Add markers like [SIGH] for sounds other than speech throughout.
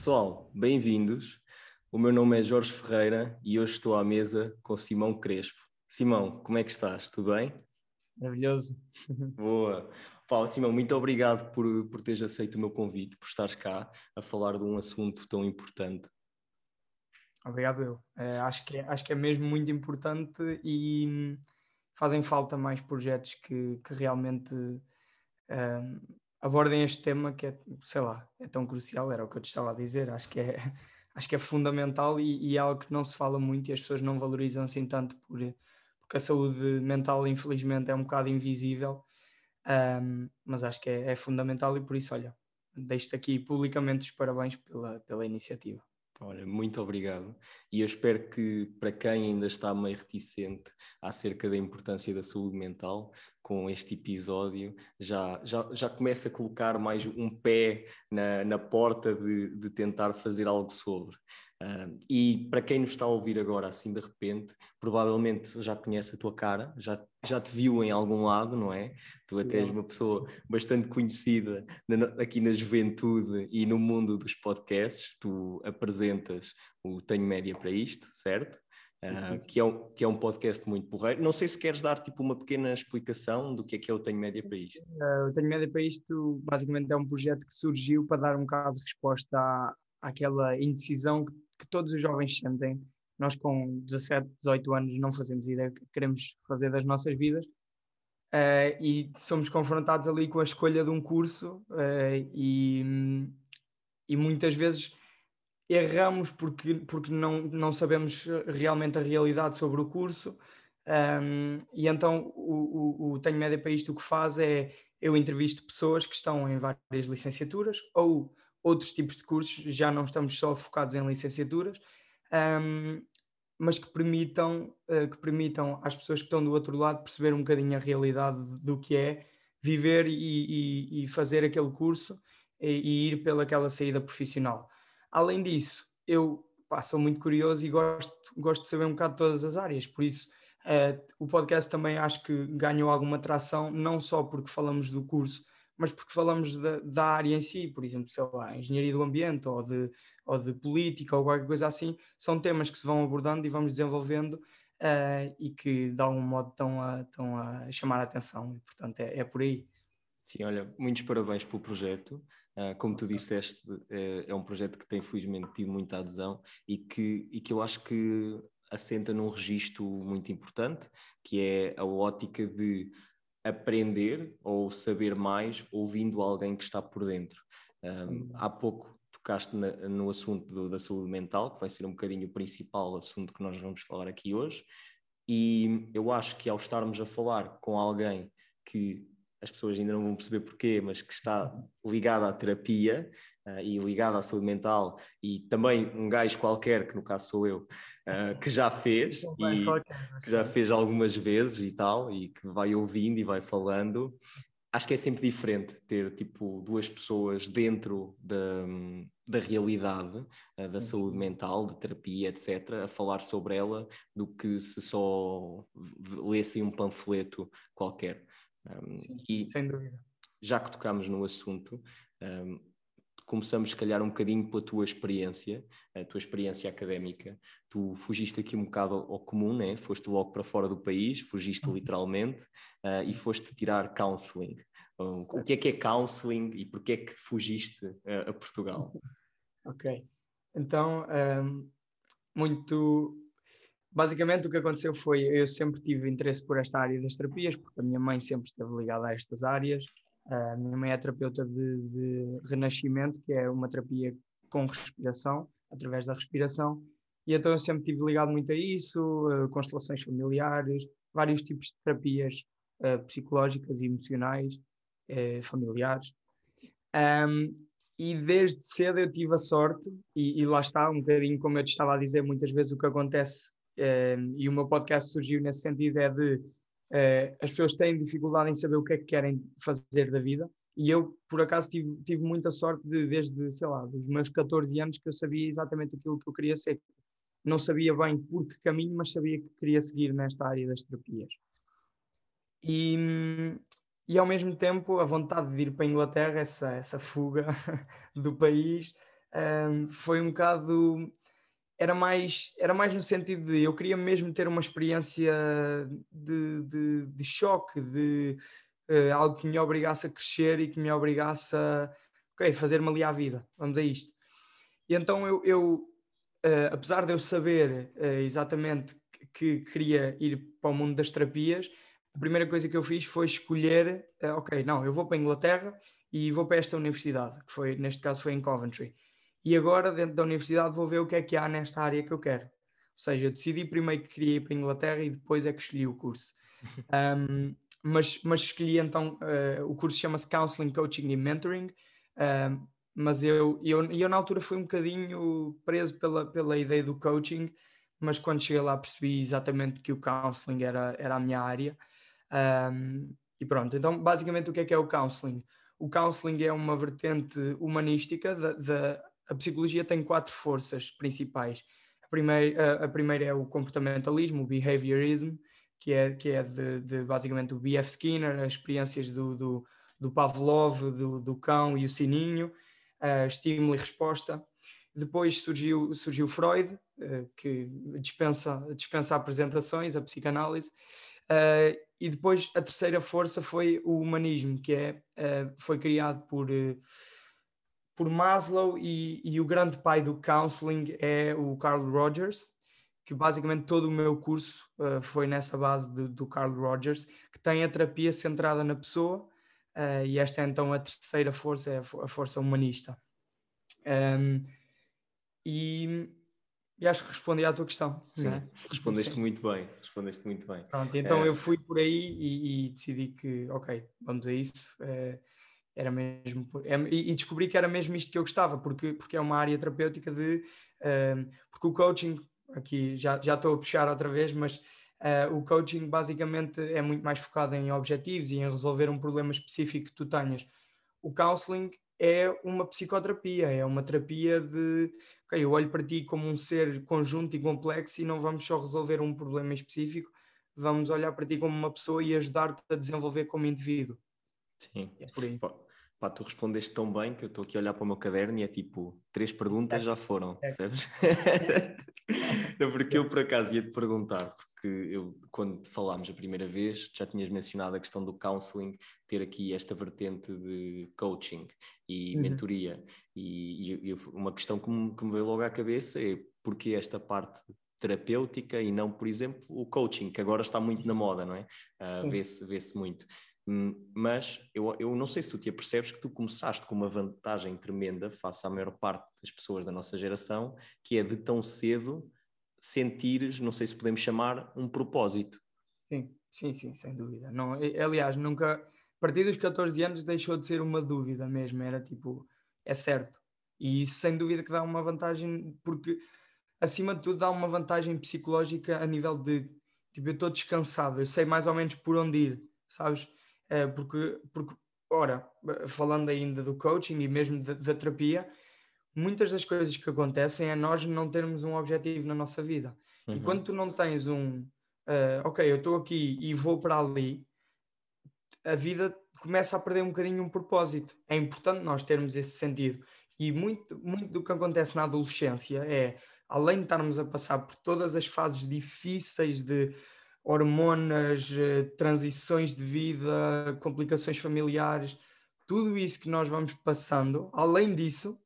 Pessoal, bem-vindos. O meu nome é Jorge Ferreira e hoje estou à mesa com Simão Crespo. Simão, como é que estás? Tudo bem? Maravilhoso. [LAUGHS] Boa. Paulo, Simão, muito obrigado por, por teres aceito o meu convite, por estares cá a falar de um assunto tão importante. Obrigado eu. É, acho, que é, acho que é mesmo muito importante e fazem falta mais projetos que, que realmente um, abordem este tema que é, sei lá, é tão crucial, era o que eu te estava a dizer, acho que é, [LAUGHS] acho que é fundamental e, e é algo que não se fala muito e as pessoas não valorizam assim tanto por, porque a saúde mental infelizmente é um bocado invisível, um, mas acho que é, é fundamental e por isso, olha, deixo-te aqui publicamente os parabéns pela, pela iniciativa. Olha, muito obrigado. E eu espero que, para quem ainda está meio reticente acerca da importância da saúde mental, com este episódio, já, já, já comece a colocar mais um pé na, na porta de, de tentar fazer algo sobre. Uh, e para quem nos está a ouvir agora, assim de repente, provavelmente já conhece a tua cara, já, já te viu em algum lado, não é? Tu até és uma pessoa bastante conhecida na, aqui na juventude e no mundo dos podcasts. Tu apresentas o Tenho Média para isto, certo? Uh, que, é um, que é um podcast muito porreiro. Não sei se queres dar tipo uma pequena explicação do que é que é o Tenho Média para isto. Uh, o Tenho Média para isto basicamente é um projeto que surgiu para dar um bocado de resposta à, àquela indecisão que que todos os jovens sentem. Nós, com 17, 18 anos, não fazemos ideia que queremos fazer das nossas vidas uh, e somos confrontados ali com a escolha de um curso uh, e, e muitas vezes erramos porque, porque não, não sabemos realmente a realidade sobre o curso. Um, e então o, o, o Tenho Média para isto o que faz é eu entrevisto pessoas que estão em várias licenciaturas ou outros tipos de cursos, já não estamos só focados em licenciaturas, um, mas que permitam, uh, que permitam às pessoas que estão do outro lado perceber um bocadinho a realidade do que é viver e, e, e fazer aquele curso e, e, ir pelaquela saída profissional. Além disso, eu pá, sou muito curioso e gosto, gosto de saber um bocado de todas as áreas, por isso uh, o podcast também acho que ganhou alguma atração, não só porque falamos do curso, mas porque falamos da, da, área em si, por exemplo, sei lá, engenharia do ambiente ou de, ou de política ou qualquer coisa assim, são temas que se vão abordando e vamos desenvolvendo uh, e que de algum modo estão a, estão a chamar a atenção. E portanto é, é por aí. Sim, olha, muitos parabéns pelo projeto. Uh, como tu disseste, é, é, um projeto que tem felizmente tido muita adesão e que, e que eu acho que assenta num registro muito importante, que é a ótica de aprender ou saber mais ouvindo alguém que está por dentro. Um, há pouco tocaste na, no assunto do, da saúde mental, que vai ser um bocadinho o principal assunto que nós vamos falar aqui hoje, e eu acho que ao estarmos a falar com alguém que as pessoas ainda não vão perceber porquê, mas que está ligado à terapia uh, e ligado à saúde mental, e também um gajo qualquer, que no caso sou eu, uh, que já fez, [LAUGHS] e que já fez algumas vezes e tal, e que vai ouvindo e vai falando. Acho que é sempre diferente ter tipo duas pessoas dentro da, da realidade uh, da saúde mental, de terapia, etc., a falar sobre ela, do que se só lessem um panfleto qualquer. Um, Sim, e sem dúvida. Já que tocamos no assunto, um, começamos, se calhar, um bocadinho pela tua experiência, a tua experiência académica. Tu fugiste aqui um bocado ao comum, né? foste logo para fora do país, fugiste uhum. literalmente uh, e foste tirar counseling. O que é que é counseling e porquê é que fugiste uh, a Portugal? [LAUGHS] Ok, então, um, muito basicamente o que aconteceu foi eu sempre tive interesse por esta área das terapias, porque a minha mãe sempre esteve ligada a estas áreas. A minha mãe é terapeuta de, de renascimento, que é uma terapia com respiração, através da respiração, e então eu sempre tive ligado muito a isso, uh, constelações familiares, vários tipos de terapias uh, psicológicas e emocionais, uh, familiares. Um, e desde cedo eu tive a sorte, e, e, lá está, um bocadinho como eu te estava a dizer, muitas vezes o que acontece E o meu podcast surgiu nesse sentido é de uh, as pessoas têm dificuldade em saber o que é que querem fazer da vida e eu por acaso tive, tive muita sorte de desde sei lá dos meus 14 anos que eu sabia exatamente aquilo que eu queria ser não sabia bem por que caminho mas sabia que queria seguir nesta área das terapias e, e ao mesmo tempo a vontade de ir para a Inglaterra essa essa fuga [LAUGHS] do país um, foi um bocado. Era mais, era mais no sentido de eu queria mesmo ter uma experiência de, de, de choque, de uh, algo que me obrigasse a crescer e que me obrigasse a okay, fazer-me ali à vida. Vamos a isto. E então eu, eu uh, apesar de eu saber uh, exatamente que, que queria ir para o mundo das terapias, a primeira coisa que eu fiz foi escolher, ok, não, eu vou para a Inglaterra e vou para esta universidade, que foi, neste caso foi em Coventry. E agora, dentro da universidade, vou ver o que é que há nesta área que eu quero. Ou seja, eu decidi primeiro que queria ir para a Inglaterra e depois é que escolhi o curso. [LAUGHS] Um, mas, mas escolhi então, uh, o curso chama-se Counseling, Coaching e Mentoring, uh, mas eu, eu, eu na altura fui um bocadinho preso pela, pela ideia do coaching, mas quando cheguei lá percebi exatamente que o counseling era, era a minha área. Um, e pronto, então basicamente o que é que é o counseling? O counseling é uma vertente humanística, da, da a psicologia tem quatro forças principais. A primeira, a, a primeira é o comportamentalismo, o behaviorism, que é, que é de, de basicamente o B.F. Skinner, as experiências do, do, do Pavlov, do, do cão e o sininho, uh, estímulo e resposta. Depois surgiu, surgiu Freud, uh, que dispensa, dispensa apresentações, a psicanálise. Uh, e depois a terceira força foi o humanismo, que é, foi criado por, por Maslow e, e o grande pai do counseling é o Carl Rogers, que basicamente todo o meu curso uh, foi nessa base de, do Carl Rogers, que tem a terapia centrada na pessoa, uh, e esta é então a terceira força, é a, força humanista. Um, e, e, acho que respondi à tua questão. Sim, é? respondeste Sim. muito bem, respondeste muito bem. Pronto, então é... eu fui por aí e, e, decidi que, ok, vamos a isso. Uh, era mesmo é, e, descobri que era mesmo isto que eu gostava porque porque é uma área terapêutica de porque o coaching aqui já, já estou a puxar outra vez, mas uh, o coaching basicamente é muito mais focado em objetivos e em resolver um problema específico que tu tenhas. O counseling é uma psicoterapia, é uma terapia de, ok, eu olho para ti como um ser conjunto e complexo e não vamos só resolver um problema específico, vamos olhar para ti como uma pessoa e ajudar-te a desenvolver como indivíduo. Sim. É por aí. Pá, tu respondeste tão bem que eu estou aqui a olhar para o meu caderno e é tipo, três perguntas já foram, é. percebes? [LAUGHS] porque eu por acaso ia te perguntar, porque eu, quando falámos a primeira vez, já tinhas mencionado a questão do counseling, ter aqui esta vertente de coaching e uhum. mentoria. E, e, uma questão que me, que me veio logo à cabeça é porque esta parte terapêutica e não, por exemplo, o coaching, que agora está muito na moda, não é? Uh, Vê-se vê muito. Hum, mas eu, eu não sei se tu te apercebes que tu começaste com uma vantagem tremenda face à maior parte das pessoas da nossa geração, que é de tão cedo sentires, não sei se podemos chamar, um propósito. Sim, sim, sim, sem dúvida. Não, aliás, nunca, a partir dos 14 anos deixou de ser uma dúvida mesmo, era tipo, é certo. E isso sem dúvida que dá uma vantagem, porque acima de tudo dá uma vantagem psicológica a nível de, tipo, eu estou descansado, eu sei mais ou menos por onde ir, sabes? Eh, porque, porque, ora, falando ainda do coaching e mesmo da, da terapia, muitas das coisas que acontecem é nós não termos um objetivo na nossa vida. Uhum. E quando tu não tens um, uh, ok, eu estou aqui e vou para ali, a vida começa a perder um bocadinho um propósito. É importante nós termos esse sentido. E muito, muito do que acontece na adolescência é, além de estarmos a passar por todas as fases difíceis de hormonas, eh, transições de vida, complicações familiares, tudo isso que nós vamos passando, além disso,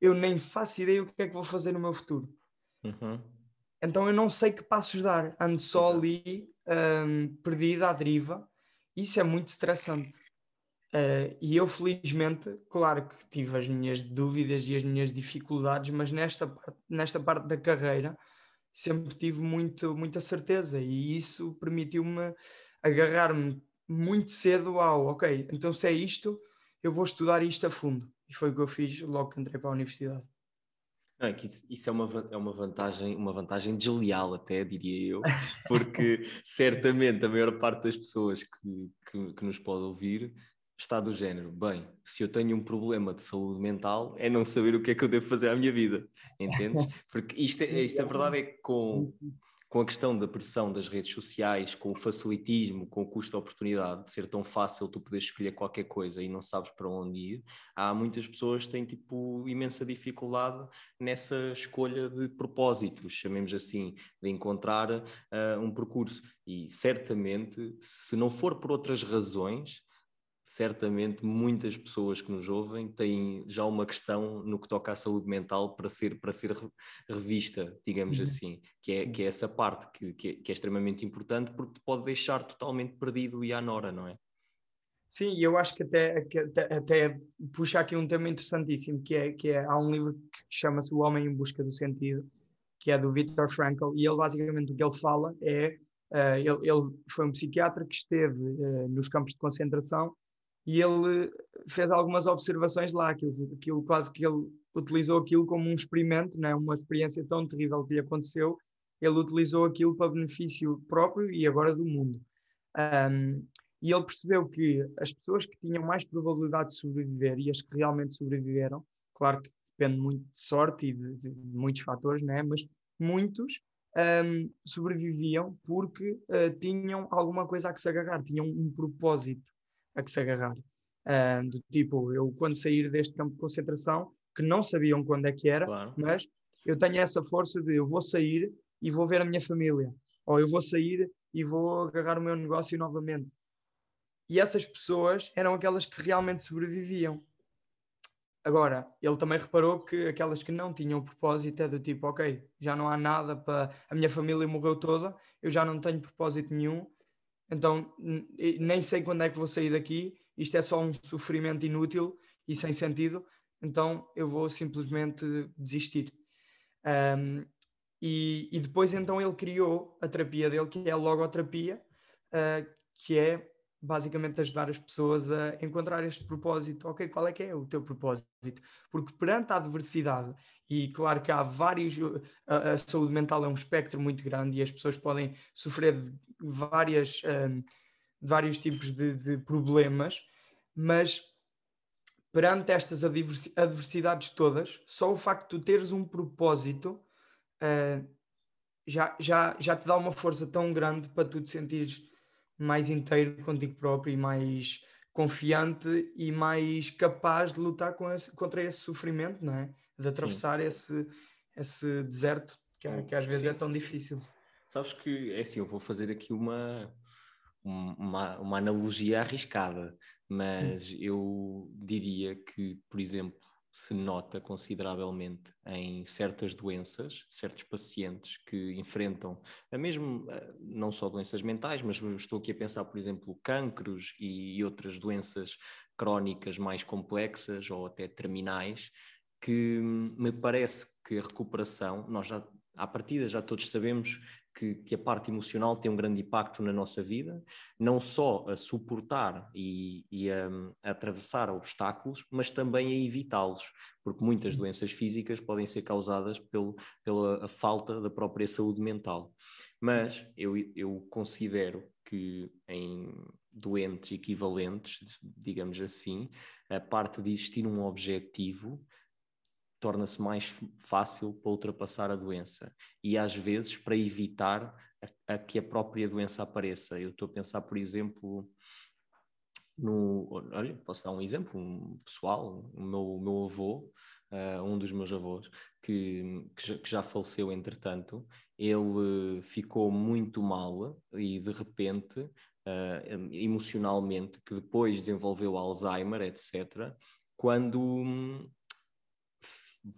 eu nem faço ideia o que é que vou fazer no meu futuro. Uhum. Então eu não sei que passos dar, ando só ali um, perdida à deriva, isso é muito estressante. Uh, e eu, felizmente, claro que tive as minhas dúvidas e as minhas dificuldades, mas nesta, nesta parte da carreira sempre tive muito, muita certeza e isso permitiu-me agarrar-me muito cedo ao, ok, então se é isto, eu vou estudar isto a fundo. E foi o que eu fiz logo que entrei para a universidade. Não, é que isso, isso, é, uma, é uma vantagem, uma vantagem desleal até, diria eu, porque [LAUGHS] certamente a maior parte das pessoas que, que, que nos pode ouvir está do género, bem, se eu tenho um problema de saúde mental, é não saber o que é que eu devo fazer à minha vida, entendes? [LAUGHS] Porque isto, é, isto a verdade é que com, com a questão da pressão das redes sociais, com o facilitismo, com o custo de oportunidade, de ser tão fácil tu poderes escolher qualquer coisa e não sabes para onde ir, há muitas pessoas que têm tipo imensa dificuldade nessa escolha de propósitos, chamemos assim, de encontrar uh, um percurso. E certamente, se não for por outras razões, certamente muitas pessoas que nos ouvem têm já uma questão no que toca à saúde mental para ser, para ser revista, digamos uhum. assim, que é, que é essa parte que, que é, que, é, extremamente importante porque pode deixar totalmente perdido e à nora, não é? Sim, eu acho que até, que até, até puxa aqui um tema interessantíssimo, que é, que é há um livro que chama-se O Homem em Busca do Sentido, que é do Viktor Frankl, e ele basicamente o que ele fala é, uh, ele, ele, foi um psiquiatra que esteve uh, nos campos de concentração e ele fez algumas observações lá, aquilo, aquilo quase que ele utilizou aquilo como um experimento, né? uma experiência tão terrível que lhe aconteceu, ele utilizou aquilo para benefício próprio e agora do mundo. Um, e ele percebeu que as pessoas que tinham mais probabilidade de sobreviver e as que realmente sobreviveram, claro que depende muito de sorte e de, de muitos fatores, né? mas muitos um, sobreviviam porque uh, tinham alguma coisa a que se agarrar, tinham um propósito a que se agarrar. Uh, do tipo, eu quando sair deste campo de concentração, que não sabiam quando é que era, claro. mas eu tenho essa força de eu vou sair e vou ver a minha família, ou eu vou sair e vou agarrar o meu negócio novamente. E essas pessoas eram aquelas que realmente sobreviviam. Agora, ele também reparou que aquelas que não tinham propósito é do tipo, ok, já não há nada para. A minha família morreu toda, eu já não tenho propósito nenhum, então nem sei quando é que vou sair daqui. Isto é só um sofrimento inútil e sem sentido. Então eu vou simplesmente desistir. Um, e, e, depois então ele criou a terapia dele, que é a logoterapia, uh, que é basicamente ajudar as pessoas a encontrar este propósito. Ok, qual é que é o teu propósito? Porque perante a adversidade, e claro que há vários, a, a saúde mental é um espectro muito grande e as pessoas podem sofrer de várias, um, vários tipos de, de, problemas, mas perante estas adversidades todas, só o facto de tu teres um propósito uh, já, já, já te dá uma força tão grande para tu te sentires mais inteiro contigo próprio e mais confiante e mais capaz de lutar esse, contra esse sofrimento, não é? De atravessar esse, esse deserto que, que às vezes sim, é tão sim. difícil. Sabes que, é assim, eu vou fazer aqui uma, uma, uma analogia arriscada, mas hum. eu diria que, por exemplo, se nota consideravelmente em certas doenças, certos pacientes que enfrentam a mesmo, eh, não só doenças mentais, mas estou aqui a pensar, por exemplo, cancros e outras doenças crónicas mais complexas ou até terminais, que me parece que a recuperação, nós já à partida já todos sabemos que, que, a parte emocional tem um grande impacto na nossa vida, não só a suportar e, e a, a, atravessar obstáculos, mas também a evitá-los, porque muitas doenças físicas podem ser causadas pelo, pela falta da própria saúde mental. Mas eu, eu considero que em doentes equivalentes, digamos assim, a parte de existir um objetivo torna-se mais fácil para ultrapassar a doença e às vezes para evitar a, a que a própria doença apareça. Eu estou a pensar, por exemplo, no, olha, posso dar um exemplo um pessoal, o meu, meu avô, uh, um dos meus avós, que, que já, que, já, faleceu entretanto, ele ficou muito mal e de repente, uh, emocionalmente, que depois desenvolveu Alzheimer, etc., quando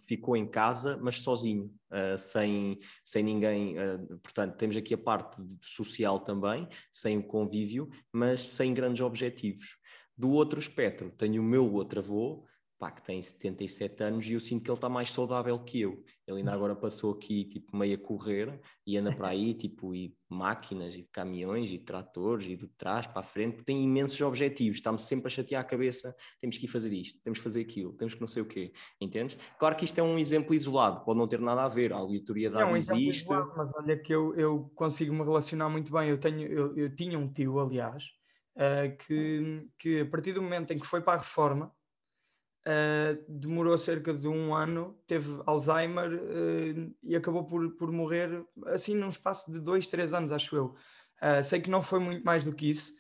ficou em casa, mas sozinho, uh, sem, sem ninguém. Uh, portanto, temos aqui a parte social também, sem o convívio, mas sem grandes objetivos. Do outro espectro, tenho o meu outro avô, pá, que tem 77 anos e eu sinto que ele está mais saudável que eu. Ele ainda agora passou aqui, tipo, meio a correr e anda para aí, [LAUGHS] tipo, e de máquinas e de caminhões e de tratores e de trás para a frente, tem imensos objetivos, está-me sempre a chatear a cabeça, temos que ir fazer isto, temos que fazer aquilo, temos que não sei o quê, entendes? Claro que isto é um exemplo isolado, pode não ter nada a ver, a aleatoriedade é um existe. Isolado, mas olha que eu, eu consigo me relacionar muito bem, eu, tenho, eu, eu tinha um tio, aliás, uh, que, que a partir do momento em que foi para a reforma, uh, demorou cerca de um ano, teve Alzheimer uh, e acabou por, por morrer assim num espaço de dois, três anos, acho eu. Uh, sei que não foi muito mais do que isso.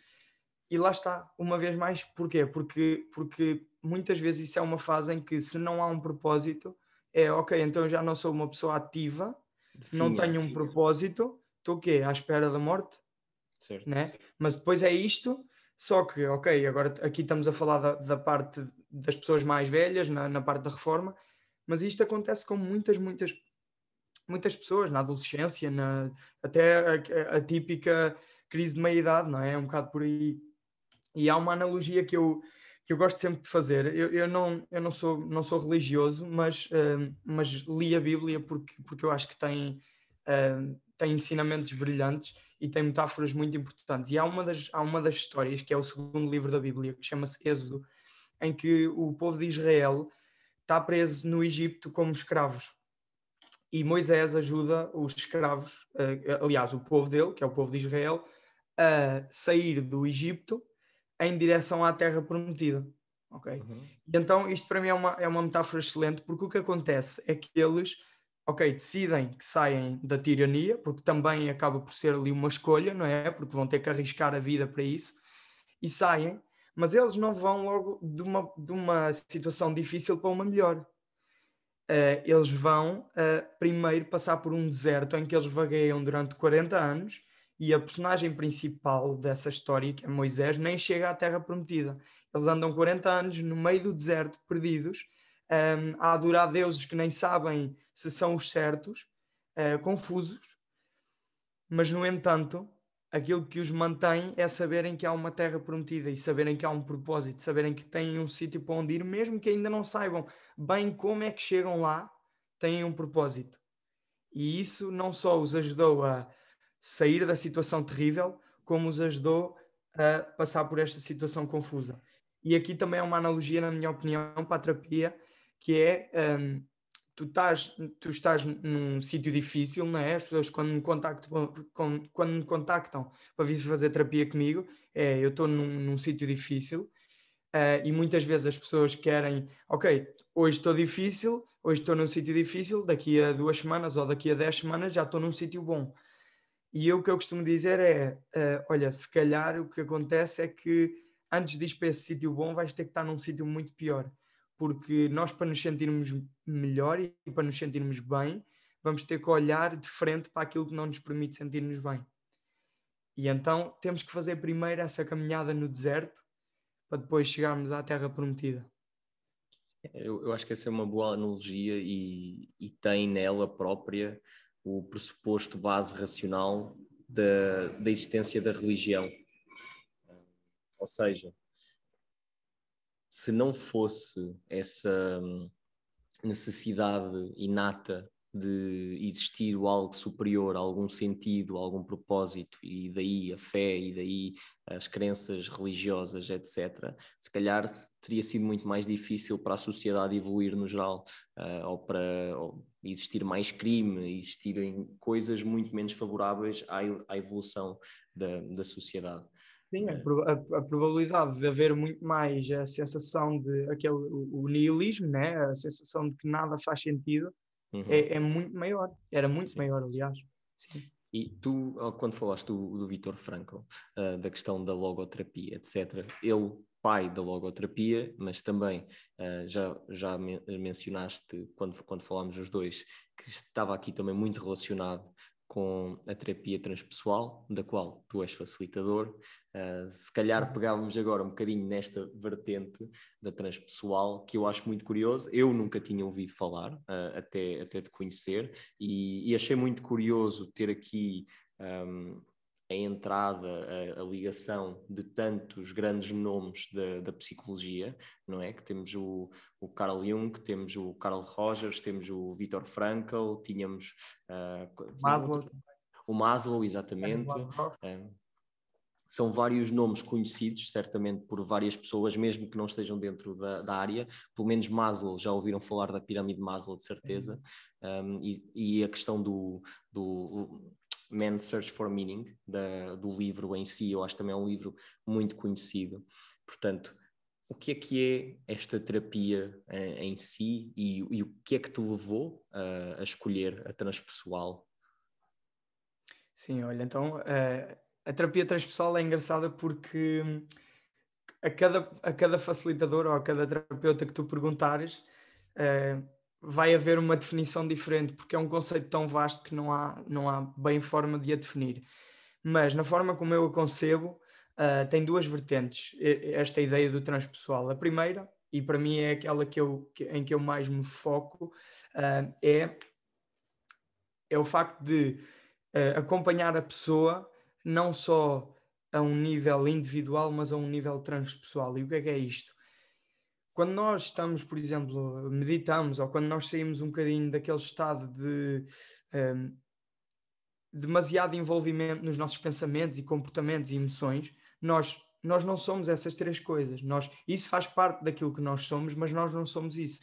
E lá está, uma vez mais, porquê? Porque, porque muitas vezes isso é uma fase em que se não há um propósito, é ok, então eu já não sou uma pessoa ativa, não tenho um propósito, estou o quê? À espera da morte? Certo, né? Certo. Mas depois é isto, só que, ok, agora aqui estamos a falar da, da parte das pessoas mais velhas, na, na, parte da reforma, mas isto acontece com muitas, muitas, muitas pessoas na adolescência, na, até a, a, típica crise de meia-idade, não é? É um bocado por aí. E há uma analogia que eu, que eu gosto sempre de fazer. Eu, eu, não, eu não, sou, não sou religioso, mas, uh, mas li a Bíblia porque, porque eu acho que tem, uh, tem ensinamentos brilhantes e tem metáforas muito importantes. E há uma das, há uma das histórias, que é o segundo livro da Bíblia, que chama-se Êxodo, em que o povo de Israel está preso no Egito como escravos. E Moisés ajuda os escravos, uh, aliás, o povo dele, que é o povo de Israel, a sair do Egito em direção à terra prometida. Ok? Uhum. E então, isto para mim é uma, é uma metáfora excelente, porque o que acontece é que eles ok, decidem que saem da tirania, porque também acaba por ser ali uma escolha, não é? Porque vão ter que arriscar a vida para isso, e saem, mas eles não vão logo de uma, de uma situação difícil para uma melhor. Uh, eles vão uh, primeiro passar por um deserto em que eles vagueiam durante 40 anos e a personagem principal dessa história, que é Moisés, nem chega à Terra Prometida. Eles andam 40 anos no meio do deserto, perdidos, um, a adorar deuses que nem sabem se são os certos, uh, confusos, mas no entanto, aquilo que os mantém é saberem que há uma terra prometida e saberem que há um propósito, saberem que têm um sítio para onde ir, mesmo que ainda não saibam bem como é que chegam lá, têm um propósito. E isso não só os ajudou a sair da situação terrível, como os ajudou a passar por esta situação confusa. E aqui também é uma analogia, na minha opinião, para a terapia, que é um, tu, estás, tu estás num sítio difícil, não é? As pessoas quando me contactam, quando me contactam para vir fazer terapia comigo, é eu estou num, num sítio difícil uh, e muitas vezes as pessoas querem, ok, hoje estou difícil, hoje estou num sítio difícil, daqui a duas semanas ou daqui a dez semanas já estou num sítio bom. E eu o que eu costumo dizer é: uh, olha, se calhar o que acontece é que antes de ir para esse sítio bom, vais ter que estar num sítio muito pior porque nós, para nos sentirmos melhor e para nos sentirmos bem, vamos ter que olhar de frente para aquilo que não nos permite sentir-nos bem. E então temos que fazer primeiro essa caminhada no deserto para depois chegarmos à Terra Prometida. Eu, eu acho que essa é uma boa analogia e, e tem nela própria o pressuposto base racional da, da existência da religião. Ou seja, se não fosse essa hum, necessidade inata de existir algo superior, algum sentido, algum propósito, e daí a fé, e daí as crenças religiosas, etc., se calhar teria sido muito mais difícil para a sociedade evoluir no geral, uh, ou para ou existir mais crime, existirem coisas muito menos favoráveis à, à evolução da, da sociedade. Sim, a, a, a, probabilidade de haver muito mais a sensação de aquele o, o nihilismo, né? a sensação de que nada faz sentido, uhum. é, é, muito maior. Era muito Sim. maior, aliás. Sim. E tu, quando falaste do, do Vitor Frankl, uh, da questão da logoterapia, etc., ele, pai da logoterapia, mas também uh, já, já mencionaste, quando, quando falámos os dois, que estava aqui também muito relacionado com a terapia transpessoal, da qual tu és facilitador. Uh, se calhar pegávamos agora um bocadinho nesta vertente da transpessoal, que eu acho muito curioso. Eu nunca tinha ouvido falar, uh, até, até te conhecer, e, e, achei muito curioso ter aqui um, a entrada, a, a, ligação de tantos grandes nomes da, da, psicologia, não é? Que temos o, o Carl Jung, temos o Carl Rogers, temos o Viktor Frankl, tínhamos uh, Maslow. o Maslow, exatamente. Uh, são vários nomes conhecidos, certamente por várias pessoas, mesmo que não estejam dentro da, da área. Pelo menos Maslow, já ouviram falar da pirâmide de Maslow, de certeza. Um, e, e, a questão do, do Man's Search for Meaning, da, do livro em si, eu acho também é um livro muito conhecido. Portanto, o que é que é esta terapia uh, em si e, e, o que é que te levou a escolher a transpessoal? Sim, olha, então uh, a terapia transpessoal é engraçada porque a cada, a cada facilitador ou a cada terapeuta que tu perguntares vai haver uma definição diferente, porque é um conceito tão vasto que não há, não há bem forma de a definir. Mas na forma como eu a concebo, uh, tem duas vertentes, esta ideia do transpessoal. A primeira, e para mim é aquela que eu, que, em que eu mais me foco, uh, é, é o facto de uh, acompanhar a pessoa não só a um nível individual, mas a um nível transpessoal. E o que é que é isto? Quando nós estamos, por exemplo, meditamos, ou quando nós saímos um bocadinho daquele estado de um, demasiado envolvimento nos nossos pensamentos e comportamentos e emoções, nós, nós não somos essas três coisas. Nós, isso faz parte daquilo que nós somos, mas nós não somos isso.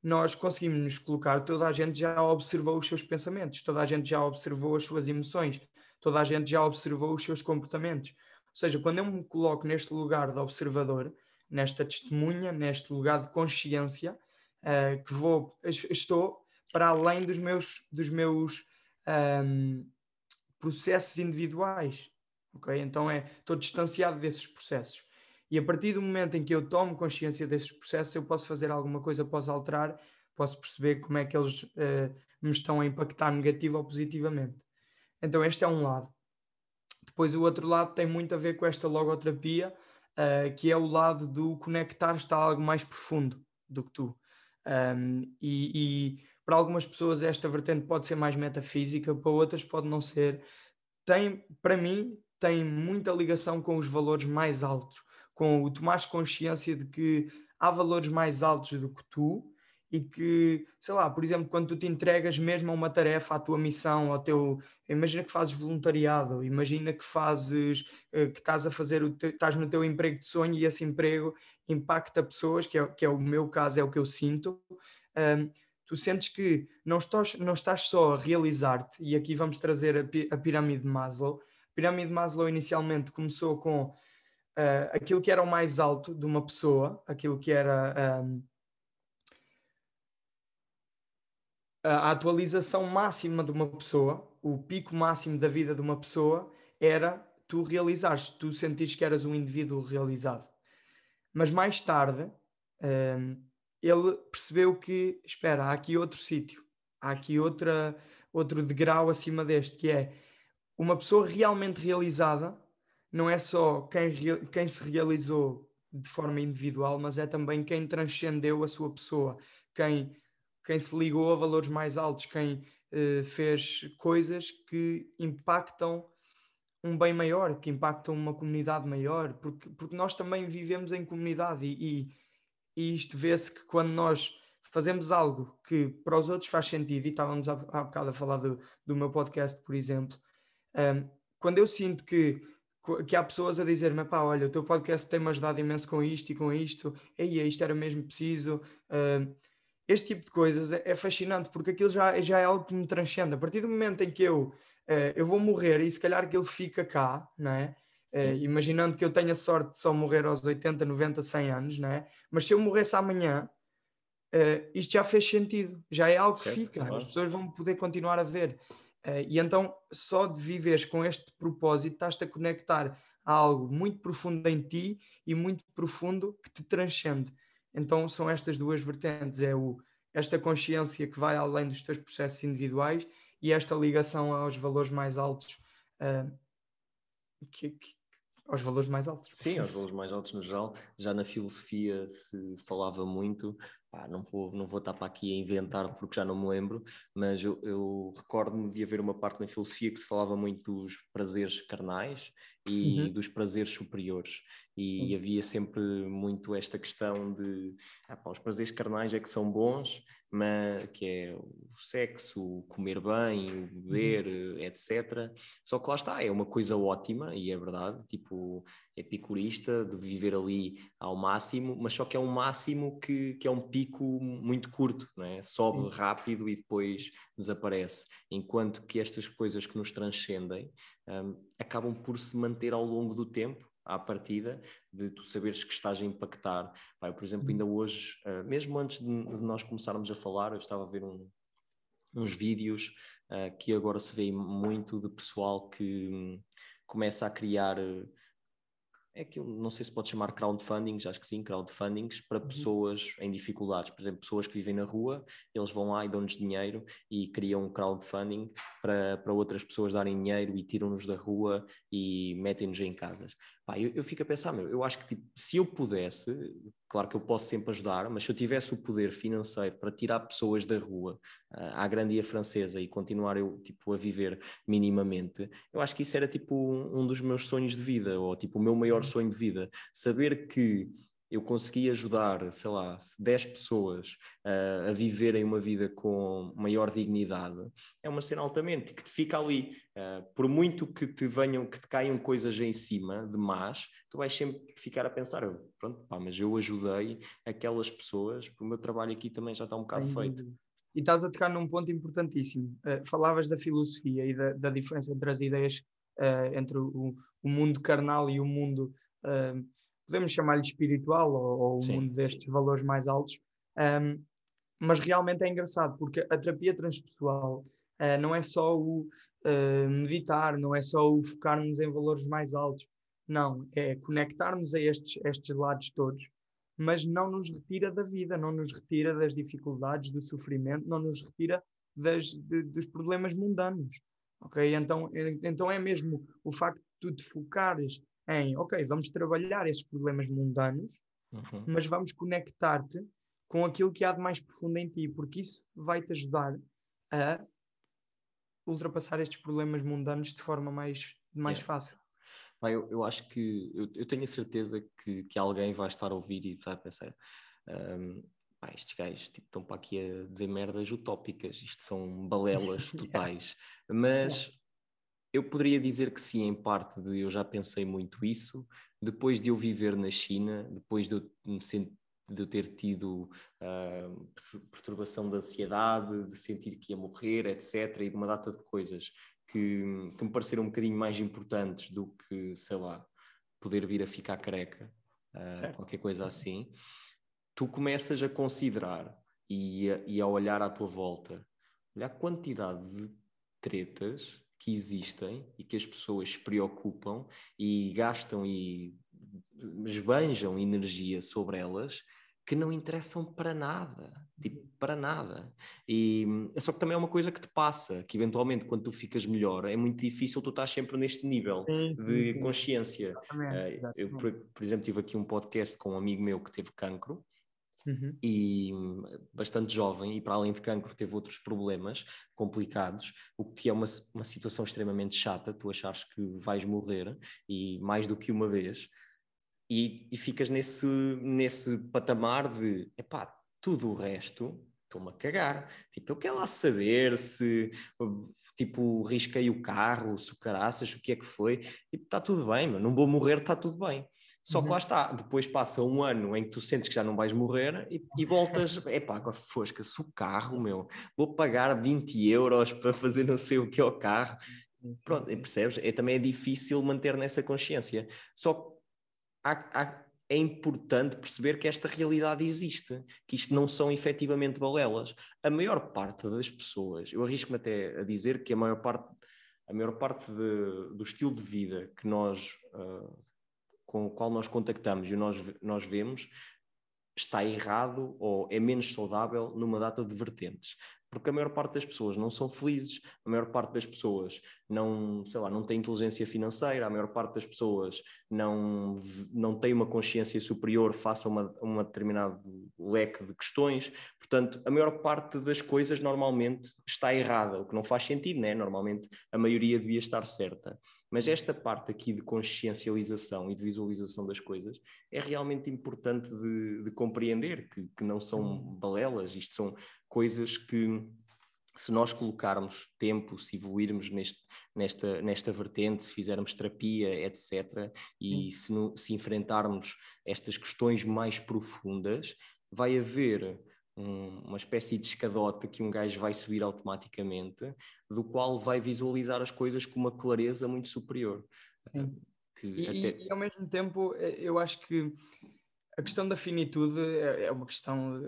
Nós conseguimos nos colocar, toda a gente já observou os seus pensamentos, toda a gente já observou as suas emoções, toda a gente já observou os seus comportamentos. Ou seja, quando eu me coloco neste lugar de observador, nesta testemunha, neste lugar de consciência, uh, que vou, estou para além dos meus, dos meus um, processos individuais. Okay? Então é, estou distanciado desses processos. E a partir do momento em que eu tomo consciência desses processos, eu posso fazer alguma coisa, posso alterar, posso perceber como é que eles uh, me estão a impactar negativo ou positivamente. Então este é um lado. Depois o outro lado tem muito a ver com esta logoterapia, uh, que é o lado do conectar-te a algo mais profundo do que tu. Um, e, e para algumas pessoas esta vertente pode ser mais metafísica, para outras pode não ser. Tem, para mim, tem muita ligação com os valores mais altos, com o tomar consciência de que há valores mais altos do que tu e que, sei lá, por exemplo, quando tu te entregas mesmo a uma tarefa, à tua missão, ao teu. Imagina que fazes voluntariado, imagina que fazes, eh, que estás a fazer, o estás no teu emprego de sonho e esse emprego impacta pessoas, que é, que é o meu caso, é o que eu sinto. Um, tu sentes que não estás, não estás só a realizar-te, e aqui vamos trazer a, a pirâmide de Maslow, a pirâmide de Maslow inicialmente começou com uh, aquilo que era o mais alto de uma pessoa, aquilo que era um, a atualização máxima de uma pessoa, o pico máximo da vida de uma pessoa era tu realizares, tu sentires que eras um indivíduo realizado. Mas mais tarde um, ele percebeu que, espera, há aqui outro sítio, há aqui outra, outro degrau acima deste, que é uma pessoa realmente realizada não é só quem, quem se realizou de forma individual, mas é também quem transcendeu a sua pessoa, quem, quem se ligou a valores mais altos, quem uh, fez coisas que impactam um bem maior, que impactam uma comunidade maior, porque, porque nós também vivemos em comunidade e, e, e isto vê-se que quando nós fazemos algo que para os outros faz sentido, e estávamos há, há bocado a falar do, do meu podcast, por exemplo, um, quando eu sinto que, que há pessoas a dizer-me, pá, olha, o teu podcast tem-me ajudado imenso com isto e com isto, e isto era mesmo preciso. Um, este tipo de coisas é, é, fascinante porque aquilo já, já é algo que me transcende. A partir do momento em que eu, uh, eu vou morrer e se calhar que ele fica cá, não é? Uh, imaginando que eu tenha sorte de só morrer aos 80, 90, 100 anos, não é? Mas se eu morresse amanhã, uh, isto já fez sentido, já é algo certo, que fica, claro. as pessoas vão poder continuar a ver. Uh, e então, só de viveres com este propósito, estás-te a conectar a algo muito profundo em ti e muito profundo que te transcende. Então, são estas duas vertentes: é o, esta consciência que vai além dos teus processos individuais e esta ligação aos valores mais altos, uh, que, que, aos valores mais altos. Sim, aos valores mais altos no geral. Já na filosofia se falava muito pá, não vou não vou estar para aqui a inventar porque já não me lembro, mas eu, eu recordo-me de haver uma parte na filosofia que se falava muito dos prazeres carnais e uhum. dos prazeres superiores e havia sempre muito esta questão de ah, pá, os prazeres carnais é que são bons, mas que é o sexo, o comer bem, o beber, uhum. etc. Só que lá está, é uma coisa ótima e é verdade, tipo epicurista de viver ali ao máximo, mas só que é um máximo que, que é um pico muito curto, não é? sobe Sim. rápido e depois desaparece. Enquanto que estas coisas que nos transcendem um, acabam por se manter ao longo do tempo à partida, de tu saberes que estás a impactar. Por exemplo, ainda hoje, uh, mesmo antes de, de, nós começarmos a falar, eu estava a ver um, uns vídeos uh, que agora se vê muito de pessoal que um, começa a criar. Uh, é aquilo, não sei se pode chamar crowdfunding, acho que sim, crowdfundings, para uhum. pessoas em dificuldades. Por exemplo, pessoas que vivem na rua, eles vão lá e dão-nos dinheiro e criam um crowdfunding para, para outras pessoas darem dinheiro e tiram-nos da rua e metem-nos em casas. Pá, eu, eu, fico a pensar, meu, eu acho que tipo, se eu pudesse, claro que eu posso sempre ajudar, mas se eu tivesse o poder financeiro para tirar pessoas da rua uh, à grandia francesa e continuar eu tipo, a viver minimamente, eu acho que isso era tipo um, um dos meus sonhos de vida, ou tipo o meu maior uhum. sonho de vida. Saber que eu consegui ajudar, sei lá, 10 pessoas uh, a viverem uma vida com maior dignidade, é uma cena altamente que te fica ali. Uh, por muito que te venham, que te caiam coisas em cima de más, tu vais sempre ficar a pensar, pronto, pá, mas eu ajudei aquelas pessoas, o meu trabalho aqui também já está um bocado feito. E estás a tocar num ponto importantíssimo. Uh, falavas da filosofia e da, da, diferença entre as ideias entre o, o, mundo carnal e o mundo podemos chamar-lhe espiritual ou, ou o mundo destes sim. valores mais altos, um, mas realmente é engraçado porque a terapia transpessoal uh, não é só o uh, meditar, não é só o focarmos em valores mais altos, não, é conectarmos a estes, estes lados todos, mas não nos retira da vida, não nos retira das dificuldades, do sofrimento, não nos retira das, de, dos problemas mundanos. Ok? Então, então é mesmo o facto de tu te focares em, ok, vamos trabalhar esses problemas mundanos, uhum. mas vamos conectar-te com aquilo que há de mais profundo em ti, porque isso vai-te ajudar a ultrapassar estes problemas mundanos de forma mais, mais yeah. fácil. Bem, eu, eu acho que eu, eu, tenho a certeza que, que alguém vai estar a ouvir e vai pensar. Um, pá, estes gajos tipo, estão para aqui a dizer merdas utópicas, isto são balelas [LAUGHS] totais. Mas eu poderia dizer que sim, em parte de eu já pensei muito isso, depois de eu viver na China, depois de eu, de eu ter tido uh, perturbação da ansiedade, de sentir que ia morrer, etc., e de uma data de coisas que, que me pareceram um bocadinho mais importantes do que, sei lá, poder vir a ficar careca, uh, qualquer coisa assim, tu começas a considerar e a, e a olhar à tua volta, olhar a quantidade de tretas que existem e que as pessoas se preocupam e gastam e esbanjam energia sobre elas que não interessam para nada, tipo, para nada. E é só que também é uma coisa que te passa, que eventualmente quando tu ficas melhor é muito difícil tu estás sempre neste nível sim, de sim, consciência. Exatamente, eh, exatamente. Eu, por, por, exemplo, tive aqui um podcast com um amigo meu que teve cancro Uhum. e bastante jovem, e para além de cancro teve outros problemas complicados, o que é uma, uma situação extremamente chata, tu achares que vais morrer, e mais do que uma vez, e, e ficas nesse, nesse patamar de, epá, tudo o resto estou-me a cagar. Tipo, eu quero lá saber se, tipo, risquei o carro, se o caraças, o que é que foi. Tipo, está tudo bem, mas não vou morrer, está tudo bem. Só que uhum. lá está, depois passa um ano em que tu sentes que já não vais morrer e, e voltas, [LAUGHS] é pá, agora fosca-se o carro, meu, vou pagar 20 euros para fazer não sei o que ao carro. Pronto, percebes? É, também é difícil manter nessa consciência. Só que há, há, é importante perceber que esta realidade existe, que isto não são efetivamente balelas. A maior parte das pessoas, eu arrisco-me até a dizer que a maior parte, a maior parte de, do estilo de vida que nós uh, com o qual nós contactamos e nós, nós vemos está errado ou é menos saudável numa data de vertentes. Porque a maior parte das pessoas não são felizes, a maior parte das pessoas não, sei lá, não tem inteligência financeira, a maior parte das pessoas não, não tem uma consciência superior face a uma, uma determinado leque de questões. Portanto, a maior parte das coisas normalmente está errada, o que não faz sentido, né? Normalmente a maioria devia estar certa. Mas esta parte aqui de consciencialização e de visualização das coisas é realmente importante de, de compreender, que, que não são uhum. balelas, isto são coisas que se nós colocarmos tempo, se evoluirmos neste, nesta, nesta vertente, se fizermos terapia, etc., e se, no, se enfrentarmos estas questões mais profundas, vai haver um, uma espécie de escadota que um gajo vai subir automaticamente, do qual vai visualizar as coisas com uma clareza muito superior. Sim. Que e, até... e, ao mesmo tempo, eh, eu acho que a questão da finitude é, é uma questão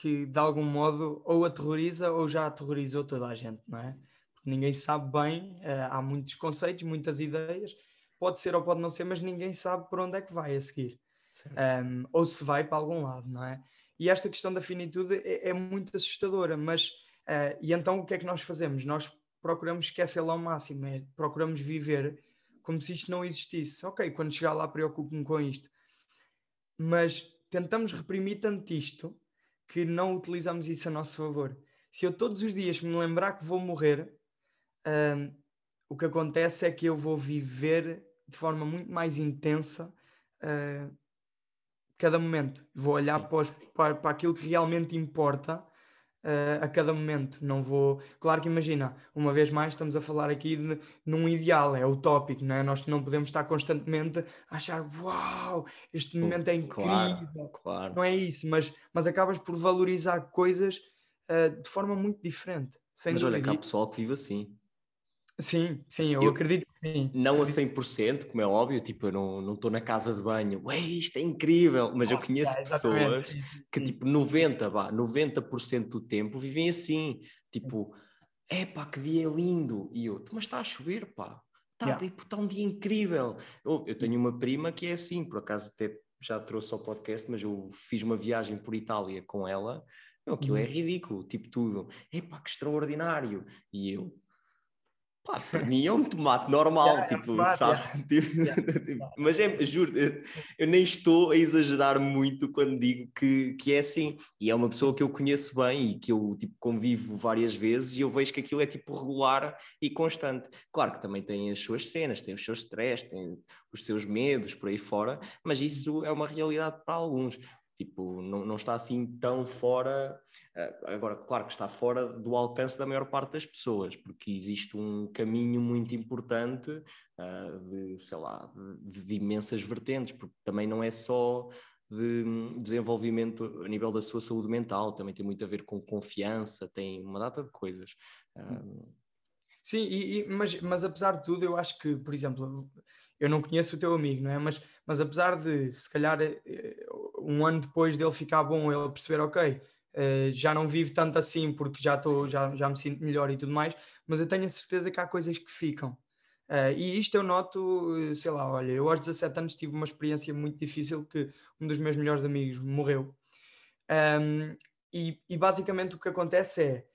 que, de algum modo, ou aterroriza ou já aterrorizou toda a gente, não é? Porque ninguém sabe bem, eh, há muitos conceitos, muitas ideias, pode ser ou pode não ser, mas ninguém sabe por onde é que vai a seguir. Um, ou se vai para algum lado, não é? E esta questão da finitude é, é muito assustadora, mas uh, e então o que é que nós fazemos? Nós procuramos esquecê-la ao máximo, é, procuramos viver como se isto não existisse. Ok, quando chegar lá preocupo-me com isto. Mas tentamos reprimir tanto isto que não utilizamos isso a nosso favor. Se eu todos os dias me lembrar que vou morrer, um, o que acontece é que eu vou viver de forma muito mais intensa uh, cada momento. Vou olhar para, os, para, para, aquilo que realmente importa uh, a cada momento. Não vou. Claro que imagina, uma vez mais, estamos a falar aqui de, num ideal, é utópico, não é? Nós não podemos estar constantemente a achar uau, este momento é incrível. Claro, claro. Não é isso, mas, mas acabas por valorizar coisas uh, de forma muito diferente. mas olha, que há pessoal que vive assim. Sim, sim, eu, eu, acredito que sim. Não a 100%, como é óbvio, tipo, eu não estou na casa de banho, ué, isto é incrível, mas eu conheço é, pessoas sim, sim, que tipo 90, vá, 90% do tempo vivem assim, tipo, é pá, que dia lindo, e eu, mas está a chover, pá, está yeah. tipo, tá um dia incrível. Eu, eu tenho uma prima que é assim, por acaso até já trouxe ao podcast, mas eu fiz uma viagem por Itália com ela, meu, aquilo é uhum. ridículo, tipo tudo, é pá, que extraordinário, e eu Pá, para mim é um tomate normal, yeah, tipo, é sabe? Yeah. [LAUGHS] Tipo, [LAUGHS] mas é, juro, eu nem estou a exagerar muito quando digo que, que é assim. E é uma pessoa que eu conheço bem e que eu tipo, convivo várias vezes e eu vejo que aquilo é tipo regular e constante. Claro que também tem as suas cenas, tem os seus stress, tem os seus medos por aí fora, mas isso é uma realidade para alguns. Tipo, não, não está assim tão fora. Uh, agora, claro que está fora do alcance da maior parte das pessoas, porque existe um caminho muito importante uh, de, sei lá, de, de, imensas vertentes, porque também não é só de desenvolvimento a nível da sua saúde mental, também tem muito a ver com confiança, tem uma data de coisas. Uh... Sim, e, e, mas, mas apesar de tudo, eu acho que, por exemplo, eu não conheço o teu amigo, não é? Mas, mas apesar de, se calhar, eh, um ano depois dele ficar bom, ele perceber, ok, uh, já não vivo tanto assim porque já, tô, já, já me sinto melhor e tudo mais, mas eu tenho a certeza que há coisas que ficam. Uh, e isto eu noto, sei lá, olha, eu aos 17 anos tive uma experiência muito difícil que um dos meus melhores amigos morreu. Um, e, e, basicamente o que acontece é,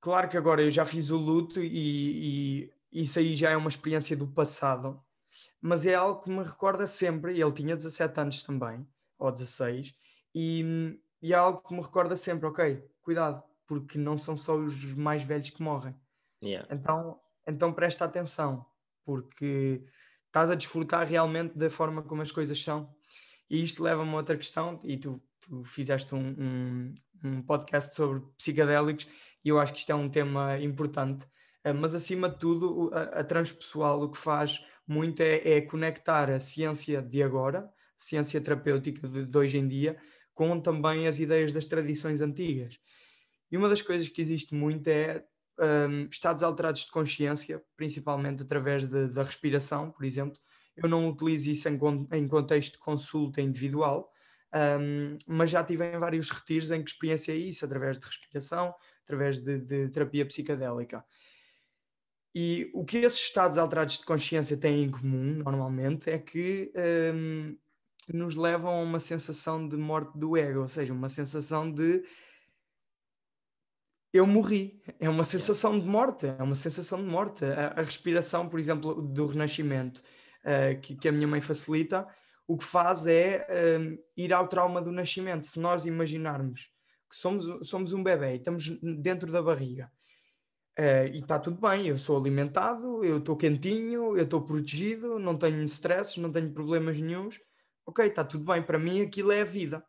claro que agora eu já fiz o luto e, e isso aí já é uma experiência do passado, mas é algo que me recorda sempre, e ele tinha 17 anos também, ou 16, e, e é algo que me recorda sempre, ok, cuidado, porque não são só os mais velhos que morrem. Yeah. Então, então presta atenção, porque estás a desfrutar realmente da forma como as coisas são. E isto leva-me a outra questão, e tu, tu fizeste um, um, um, podcast sobre psicadélicos, e eu acho que isto é um tema importante, eh, mas acima de tudo, a, a transpessoal o que faz muito é, é conectar a ciência de agora, ciência terapêutica de, de hoje em dia, com também as ideias das tradições antigas. E uma das coisas que existe muito é um, estados alterados de consciência, principalmente através de, da respiração, por exemplo. Eu não utilizo isso em, em contexto de consulta individual, um, mas já tive em vários retiros em que experienciei isso através de respiração, através de, de terapia psicadélica. E o que esses estados alterados de consciência têm em comum, normalmente, é que um, nos levam a uma sensação de morte do ego, ou seja, uma sensação de eu morri. É uma sensação de morte, é uma sensação de morte. A, a respiração, por exemplo, do renascimento, uh, que, que, a minha mãe facilita, o que faz é um, ir ao trauma do nascimento. Se nós imaginarmos que somos, somos um bebê e estamos dentro da barriga Uh, e está tudo bem, eu sou alimentado, eu estou quentinho, eu estou protegido, não tenho stresses, não tenho problemas nenhums. Ok, está tudo bem, para mim aquilo é a vida.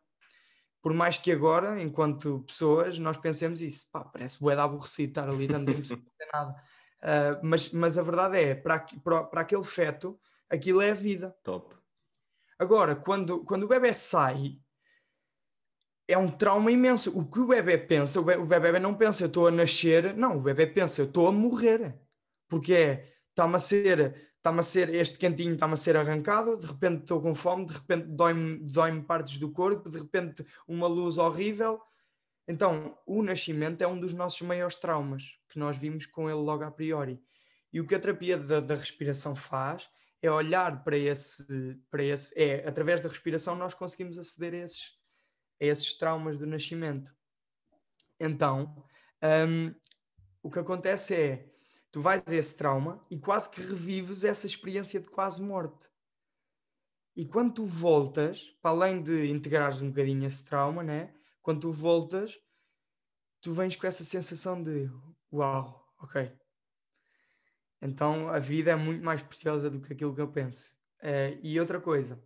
Por mais que agora, enquanto pessoas, nós pensemos isso, pá, parece bué aborrecido estar ali dando [LAUGHS] sem fazer nada. Uh, mas, mas a verdade é, para, para, para aquele feto, aquilo é a vida. Top. Agora, quando, quando o bebê sai, é um trauma imenso. O que o bebê pensa, o bebê, o bebê não pensa, eu estou a nascer, não, o bebê pensa, eu estou a morrer. Porque é, está-me a ser, está-me a ser, este cantinho está-me a ser arrancado, de repente estou com fome, de repente dói-me dói partes do corpo, de repente uma luz horrível. Então, o nascimento é um dos nossos maiores traumas, que nós vimos com ele logo a priori. E o que a terapia da, da respiração faz é olhar para esse, para esse, é, através da respiração nós conseguimos aceder a esses, a esses traumas do nascimento. Então, um, o que acontece é, tu vais a esse trauma e quase que revives essa experiência de quase morte. E quando tu voltas, para além de integrares um bocadinho esse trauma, né? quando tu voltas, tu vens com essa sensação de uau, ok. Então a vida é muito mais preciosa do que aquilo que eu penso. Uh, e outra coisa,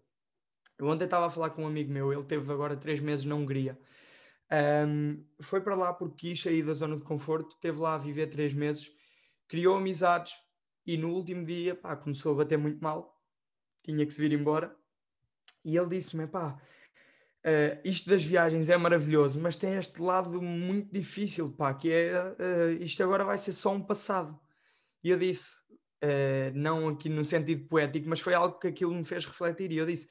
eu ontem estava a falar com um amigo meu, ele teve agora três meses na Hungria. Um, foi para lá porque quis sair da zona de conforto, esteve lá a viver três meses criou amizades e no último dia pá, começou a bater muito mal, tinha que se vir embora. E ele disse-me: pá, uh, isto das viagens é maravilhoso, mas tem este lado muito difícil, pá, que é uh, isto agora vai ser só um passado. E eu disse, uh, não aqui no sentido poético, mas foi algo que aquilo me fez refletir. E eu disse: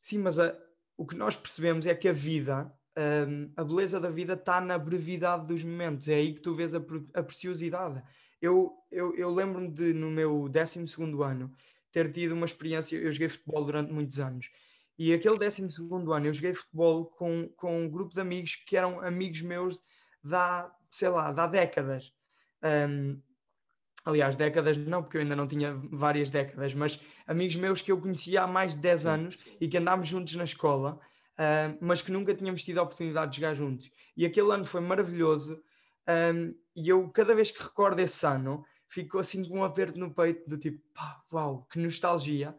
sim, mas a, o que nós percebemos é que a vida. a beleza da vida está na brevidade dos momentos, é aí que tu vês a, a preciosidade eu, eu, eu lembro-me de, no meu 12 ano, ter tido uma experiência. Eu joguei futebol durante muitos anos. E aquele 12 ano eu joguei futebol com, com um grupo de amigos que eram amigos meus da, sei lá, há décadas. Um, aliás, décadas não, porque eu ainda não tinha várias décadas, mas amigos meus que eu conhecia há mais de 10 anos e que andámos juntos na escola, uh, mas que nunca tínhamos tido a oportunidade de jogar juntos. E aquele ano foi maravilhoso. Um, e eu, cada vez que recordo esse ano, fico assim com um aperto no peito, do tipo, pá, uau, que nostalgia.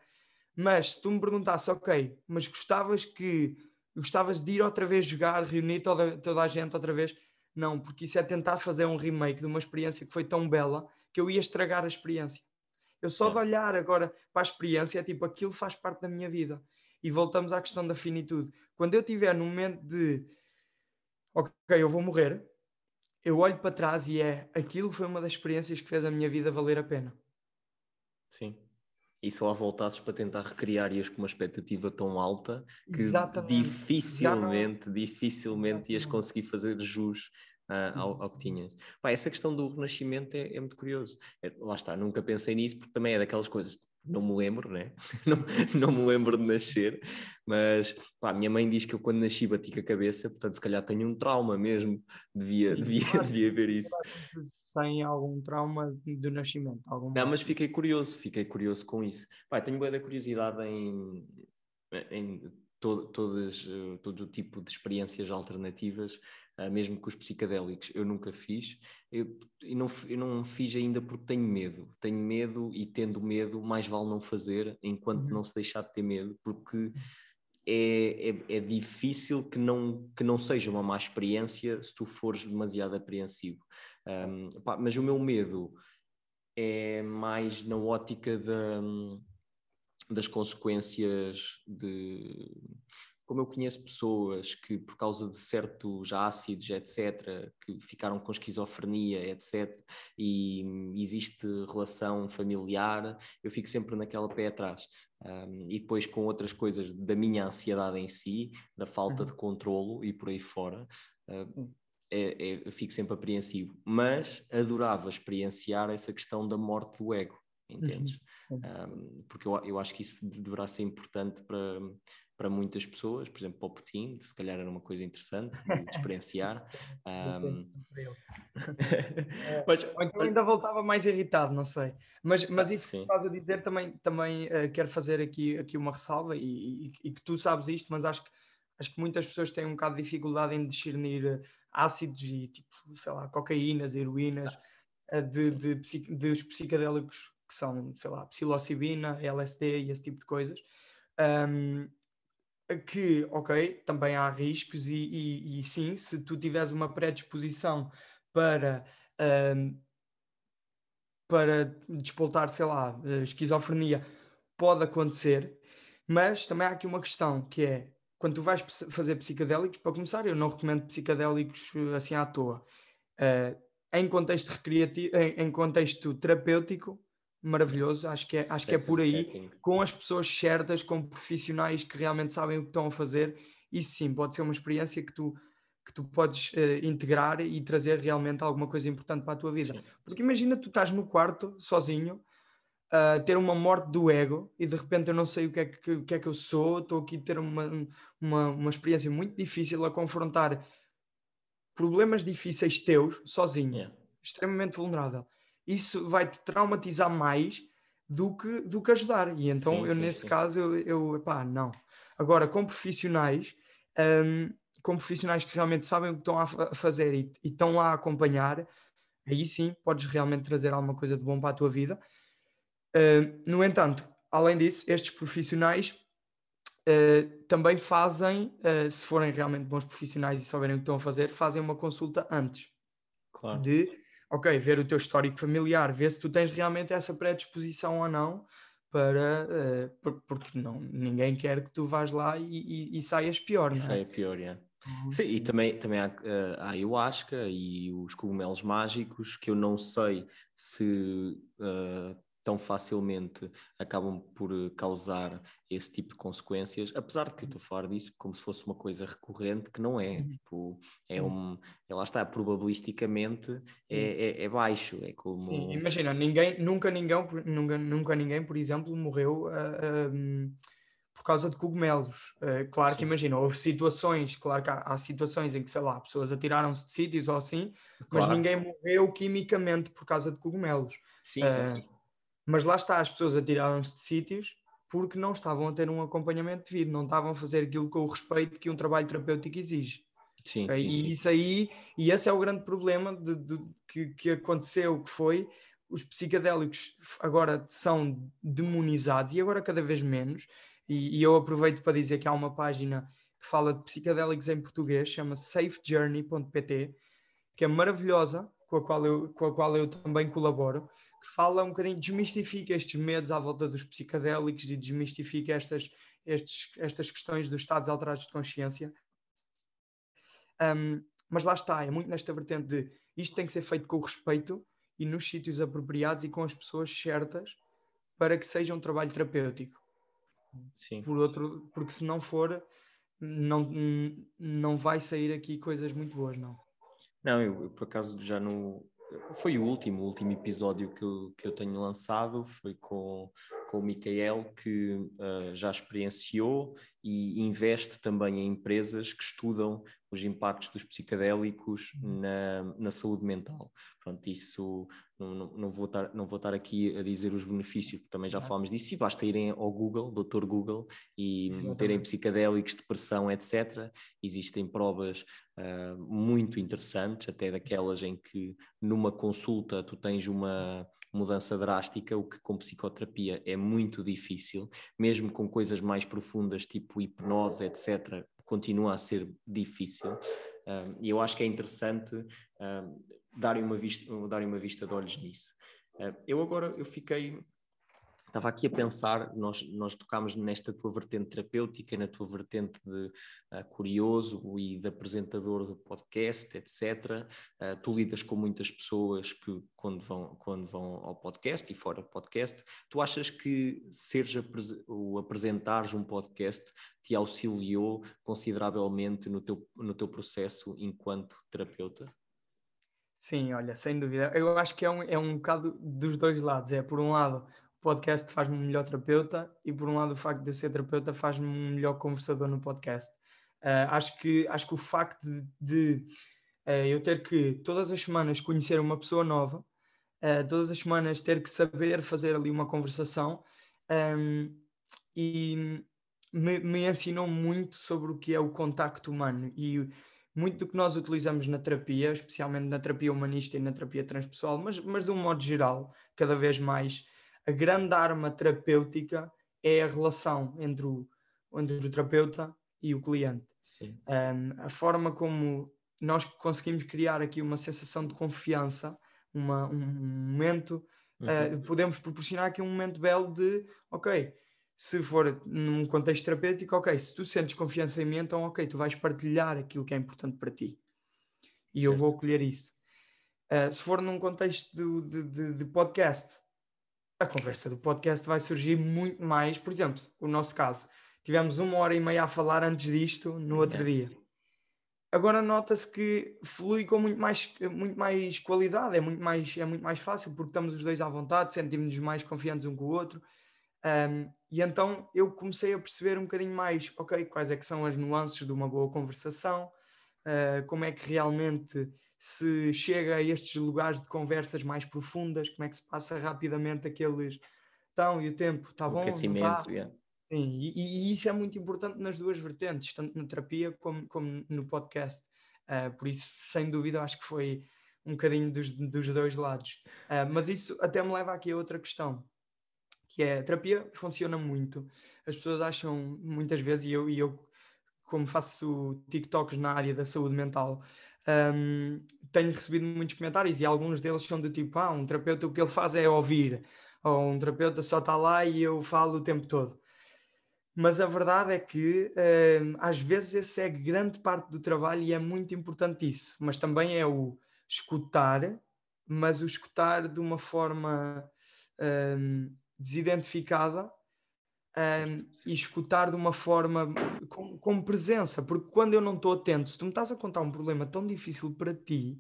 Mas se tu me perguntasse, ok, mas gostavas que gostavas de ir outra vez jogar, reunir toda, toda a gente outra vez? Não, porque isso é tentar fazer um remake de uma experiência que foi tão bela que eu ia estragar a experiência. Eu só de olhar agora para a experiência, é tipo, aquilo faz parte da minha vida. E voltamos à questão da finitude. Quando eu tiver no momento de, ok, eu vou morrer, eu olho para trás e é aquilo foi uma das experiências que fez a minha vida valer a pena. Sim. E se lá voltasses para tentar recriar ias com uma expectativa tão alta que Exatamente. dificilmente, não... dificilmente Exatamente. ias conseguir fazer jus uh, ao, ao, que tinhas. Pá, essa questão do renascimento é, é muito curioso. É, lá está, nunca pensei nisso porque também é daquelas coisas não me lembro, né? [LAUGHS] não, não me lembro de nascer, mas pá, a minha mãe diz que eu quando nasci bati com a cabeça, portanto se calhar tenho um trauma mesmo, devia, devia, devia ver isso. Tem algum trauma do nascimento? Algum não, mas fiquei curioso, fiquei curioso com isso. Pá, tenho boa da curiosidade em, em todo, todas, eh, todo o tipo de experiências alternativas uh, mesmo com os psicadélicos, eu nunca fiz. Eu, eu, não, eu não fiz ainda porque tenho medo. Tenho medo e tendo medo, mais vale não fazer enquanto uhum. não se deixar de ter medo, porque é, é, é, difícil que não, que não seja uma má experiência se tu fores demasiado apreensivo. Um, pá, mas o meu medo é mais na ótica da, das consequências de como eu conheço pessoas que, por causa de certos ácidos, etc., que ficaram com esquizofrenia, etc., e existe relação familiar, eu fico sempre naquela pé atrás. Um, e depois com outras coisas da minha ansiedade em si, da falta uhum. de controlo e por aí fora, uh, é, é, eu fico sempre apreensivo. Mas adorava experienciar essa questão da morte do ego, entendes? Uhum. Um, porque eu, eu acho que isso deverá ser importante para para muitas pessoas, por exemplo, para o Putin, se calhar era uma coisa interessante de, [LAUGHS] experienciar. um... [LAUGHS] mas, Ou então ainda voltava mais irritado, não sei. Mas, mas isso que estás a dizer também, também uh, quero fazer aqui, aqui uma ressalva e, e, e, que tu sabes isto, mas acho que, acho que muitas pessoas têm um bocado de dificuldade em discernir eh, ácidos e tipo, sei lá, cocaínas, heroínas, uh, de, de, de, dos psicadélicos que são, sei lá, psilocibina, LSD e esse tipo de coisas. Um, que, ok, também há riscos e, e, e sim, se tu tiveres uma predisposição para, um, para despoltar, sei lá, esquizofrenia, pode acontecer, mas também há aqui uma questão que é, quando tu vais fazer psicadélicos, para começar, eu não recomendo psicadélicos eh, assim à toa. Uh, em contexto recreativo, em, em, contexto terapêutico, maravilhoso. Acho que é, acho que é por aí, com as pessoas certas, com profissionais que realmente sabem o que estão a fazer. Isso sim, pode ser uma experiência que tu, que tu podes uh, integrar e trazer realmente alguma coisa importante para a tua vida. Sim. Porque imagina tu estás no quarto, sozinho, uh, ter uma morte do ego e de repente eu não sei o que é que, o que, é que eu sou, estou aqui a ter uma, uma, uma experiência muito difícil a confrontar problemas difíceis teus sozinho, yeah. extremamente vulnerável isso vai te traumatizar mais do que, do que ajudar. E então, sim, eu sim, nesse sim. caso, eu, eu pá, não. Agora, com profissionais, um, com profissionais que realmente sabem o que estão a fazer e, e, estão lá a acompanhar, aí sim podes realmente trazer alguma coisa de bom para a tua vida. Uh, no entanto, além disso, estes profissionais uh, também fazem, uh, se forem realmente bons profissionais e souberem o que estão a fazer, fazem uma consulta antes claro. de ok, ver o teu histórico familiar, ver se tu tens realmente essa predisposição ou não, para, uh, porque não, ninguém quer que tu vás lá e, e, e saias pior, não é? Saia pior, é. Sim, e também, também há uh, a ayahuasca e os cogumelos mágicos que eu não sei se uh, tão facilmente acabam por eh, causar esse tipo de consequências, apesar de que eu estou a falar disso como se fosse uma coisa recorrente, que não é, uhum. tipo, é um, é, lá está, probabilisticamente é, é, é, baixo, é como... Sim, imagina, ninguém, nunca ninguém, nunca, nunca ninguém, por exemplo, morreu... Uh, por causa de cogumelos. Uh, claro Sim. que imagina, houve situações, claro que há, há, situações em que, sei lá, pessoas atiraram-se de sítios ou assim, claro. mas ninguém morreu quimicamente por causa de cogumelos. Sim, sim, sim. Mas lá está, as pessoas atiraram-se de sítios porque não estavam a ter um acompanhamento devido, não estavam a fazer aquilo com o respeito que um trabalho terapêutico exige. Sim, sim, e sim. isso aí, e esse é o grande problema de, de, que, que aconteceu, que foi os psicadélicos agora são demonizados e agora cada vez menos. E, e eu aproveito para dizer que há uma página que fala de psicadélicos em português, chama safejourney.pt, que é maravilhosa, com a qual eu, com a qual eu também colaboro que fala um bocadinho, desmistifica estes medos à volta dos psicadélicos e desmistifica estas, estes, estas questões dos estados alterados de consciência. Um, mas lá está, é muito nesta vertente de isto tem que ser feito com respeito e nos sítios apropriados e com as pessoas certas para que seja um trabalho terapêutico. Sim. Por outro, porque se não for, não, não vai sair aqui coisas muito boas, não. Não, eu, eu por acaso já no, foi o último, o último episódio que eu, que eu tenho lançado, foi com, com o Micael, que uh, já experienciou e investe também em empresas que estudam os impactos dos psicadélicos uhum. na, na saúde mental. Pronto, isso não, não, não, vou estar, não vou estar aqui a dizer os benefícios, porque também já falámos disso, e basta irem ao Google, Dr. Google, e meterem psicadélicos, depressão, etc. Existem provas uh, muito interessantes, até daquelas em que numa consulta tu tens uma mudança drástica, o que com psicoterapia é muito difícil, mesmo com coisas mais profundas, tipo hipnose, etc., continua a ser difícil. E eu acho que é interessante darem, uma vista, uma vista de olhos nisso. Eu agora eu fiquei estava aqui a pensar, nós, nós tocámos nesta tua vertente terapêutica, na tua vertente de uh, curioso e de apresentador do podcast, etc. Uh, tu lidas com muitas pessoas que quando vão, quando vão ao podcast e fora do podcast, tu achas que seres o apresentares um podcast te auxiliou consideravelmente no teu, no teu processo enquanto terapeuta? Sim, olha, sem dúvida. Eu acho que é um, é um bocado dos dois lados. É, por um lado, podcast faz-me um melhor terapeuta e por um lado o facto de eu ser terapeuta faz-me um melhor conversador no podcast. Uh, acho, que, acho que o facto de, de uh, eu ter que todas as semanas conhecer uma pessoa nova, uh, todas as semanas ter que saber fazer ali uma conversação um, e me, me ensinou muito sobre o que é o contacto humano e muito do que nós utilizamos na terapia, especialmente na terapia humanista e na terapia transpessoal, mas, mas de um modo geral, cada vez mais a grande arma terapêutica é a relação entre o, entre o terapeuta e o cliente. Um, a forma como nós conseguimos criar aqui uma sensação de confiança, uma, um momento, uhum. uh, podemos proporcionar aqui um momento belo de, ok, se for num contexto terapêutico, ok, se tu sentes confiança em mim, então ok, tu vais partilhar aquilo que é importante para ti. E certo. eu vou colher isso. Uh, se for num contexto de, de, de, podcast, a conversa do podcast vai surgir muito mais. Por exemplo, o nosso caso, tivemos uma hora e meia a falar antes disto no outro dia. Agora nota-se que flui com muito mais, muito mais qualidade, é muito mais, é muito mais fácil, porque estamos os dois à vontade, sentimos-nos mais confiantes um com o outro. Um, e então eu comecei a perceber um bocadinho mais, ok, quais é que são as nuances de uma boa conversação, uh, como é que realmente se chega a estes lugares de conversas mais profundas, como é que se passa rapidamente aqueles então e o tempo, está bom? Aquecimento, yeah. Sim, e, e, isso é muito importante nas duas vertentes, tanto na terapia como, como no podcast. Uh, por isso, sem dúvida, acho que foi um bocadinho dos, dos dois lados. Uh, mas isso até me leva aqui a outra questão, que é a terapia funciona muito. As pessoas acham muitas vezes, e eu, e eu como faço TikToks na área da saúde mental, um, tenho recebido muitos comentários e alguns deles são do tipo: ah, um terapeuta o que ele faz é ouvir, ou um terapeuta só está lá e eu falo o tempo todo. Mas a verdade é que um, às vezes esse é grande parte do trabalho e é muito importante isso, mas também é o escutar, mas o escutar de uma forma um, desidentificada um, e escutar de uma forma com, com, presença, porque quando eu não estou atento, se tu me estás a contar um problema tão difícil para ti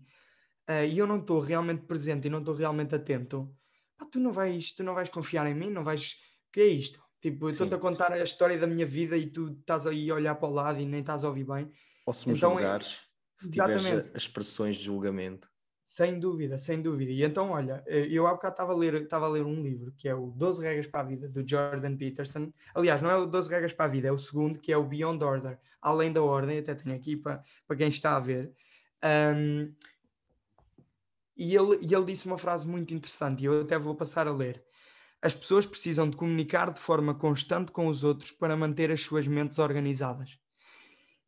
uh, e eu não estou realmente presente e não estou realmente atento, pá, tu, não vais, tu não vais confiar em mim, não vais. O que é isto? Tipo, eu estou-te a contar a história da minha vida e tu estás aí a olhar para o lado e nem estás a ouvir bem. Posso me então, é julgares é... se tiveres as expressões de julgamento. Sem dúvida, sem dúvida. E então, olha, eh, eu há bocado estava a ler, estava a ler um livro que é o 12 Regras para a Vida, do Jordan Peterson. Aliás, não é o 12 Regras para a Vida, é o segundo, que é o Beyond Order, Além da Ordem, até tenho aqui para, para quem está a ver. Um, e ele, e ele disse uma frase muito interessante, e eu até vou passar a ler. As pessoas precisam de comunicar de forma constante com os outros para manter as suas mentes organizadas.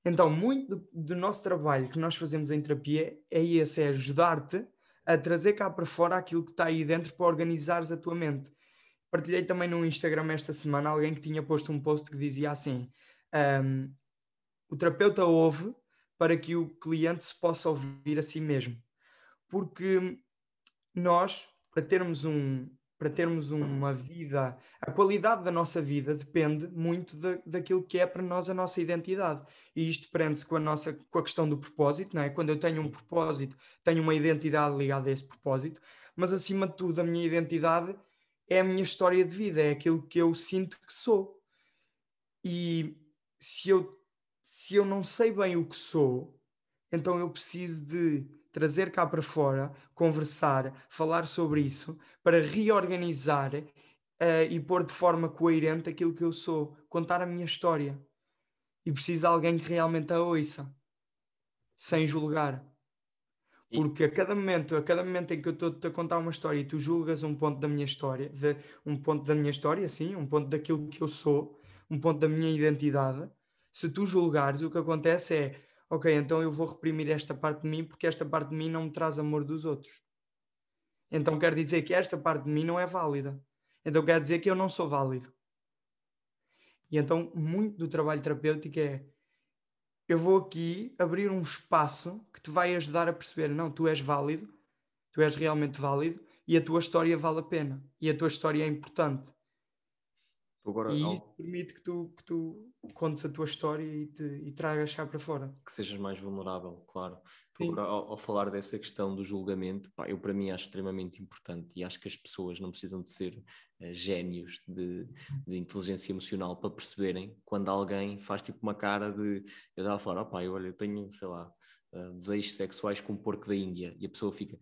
Então, muito do, do, nosso trabalho que nós fazemos em terapia é esse, é ajudar-te a trazer cá para fora aquilo que está aí dentro para organizares a tua mente. Partilhei também no Instagram esta semana alguém que tinha posto um post que dizia assim: um, o terapeuta ouve para que o cliente se possa ouvir a si mesmo. Porque nós, para termos um, para termos uma vida, a qualidade da nossa vida depende muito da, daquilo que é para nós a nossa identidade. E isto prende-se com a nossa com a questão do propósito, não é? Quando eu tenho um propósito, tenho uma identidade ligada a esse propósito, mas acima de tudo a minha identidade é a minha história de vida, é aquilo que eu sinto que sou. E se eu se eu não sei bem o que sou, então eu preciso de trazer cá para fora, conversar, falar sobre isso, para reorganizar uh, e pôr de forma coerente aquilo que eu sou, contar a minha história. E preciso de alguém que realmente a ouça, sem julgar. Porque a cada momento, a cada momento em que eu estou-te a contar uma história e tu julgas um ponto da minha história, de, um ponto da minha história, sim, um ponto daquilo que eu sou, um ponto da minha identidade, se tu julgares, o que acontece é ok, então eu vou reprimir esta parte de mim porque esta parte de mim não me traz amor dos outros. Então quer dizer que esta parte de mim não é válida. Então quer dizer que eu não sou válido. E então muito do trabalho terapêutico é eu vou aqui abrir um espaço que te vai ajudar a perceber, não, tu és válido, tu és realmente válido e a tua história vale a pena e a tua história é importante. Agora, e isso permite que tu, que tu contes a tua história e, te, e tragas cá para fora. Que sejas mais vulnerável, claro. Agora, ao, ao, falar dessa questão do julgamento, pá, eu para mim acho extremamente importante e acho que as pessoas não precisam de ser uh, génios de, de, inteligência emocional para perceberem quando alguém faz tipo uma cara de eu estava a falar, oh, pá, eu, olha, eu tenho, sei lá, uh, desejos sexuais com um porco da Índia e a pessoa fica,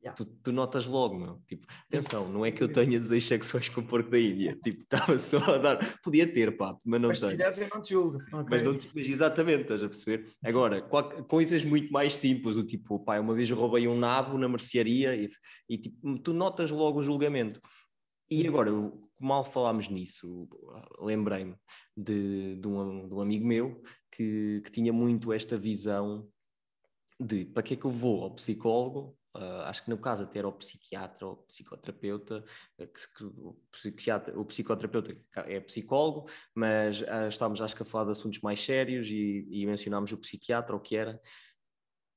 Yeah. Tu, tu, notas logo, meu. Tipo, atenção, não é que eu tenha desejos sexuais com o porco da Índia. [LAUGHS] Tipo, estava só a dar. Podia ter, pá, mas não mas tenho. Mas eu não te julgo. Okay. Mas, não te... mas exatamente, estás a perceber? Agora, coisas muito mais simples, do tipo, pá, uma vez roubei um nabo na mercearia e, e tipo, tu notas logo o julgamento. E agora, mal falámos nisso, lembrei-me de, de, um, de um amigo meu que, que tinha muito esta visão de para que é que eu vou ao psicólogo Uh, acho que no caso até era o psiquiatra ou psicoterapeuta, eh, que, que, o, psiquiatra, o psicoterapeuta é psicólogo, mas uh, estávamos acho que a falar de assuntos mais sérios e, e mencionámos o psiquiatra, o que era.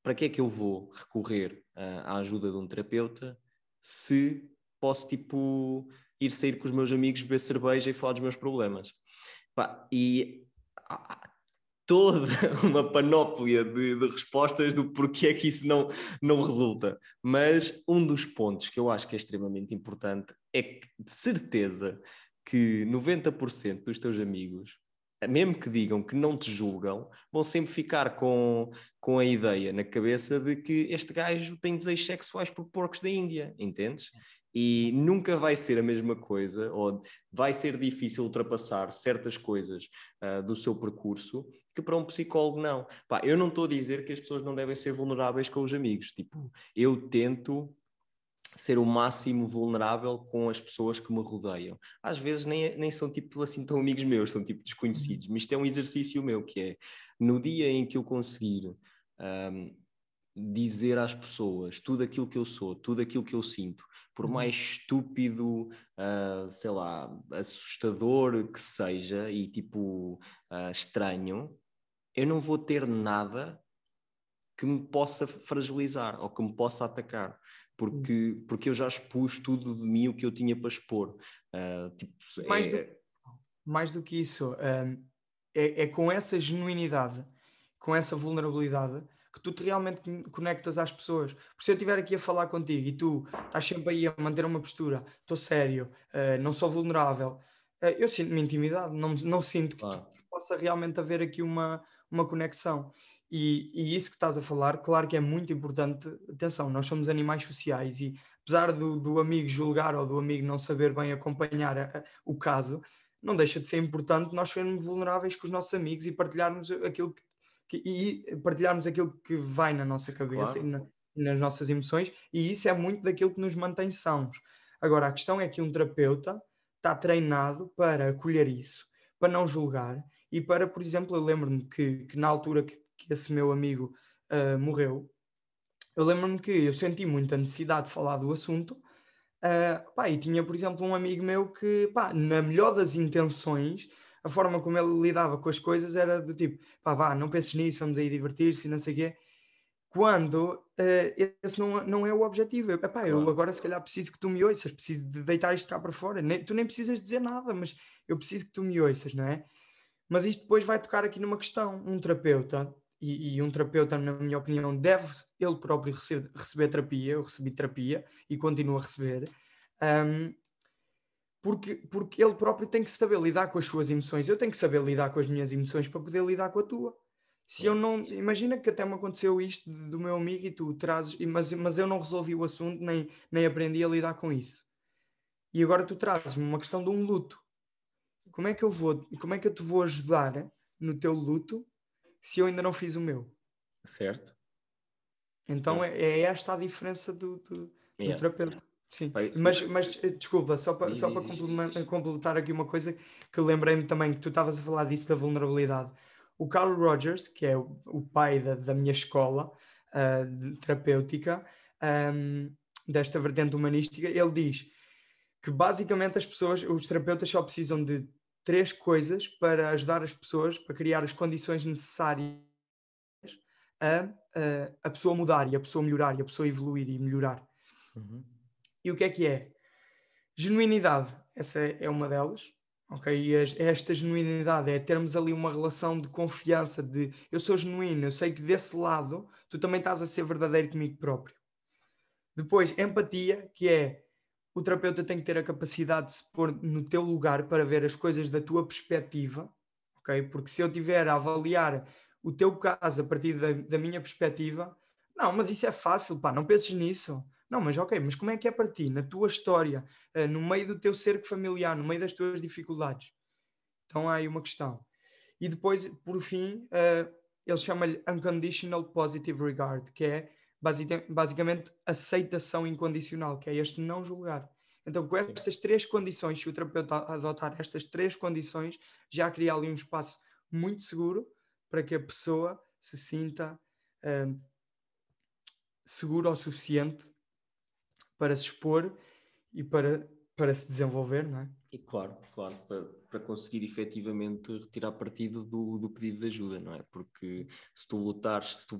Para que é que eu vou recorrer uh, à ajuda de um terapeuta se posso tipo ir sair com os meus amigos, beber cerveja e falar dos meus problemas. Pá, e toda [LAUGHS] uma panóplia de, de, respostas do porquê é que isso não, não resulta. Mas um dos pontos que eu acho que é extremamente importante é que, de certeza, que 90% dos teus amigos mesmo que digam que não te julgam, vão sempre ficar com, com a ideia na cabeça de que este gajo tem desejos sexuais por porcos da Índia, entendes? E nunca vai ser a mesma coisa, ou vai ser difícil ultrapassar certas coisas uh, do seu percurso que para um psicólogo não. Pá, eu não estou a dizer que as pessoas não devem ser vulneráveis com os amigos. Tipo, eu tento ser o máximo vulnerável com as pessoas que me rodeiam. Às vezes nem, nem são tipo assim tão amigos meus, são tipo desconhecidos, mas isto é um exercício meu que é no dia em que eu conseguir um, dizer às pessoas tudo aquilo que eu sou, tudo aquilo que eu sinto, por uhum. mais estúpido, uh, sei lá, assustador que seja e tipo uh, estranho, eu não vou ter nada que me possa fragilizar ou que me possa atacar porque, porque eu já expus tudo de mim o que eu tinha para expor. Uh, tipo, mais, é... do, mais do que isso, um, é, é com essa genuinidade, com essa vulnerabilidade, que tu te realmente conectas às pessoas. Por se eu estiver aqui a falar contigo e tu estás sempre aí a manter uma postura, estou sério, uh, não sou vulnerável, uh, eu sinto-me intimidade, não, não sinto que, claro. que, possa realmente haver aqui uma, uma conexão. E, e, isso que estás a falar, claro que é muito importante. Atenção, nós somos animais sociais e apesar do, do amigo julgar ou do amigo não saber bem acompanhar a, a, o caso, não deixa de ser importante nós sermos vulneráveis com os nossos amigos e partilharmos aquilo que, que e partilharmos aquilo que vai na nossa cabeça claro. e, na, nas nossas emoções, e isso é muito daquilo que nos mantém sãos. Agora, a questão é que um terapeuta está treinado para acolher isso, para não julgar e para, por exemplo, eu lembro-me que, que na altura que que esse meu amigo uh, morreu, eu lembro-me que eu senti muita necessidade de falar do assunto. Uh, pá, e tinha, por exemplo, um amigo meu que, pá, na melhor das intenções, a forma como ele lidava com as coisas era do tipo, pá, vá, não penses nisso, vamos aí divertir-se e não sei o quê. Quando uh, esse não, não é o objetivo. Epá, eu agora se calhar preciso que tu me ouças, preciso de deitar isto cá para fora. Nem, tu nem precisas dizer nada, mas eu preciso que tu me ouças, não é? Mas isto depois vai tocar aqui numa questão. Um terapeuta e, e, um terapeuta, na minha opinião, deve ele próprio receber, receber terapia. Eu recebi terapia e continuo a receber. Um, porque, porque ele próprio tem que saber lidar com as suas emoções. Eu tenho que saber lidar com as minhas emoções para poder lidar com a tua. Se eu não. Imagina que até me aconteceu isto do meu amigo e tu trazes, mas, mas eu não resolvi o assunto, nem, nem aprendi a lidar com isso. E agora tu trazes-me uma questão de um luto. Como é que eu vou, como é que eu te vou ajudar no teu luto se eu ainda não fiz o meu. Certo. Então é, é, esta a diferença do, do, yeah. do terapeuta. Sim, mas, mas eh, desculpa, só para, só para complementar, completar aqui uma coisa que lembrei-me também que tu estavas a falar disso da vulnerabilidade. O Carl Rogers, que é o, o pai da, da minha escola uh, terapêutica, um, desta vertente humanística, ele diz que basicamente as pessoas, os terapeutas só precisam de três coisas para ajudar as pessoas, para criar as condições necessárias a, a, a pessoa mudar e a pessoa melhorar e a pessoa evoluir e melhorar. Uhum. E o que é que é? Genuinidade, essa é uma delas. Ok, e esta genuinidade é termos ali uma relação de confiança, de eu sou genuíno, eu sei que desse lado tu também estás a ser verdadeiro comigo próprio. Depois, empatia, que é o terapeuta tem que ter a capacidade de se pôr no teu lugar para ver as coisas da tua perspectiva, ok? Porque se eu tiver a avaliar o teu caso a partir da, da minha perspectiva, não, mas isso é fácil, pá, não penses nisso. Não, mas ok, mas como é que é para ti, na tua história, uh, no meio do teu cerco familiar, no meio das tuas dificuldades? Então há aí uma questão. E depois, por fim, uh, ele chama-lhe Unconditional Positive Regard, que é basicamente aceitação incondicional, que é este não julgar. Então, com estas Sim. três condições, se o terapeuta adotar estas três condições, já cria ali um espaço muito seguro para que a pessoa se sinta uh, segura o suficiente para se expor e para, para se desenvolver, não é? E claro, claro, para, para conseguir efetivamente retirar partido do, do pedido de ajuda, não é? Porque se tu lutares, se tu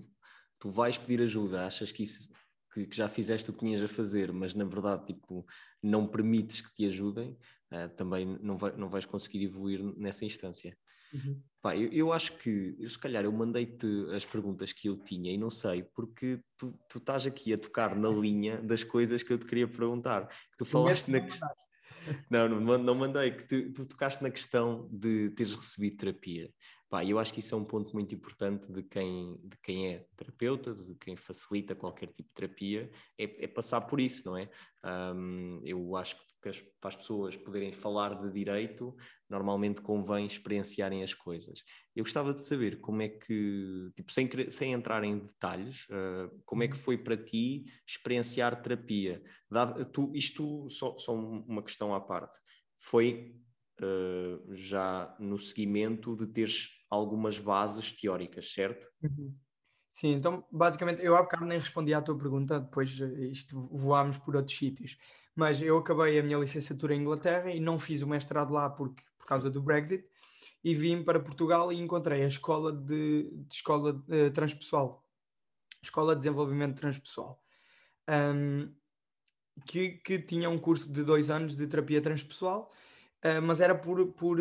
tu vais pedir ajuda, achas que isso que, que, já fizeste o que tinhas a fazer, mas na verdade tipo, não permites que te ajudem, uh, também não, vai, não vais conseguir evoluir nessa instância. Uhum. Pá, eu, eu, acho que, eu, se calhar, eu mandei-te as perguntas que eu tinha e não sei, porque tu, tu estás aqui a tocar na linha das coisas que eu te queria perguntar. Tu [LAUGHS] falaste na questão. [LAUGHS] Não, não, não mandei, que tu, tu, tocaste na questão de teres recebido terapia. Pá, eu acho que isso é um ponto muito importante de quem, de quem é terapeuta, de quem facilita qualquer tipo de terapia, é, é passar por isso, não é? Um, eu acho que as, para as pessoas poderem falar de direito, normalmente convém experienciarem as coisas. Eu gostava de saber como é que, tipo, sem, sem entrar em detalhes, uh, como é que uhum. foi para ti experienciar terapia? Dava, tu, isto só, só uma questão à parte. Foi uh, já no seguimento de teres algumas bases teóricas, certo? Uhum. Sim, então basicamente eu há bocado nem respondi à tua pergunta, depois eh, isto voámos por outros sítios. Mas eu acabei a minha licenciatura em Inglaterra e não fiz o mestrado lá porque, por causa do Brexit e vim para Portugal e encontrei a escola de, de escola uh, transpessoal, escola de desenvolvimento transpessoal, um, que, que tinha um curso de dois anos de terapia transpessoal Uh, mas era por, por,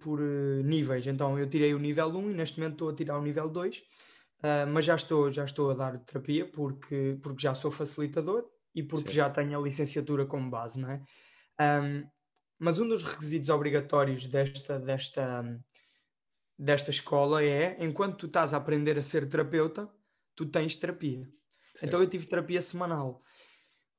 por uh, níveis. Então eu tirei o nível 1 e neste momento estou a tirar o nível 2, uh, mas já estou, já estou a dar terapia porque, porque já sou facilitador e porque Sim. já tenho a licenciatura como base, não é? Um, mas um dos requisitos obrigatórios desta, desta, desta escola é, enquanto tu estás a aprender a ser terapeuta, tu tens terapia. Certo. Então eu tive terapia semanal.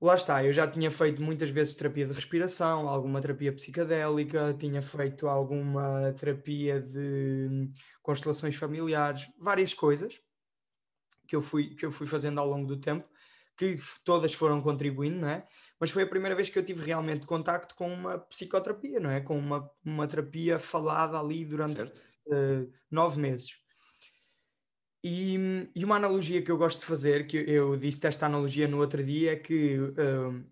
Lá está, eu já tinha feito muitas vezes terapia de respiração, alguma terapia psicadélica, tinha feito alguma terapia de constelações familiares, várias coisas que eu fui, que eu fui fazendo ao longo do tempo, que todas foram contribuindo, não é? Mas foi a primeira vez que eu tive realmente contacto com uma psicoterapia, não é? Com uma, uma terapia falada ali durante uh, nove meses. E, e, uma analogia que eu gosto de fazer, que eu disse esta analogia no outro dia, é que uh,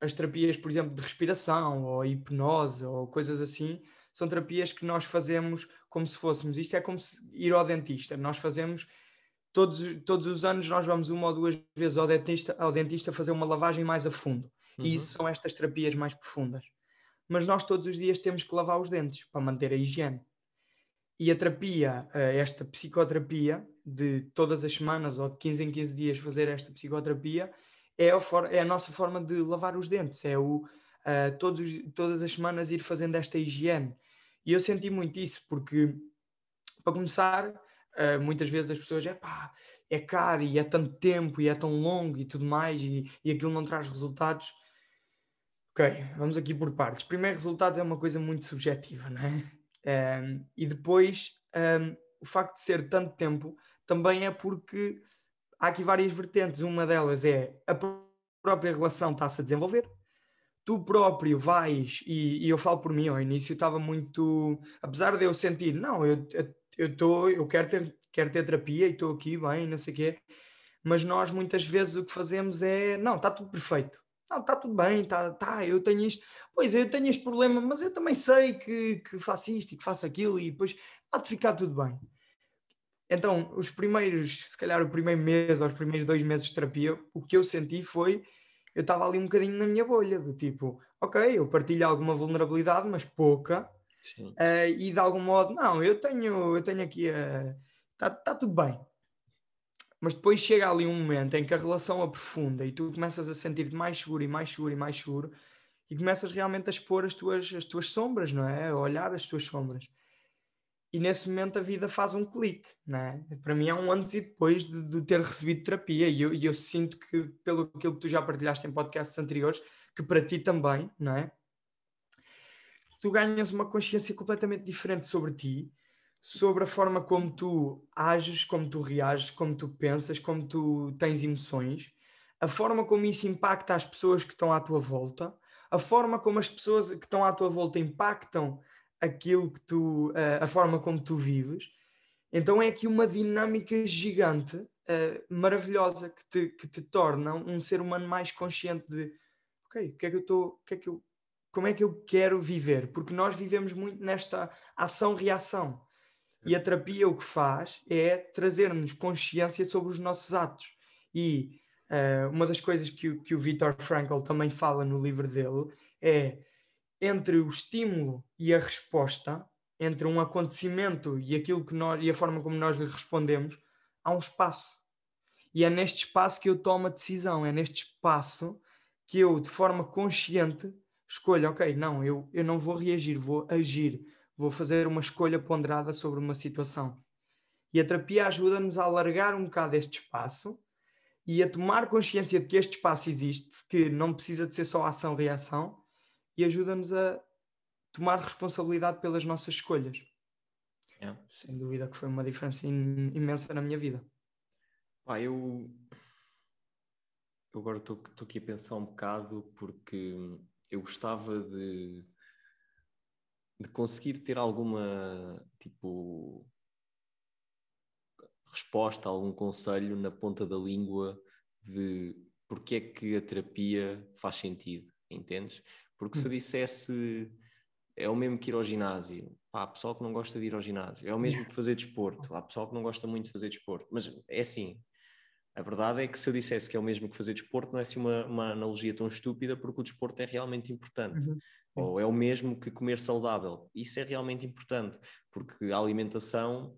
as terapias, por exemplo, de respiração ou hipnose ou coisas assim, são terapias que nós fazemos como se fôssemos. Isto é como ir ao dentista. Nós fazemos todos, todos os anos, nós vamos uma ou duas vezes ao dentista, ao dentista fazer uma lavagem mais a fundo. Uhum. E isso são estas terapias mais profundas. Mas nós todos os dias temos que lavar os dentes para manter a higiene. E a terapia, eh, esta psicoterapia, de todas as semanas ou de 15 em 15 dias fazer esta psicoterapia, é a, for, é a nossa forma de lavar os dentes, é o uh, todos, todas as semanas ir fazendo esta higiene. E eu senti muito isso, porque, para começar, uh, muitas vezes as pessoas é pá, é caro e é tanto tempo e é tão longo e tudo mais, e, e aquilo não traz resultados. Ok, vamos aqui por partes. Primeiro, resultados é uma coisa muito subjetiva, não é? Um, e depois, um, o facto de ser tanto tempo também é porque há aqui várias vertentes. Uma delas é a própria relação está-se a desenvolver. Tu próprio vais, e, e, eu falo por mim, ao início estava muito. Apesar de eu sentir, não, eu, eu, tô, eu quero, ter, quero ter terapia e estou aqui bem, não sei o quê, mas nós muitas vezes o que fazemos é, não, está tudo perfeito. Não, está tudo bem, tá, tá, eu tenho isto. Pois, eu tenho este problema, mas eu também sei que, que faço isto e que faço aquilo e depois há de ficar tudo bem. Então, os primeiros, se calhar o primeiro mês ou os primeiros dois meses de terapia, o que eu senti foi, eu estava ali um bocadinho na minha bolha, do tipo, ok, eu partilho alguma vulnerabilidade, mas pouca, uh, e de algum modo, não, eu tenho, eu tenho aqui a... Está tá tudo bem. Mas depois chega ali um momento em que a relação aprofunda e tu começas a sentir-te mais seguro e mais seguro e mais seguro e começas realmente a expor as tuas, as tuas sombras, não é? A olhar as tuas sombras e nesse momento a vida faz um clique, né? Para mim é um antes e depois de, de ter recebido terapia e eu, e eu, sinto que, pelo aquilo que tu já partilhaste em podcasts anteriores, que para ti também, não é? Tu ganhas uma consciência completamente diferente sobre ti, sobre a forma como tu ages, como tu reages, como tu pensas, como tu tens emoções, a forma como isso impacta as pessoas que estão à tua volta, a forma como as pessoas que estão à tua volta impactam aquilo que tu, a forma como tu vives. Então é aqui uma dinâmica gigante, uh, maravilhosa, que te, que te torna um ser humano mais consciente de ok, o que é que eu estou, que é que eu, como é que eu quero viver? Porque nós vivemos muito nesta ação-reação. E a terapia o que faz é trazer-nos consciência sobre os nossos atos. E Uh, uma das coisas que o, que o Viktor Frankl também fala no livro dele é entre o estímulo e a resposta, entre um acontecimento e aquilo que nós e a forma como nós lhe respondemos, há um espaço. E é neste espaço que eu tomo a decisão, é neste espaço que eu, de forma consciente, escolho, ok, não, eu, eu não vou reagir, vou agir, vou fazer uma escolha ponderada sobre uma situação. E a terapia ajuda-nos a alargar um bocado este espaço e a tomar consciência de que este espaço existe, que não precisa de ser só ação-reação, e ajuda-nos a tomar responsabilidade pelas nossas escolhas. É. Sem dúvida que foi uma diferença imensa na minha vida. Pá, eu, eu agora estou aqui a pensar um bocado porque eu gostava de, de conseguir ter alguma tipo resposta, algum conselho na ponta da língua de porque é que a terapia faz sentido, entendes? Porque se eu hum. dissesse é o mesmo que ir ao ginásio, pá, há pessoal que não gosta de ir ao ginásio, é o mesmo que fazer desporto, há pessoal que não gosta muito de fazer desporto, mas é assim, a verdade é que se eu dissesse que é o mesmo que fazer desporto, não é assim uma, uma analogia tão estúpida, porque o desporto é realmente importante. Uhum. Ou é o mesmo que comer saudável. Isso é realmente importante, porque a alimentação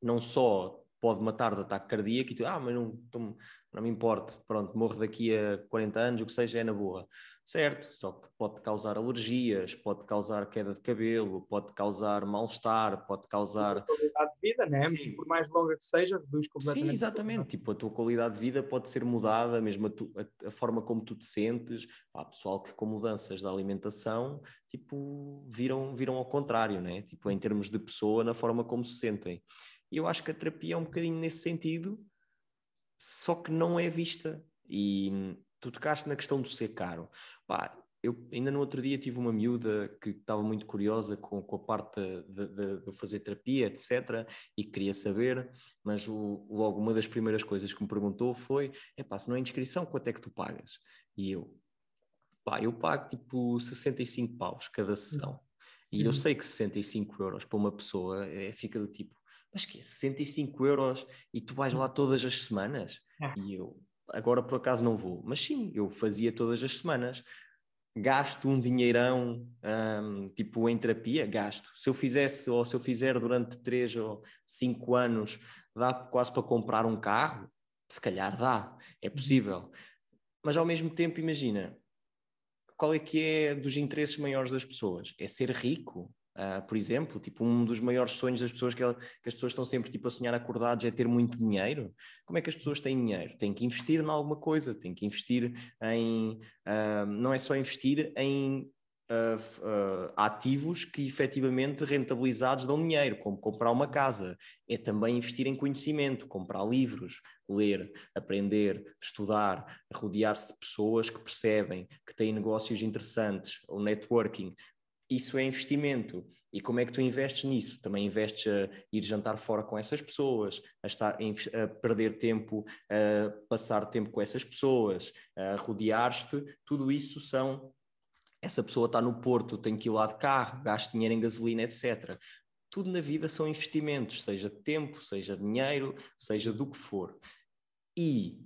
não só pode matar de ataque cardíaco e tu, ah, mas não, não me importa, pronto, morro daqui a 40 anos, o que seja, é na boa. Certo, só que pode causar alergias, pode causar queda de cabelo, pode causar mal-estar, pode causar. A qualidade de vida, né? Sim. Por mais longa que seja, reduz completamente. Sim, exatamente. Tipo, a tua qualidade de vida pode ser mudada, mesmo a, tu, a, a forma como tu te sentes. Há pessoal que com mudanças da alimentação, tipo, viram, viram ao contrário, né? Tipo, em termos de pessoa, na forma como se sentem. E eu acho que a terapia é um bocadinho nesse sentido, só que não é vista. E tu tocaste na questão do ser caro. Pá, eu ainda no outro dia tive uma miúda que estava muito curiosa com, com a parte de, de, de, fazer terapia, etc. E queria saber, mas o, logo uma das primeiras coisas que me perguntou foi: é pá, se não é inscrição, quanto é que tu pagas? E eu, pá, eu pago tipo 65 paus cada sessão. E uhum. eu sei que 65 euros para uma pessoa é, fica do tipo, mas que é 65 euros e tu vais lá todas as semanas? É. E eu, agora por acaso não vou, mas sim, eu fazia todas as semanas. Gasto um dinheirão, um, tipo em terapia, gasto. Se eu fizesse, ou se eu fizer durante 3 ou 5 anos, dá quase para comprar um carro? Se calhar dá, é uhum. possível. Mas ao mesmo tempo, imagina, qual é que é dos interesses maiores das pessoas? É ser rico? Uh, por exemplo, tipo, um dos maiores sonhos das pessoas que, ela, que, as pessoas estão sempre tipo, a sonhar acordados é ter muito dinheiro. Como é que as pessoas têm dinheiro? Têm que investir em alguma coisa, têm que investir em. Uh, não é só investir em uh, ativos que efetivamente rentabilizados dão dinheiro, como comprar uma casa. É também investir em conhecimento, comprar livros, ler, aprender, estudar, rodear-se de pessoas que percebem, que têm negócios interessantes, o networking isso é investimento. E como é que tu investes nisso? Também investes a ir jantar fora com essas pessoas, a, estar, a perder tempo, a passar tempo com essas pessoas, a rodear-te. Tudo isso são. Essa pessoa está no Porto, tem que ir lá de carro, gasta dinheiro em gasolina, etc. Tudo na vida são investimentos, seja tempo, seja dinheiro, seja do que for. E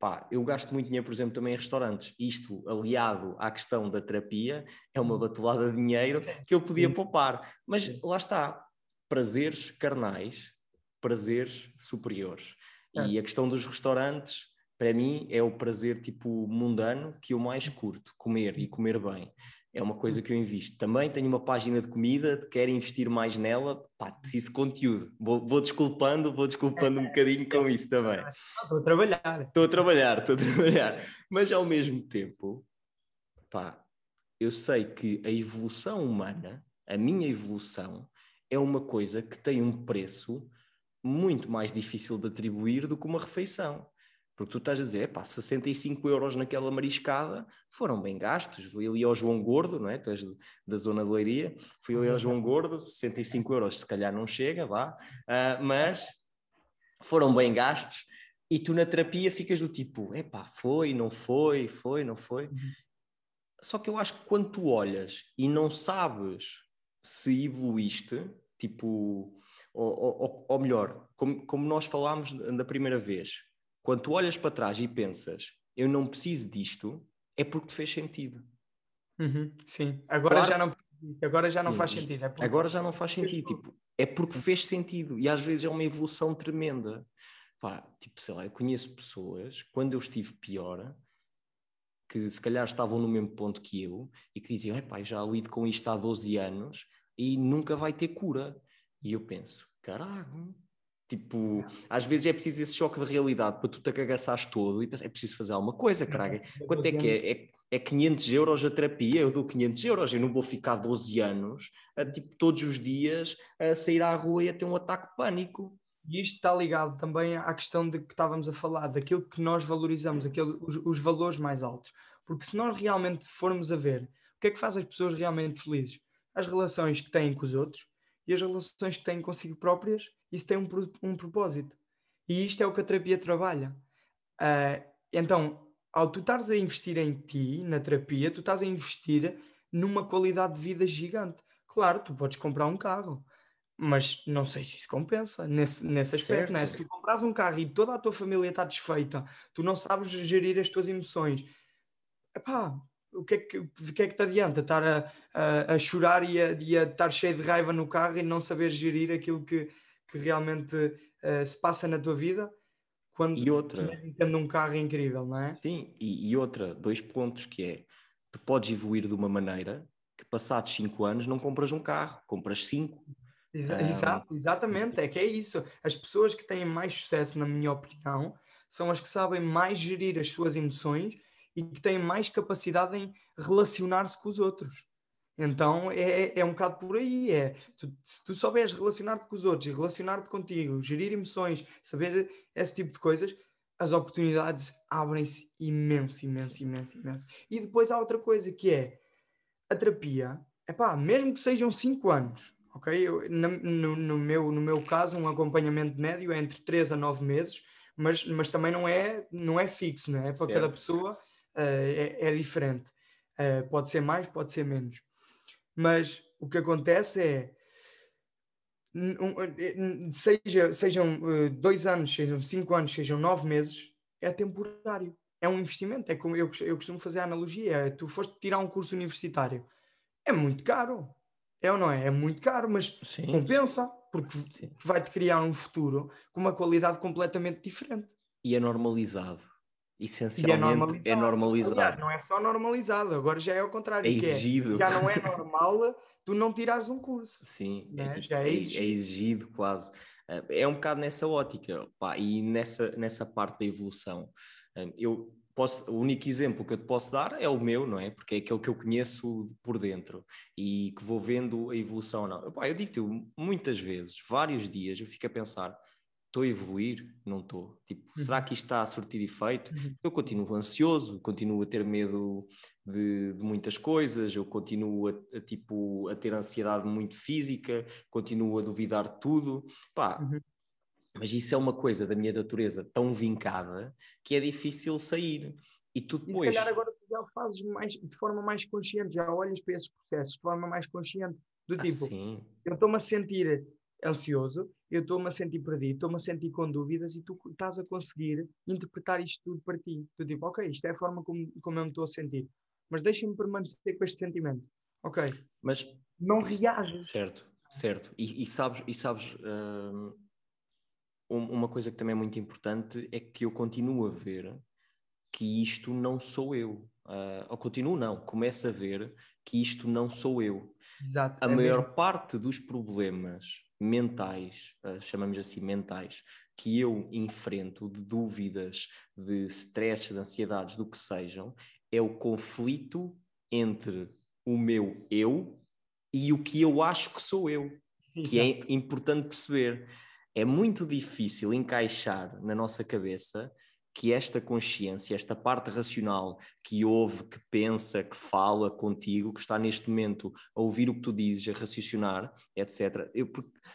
Pá, eu gasto muito dinheiro, por exemplo, também em restaurantes. Isto, aliado à questão da terapia, é uma hum. batelada de dinheiro que eu podia poupar. Mas lá está, prazeres carnais, prazeres superiores. É. E a questão dos restaurantes, para mim, é o prazer tipo mundano que eu mais curto, comer e comer bem é uma coisa que eu invisto. Também tenho uma página de comida, quero investir mais nela, pá, preciso de conteúdo. Vou, vou desculpando, vou desculpando um bocadinho com isso também. Estou a trabalhar. Estou a trabalhar, estou a trabalhar. Mas ao mesmo tempo, pá, eu sei que a evolução humana, a minha evolução, é uma coisa que tem um preço muito mais difícil de atribuir do que uma refeição. Porque tu estás a dizer, pá, 65 euros naquela mariscada foram bem gastos. Fui ali ao João Gordo, não é? Tu és da zona de Leiria. Fui ali ao João Gordo, 65 euros se calhar não chega, vá. Uh, mas foram bem gastos. E tu na terapia ficas do tipo, epá, foi, não foi, foi, não foi. Uhum. Só que eu acho que quando tu olhas e não sabes se evoluíste, tipo, ou, ou, ou melhor, como, como nós falámos da primeira vez, quando tu olhas para trás e pensas, eu não preciso disto, é porque te fez sentido. Uhum, sim, agora claro. já não agora já não faz sentido. É agora já não faz sentido, tipo, é porque sim. fez sentido e às vezes é uma evolução tremenda. Pá, tipo, sei lá, eu conheço pessoas, quando eu estive pior, que se calhar estavam no mesmo ponto que eu e que diziam, epá, já lido com isto há 12 anos e nunca vai ter cura. E eu penso, caralho, Tipo, às vezes é preciso esse choque de realidade para tu te acagaçares todo e é preciso fazer alguma coisa, caralho. Quanto é que é? é? É 500 euros a terapia, eu dou 500 euros, eu não vou ficar 12 anos, a, tipo, todos os dias a sair à rua e a ter um ataque de pânico. E isto está ligado também à questão de que estávamos a falar, daquilo que nós valorizamos, aquele, os, os valores mais altos. Porque se nós realmente formos a ver o que é que faz as pessoas realmente felizes, as relações que têm com os outros e as relações que têm consigo próprias isso tem um, um propósito. E isto é o que a terapia trabalha. Uh, então, ao tu estares a investir em ti, na terapia, tu estás a investir numa qualidade de vida gigante. Claro, tu podes comprar um carro, mas não sei se isso compensa nesse, nesse aspecto. Né? Se tu compras um carro e toda a tua família está desfeita, tu não sabes gerir as tuas emoções, epá, o que é que, de que é que te adianta estar a, a, a chorar e a, e a estar cheio de raiva no carro e não saber gerir aquilo que, que realmente uh, se passa na tua vida quando e outra tendo um carro incrível, não é? Sim, e, e, outra, dois pontos que é tu podes evoluir de uma maneira que passados cinco anos não compras um carro, compras cinco. Exa um... Exato, exatamente, é que é isso. As pessoas que têm mais sucesso, na minha opinião, são as que sabem mais gerir as suas emoções e que têm mais capacidade em relacionar-se com os outros. Então é, é um bocado por aí. É, tu, se tu souberes relacionar-te com os outros e relacionar-te contigo, gerir emoções, saber esse tipo de coisas, as oportunidades abrem-se imenso, imenso, imenso, imenso. E depois há outra coisa que é a terapia, é pá, mesmo que sejam 5 anos, ok? Eu, no, no, meu, no meu caso, um acompanhamento médio é entre 3 a 9 meses, mas, mas também não é, não é fixo, não é? Para certo. cada pessoa é, é, diferente. Uh, pode ser mais, pode ser menos. Mas o que acontece é. Seja, sejam eh, dois anos, sejam cinco anos, sejam nove meses, é temporário. É um investimento. É como eu, eu costumo fazer a analogia: é, tu foste tirar um curso universitário, é muito caro. É ou não é? É muito caro, mas Sim. compensa, porque vai-te criar um futuro com uma qualidade completamente diferente. E é normalizado essencialmente é normalizado. É normalizado. Aliás, não é só normalizado, agora já é ao contrário. É, é exigido. É, já não é normal tu não tirares um curso. Sim, é, né? tipo, já é, é exigido. é, exigido. quase. É um bocado nessa ótica pá, e nessa, nessa parte da evolução. Eu posso, o único exemplo que eu te posso dar é o meu, não é? Porque é aquele que eu conheço por dentro e que vou vendo a evolução. Não. Pá, eu digo-te muitas vezes, vários dias, eu fico a pensar estou a evoluir? Não estou. Tipo, uhum. será que isto está a surtir efeito? Uhum. Eu continuo ansioso, continuo a ter medo de, de muitas coisas, eu continuo a, a, tipo, a ter ansiedade muito física, continuo a duvidar de tudo. Pá, uhum. Mas isso é uma coisa da minha natureza tão vincada que é difícil sair. E tu depois... E se calhar agora tu já fazes mais, de forma mais consciente, já olhas para esses processos de forma mais consciente. Do ah, tipo, ah, eu estou-me a sentir ansioso, eu estou-me a sentir perdido, estou-me a sentir com dúvidas e tu estás a conseguir interpretar isto tudo para ti. Tu tipo, ok, isto é a forma como, como eu me estou a sentir, mas deixa-me permanecer com este sentimento. Ok. Mas não reages. Certo, certo. E, e sabes, e sabes uh, uma coisa que também é muito importante é que eu continuo a ver que isto não sou eu. Uh, ou continuo não, começo a ver que isto não sou eu. Exato, a é maior mesmo. parte dos problemas mentais, uh, chamamos assim mentais, que eu enfrento, de dúvidas, de stresses, de ansiedades, do que sejam, é o conflito entre o meu eu e o que eu acho que sou eu, Exato. que é importante perceber. É muito difícil encaixar na nossa cabeça que esta consciência, esta parte racional que ouve, que pensa, que fala contigo, que está neste momento a ouvir o que tu dizes, a raciocinar, etc. Eu,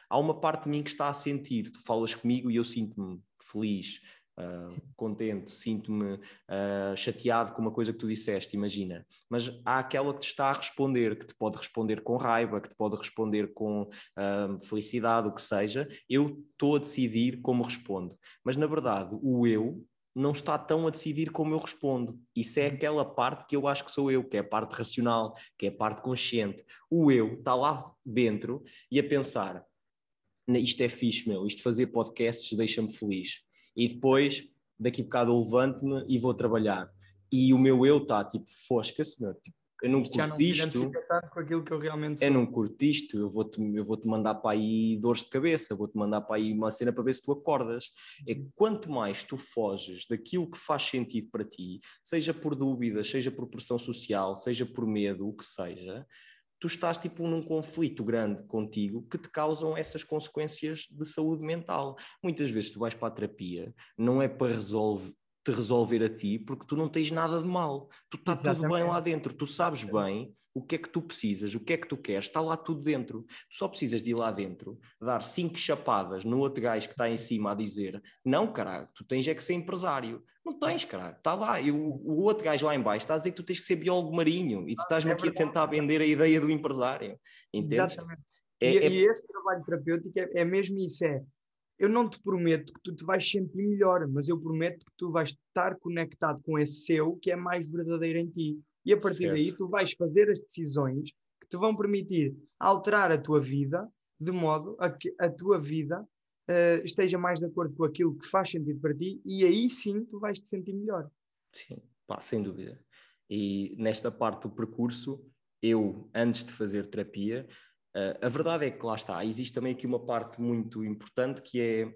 há uma parte de mim que está a sentir, tu falas comigo e eu sinto-me feliz, uh, contente, sinto-me uh, chateado com uma coisa que tu disseste, imagina. Mas há aquela que te está a responder, que te pode responder com raiva, que te pode responder com uh, felicidade, o que seja. Eu estou a decidir como respondo. Mas na verdade, o eu não está tão a decidir como eu respondo. Isso é aquela parte que eu acho que sou eu, que é a parte racional, que é a parte consciente. O eu está lá dentro e a pensar: isto é fixe, meu, isto fazer podcasts deixa-me feliz. E depois, daqui a bocado, eu levanto-me e vou trabalhar. E o meu eu está tipo, fosca-se, meu, tipo, eu não curto já não isto. com aquilo que eu realmente sou. Eu não curto isto, eu vou-te eu vou -te mandar para aí dores de cabeça, vou-te mandar para aí uma cena para ver se tu acordas. É que quanto mais tu foges daquilo que faz sentido para ti, seja por dúvidas, seja por pressão social, seja por medo, o que seja, tu estás tipo num conflito grande contigo que te causam essas consequências de saúde mental. Muitas vezes tu vais para a terapia, não é para resolver te resolver a ti, porque tu não tens nada de mal. Tu está tudo bem lá dentro, tu sabes bem o que é que tu precisas, o que é que tu queres, está lá tudo dentro. Tu só precisas de ir lá dentro, dar cinco chapadas no outro gajo que está em cima a dizer: Não, caralho, tu tens é que ser empresário. Não tens, caralho, está lá. E o, o outro gajo lá em baixo está a dizer que tu tens que ser biólogo marinho e tu estás-me é aqui a tentar vender a ideia do empresário. Entendes? Exatamente. É, e, é... e esse trabalho terapêutico é, é mesmo isso: é eu não te prometo que tu te vais sentir melhor, mas eu prometo que tu vais estar conectado com esse seu que é mais verdadeiro em ti. E a partir certo. daí tu vais fazer as decisões que te vão permitir alterar a tua vida de modo a que a tua vida uh, esteja mais de acordo com aquilo que faz sentido para ti e aí sim tu vais te sentir melhor. Sim, pá, sem dúvida. E nesta parte do percurso, eu, antes de fazer terapia, a verdade é que lá está, existe também aqui uma parte muito importante que é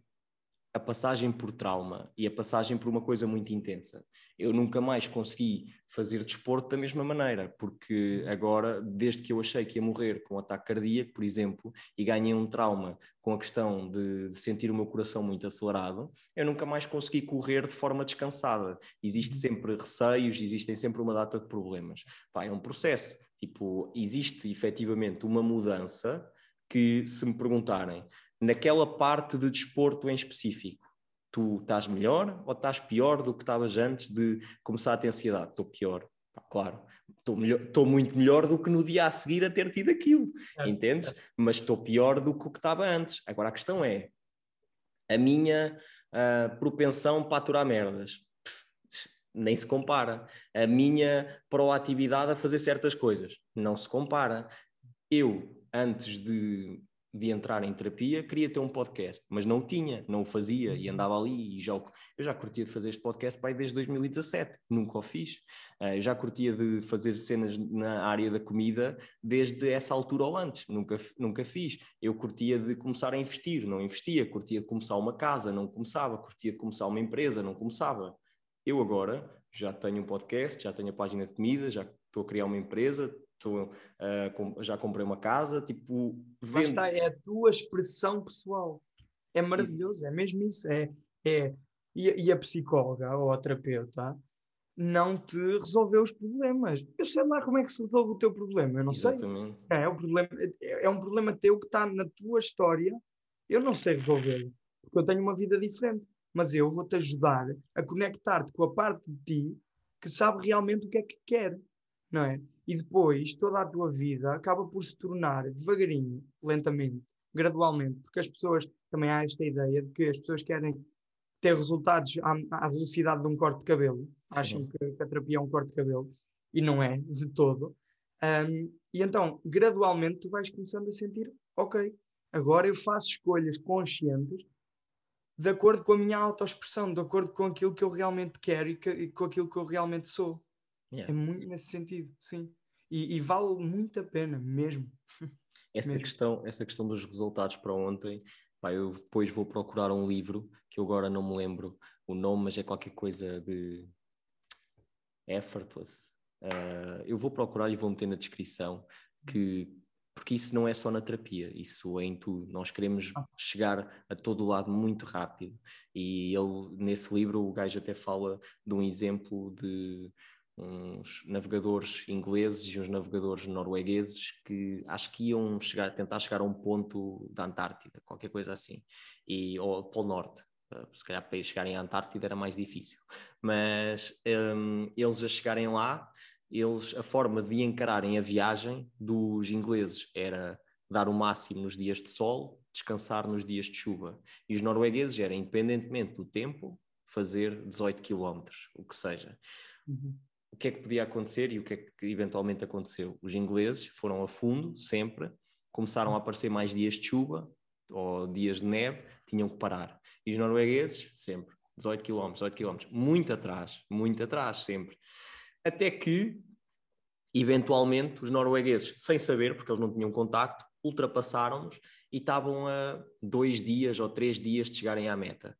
a passagem por trauma e a passagem por uma coisa muito intensa. Eu nunca mais consegui fazer desporto da mesma maneira, porque agora, desde que eu achei que ia morrer com um ataque cardíaco, por exemplo, e ganhei um trauma com a questão de, de sentir o meu coração muito acelerado, eu nunca mais consegui correr de forma descansada. Existe uhum. sempre receios, existem sempre uma data de problemas. Pá, é um processo. Tipo, existe efetivamente uma mudança que, se me perguntarem, naquela parte de desporto em específico, tu estás melhor ou estás pior do que estavas antes de começar a ter ansiedade? Estou pior. Pá, claro, estou muito melhor do que no dia a seguir a ter tido aquilo, é, entendes? É. Mas estou pior do que o que estava antes. Agora a questão é, a minha uh, propensão para aturar merdas nem se compara. A minha proatividade a fazer certas coisas não se compara. Eu, antes de, de entrar em terapia, queria ter um podcast, mas não tinha, não o fazia e andava ali e já, eu já curtia de fazer este podcast pai, desde 2017, nunca o fiz. Eu já curtia de fazer cenas na área da comida desde essa altura ou antes, nunca, nunca fiz. Eu curtia de começar a investir, não investia, curtia de começar uma casa, não começava, curtia de começar uma empresa, não começava. Eu agora já tenho um podcast, já tenho a página de comida, já estou a criar uma empresa, estou, uh, já comprei uma casa, tipo... Vendo... Está, é a tua expressão pessoal. É maravilhoso, é mesmo isso. É, é, e, e a psicóloga ou a terapeuta não te resolveu os problemas. Eu sei lá como é que se resolve o teu problema, eu não Exatamente. sei. É, é, um problema, é, é um problema teu que está na tua história, eu não sei resolver, porque eu tenho uma vida diferente mas eu vou-te ajudar a conectar-te com a parte de ti que sabe realmente o que é que quer, não é? E depois toda a tua vida acaba por se tornar devagarinho, lentamente, gradualmente, porque as pessoas também há esta ideia de que as pessoas querem ter resultados à, à velocidade de um corte de cabelo, Sim. acham que, que a terapia é um corte de cabelo e não é de todo. Um, e então, gradualmente, tu vais começando a sentir, ok, agora eu faço escolhas conscientes de acordo com a minha autoexpressão, de acordo com aquilo que eu realmente quero e, que, e com aquilo que eu realmente sou. Yeah. É muito nesse sentido, sim. E, e vale muito a pena, mesmo. [LAUGHS] Essa, mesmo. Questão, essa questão dos resultados para ontem, pá, eu depois vou procurar um livro que eu agora não me lembro o nome, mas é qualquer coisa de effortless. Uh, eu vou procurar e vou meter na descrição que porque isso não é só na terapia, isso é em tudo. Nós queremos chegar a todo lado muito rápido. E ele, nesse livro, o gajo até fala de um exemplo de uns navegadores ingleses e uns navegadores noruegueses que acho que iam chegar, tentar chegar a um ponto da Antártida, qualquer coisa assim, e, ou Polo Norte. Eh, se calhar para chegarem à Antártida era mais difícil, mas um, eles a chegarem lá eles a forma de encararem a viagem dos ingleses era dar o máximo nos dias de sol, descansar nos dias de chuva. E os noruegueses era, independentemente do tempo, fazer 18 km, o que seja. Uhum. O que é que podia acontecer e o que é que eventualmente aconteceu? Os ingleses foram a fundo, sempre, começaram a aparecer mais dias de chuva ou dias de neve, tinham que parar. E os noruegueses, sempre, 18 km, 18 km, muito atrás, muito atrás, sempre. Até que, eventualmente, os noruegueses, sem saber, porque eles não tinham contacto, ultrapassaram-nos e estavam a dois dias ou três dias de chegarem à meta.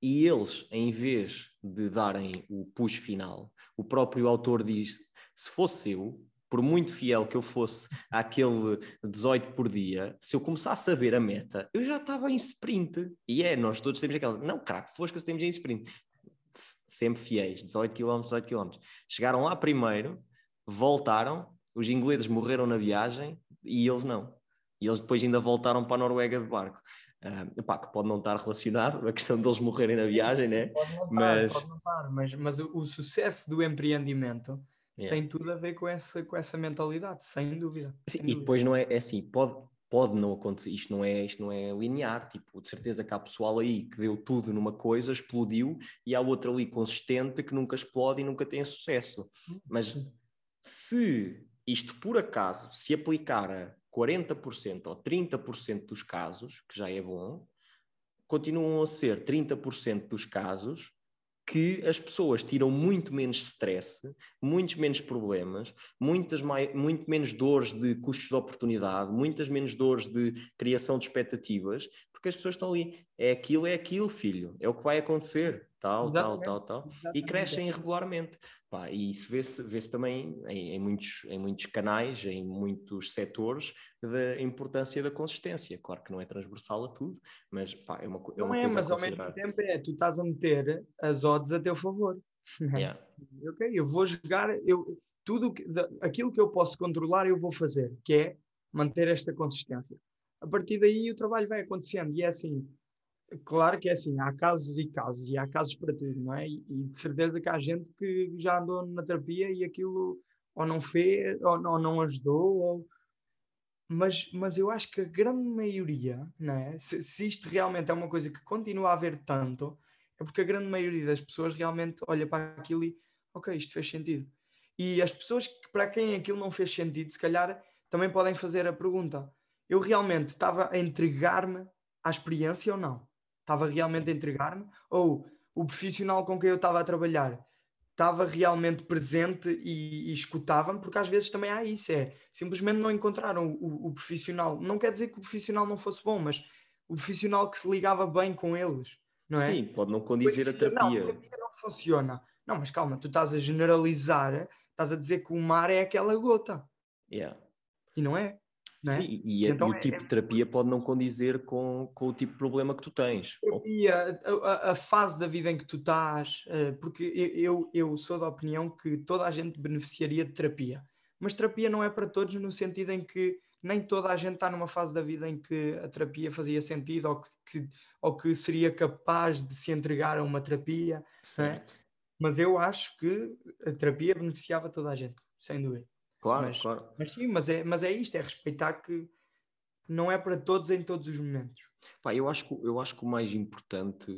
E eles, em vez de darem o push final, o próprio autor diz: se fosse eu, por muito fiel que eu fosse àquele 18 por dia, se eu começasse a ver a meta, eu já estava em sprint. E é, nós todos temos aquelas, não, craque, fosca, temos em sprint. Sempre fiéis, 18 km, 18 km. Chegaram lá primeiro, voltaram, os ingleses morreram na viagem e eles não. E eles depois ainda voltaram para a Noruega de barco. Uh, epá, que pode não estar relacionado a questão deles morrerem na viagem, né? Pode não estar, mas... Pode não estar, mas, mas o, o sucesso do empreendimento Yeah. Tem tudo a ver com essa, com essa mentalidade, sem dúvida. Sim, sem e dúvida. depois não é, é assim, pode, pode não acontecer, isto não, é, isto não é linear, tipo, de certeza que há pessoal aí que deu tudo numa coisa, explodiu, e há outro ali consistente que nunca explode e nunca tem sucesso. Mas se isto por acaso se aplicar a 40% ou 30% dos casos, que já é bom, continuam a ser 30% dos casos que as pessoas tiram muito menos stress, muitos menos problemas, muitas mais, muito menos dores de custos de oportunidade, muitas menos dores de criação de expectativas, porque as pessoas estão ali, é aquilo, é aquilo, filho, é o que vai acontecer, tal, Exatamente. tal, tal, tal, Exatamente. e crescem regularmente. Pá, e isso vê-se vê também em, em, muitos, em muitos canais, em muitos setores, da importância da consistência. Claro que não é transversal a tudo, mas pá, é uma, é uma não é, coisa mas a considerar. ao mesmo tempo é, tu estás a meter as odds a teu favor. [LAUGHS] Yeah. ok, eu vou jogar, eu, tudo que, aquilo que eu posso controlar eu vou fazer, que é manter esta consistência. A partir daí o trabalho vai acontecendo e é assim, Claro que é assim, há casos e casos, e há casos para tudo, não é? E, e, de certeza que há gente que já andou na terapia e aquilo ou não fez, ou, ou não ajudou, ou... mas, mas eu acho que a grande maioria, não é? Se, se, isto realmente é uma coisa que continua a haver tanto, é porque a grande maioria das pessoas realmente olha para aquilo e, ok, isto fez sentido. E as pessoas que, para quem aquilo não fez sentido, se calhar também podem fazer a pergunta: eu realmente estava a entregar-me à experiência ou não? Estava realmente a entregar-me? Ou o profissional com quem eu estava a trabalhar estava realmente presente e, e escutava-me? Porque às vezes também há isso, é simplesmente não encontraram o, o, profissional. Não quer dizer que o profissional não fosse bom, mas o profissional que se ligava bem com eles. Não é? Sim, pode não condizer a terapia. Não, a terapia não funciona. Não, mas calma, tu estás a generalizar, estás a dizer que o mar é aquela gota. Yeah. E não é. É? Sim, e, então, e, o é, tipo é... de terapia pode não condizer com, com o tipo de problema que tu tens. Terapia, a, a, fase da vida em que tu estás, eh, porque eu, eu sou da opinião que toda a gente beneficiaria de terapia, mas terapia não é para todos no sentido em que nem toda a gente está numa fase da vida em que a terapia fazia sentido ou que, que ou que seria capaz de se entregar a uma terapia. É? Mas eu acho que a terapia beneficiava toda a gente, sem dúvida. Claro, mas, claro. Mas sim, mas é, mas é isto, é respeitar que não é para todos em todos os momentos. Pá, eu, acho que, eu acho que o mais importante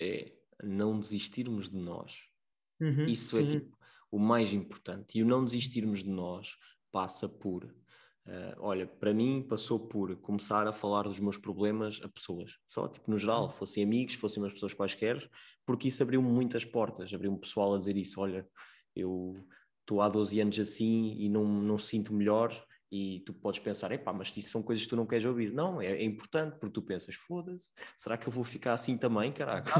é não desistirmos de nós. Uhum, Isso é sim. é tipo o mais importante. E o não desistirmos de nós passa por. Uh, olha, para mim passou por começar a falar dos meus problemas a pessoas, só tipo no geral, uhum. fossem amigos, fossem umas pessoas quaisquer, porque isso abriu muitas portas, abriu-me pessoal a dizer isso, olha, eu estou há 12 anos assim e não, não sinto melhor e tu podes pensar, epá, mas isso são coisas que tu não queres ouvir. Não, é, é importante, porque tu pensas, foda-se, será que eu vou ficar assim também, caraca?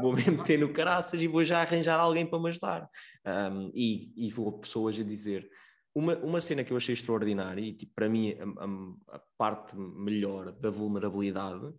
vou me meter no caraças e vou já arranjar alguém para me ajudar. Um, e, e vou pessoas a dizer, uma, uma cena que eu achei extraordinária e tipo, para mim a, a, a parte melhor da vulnerabilidade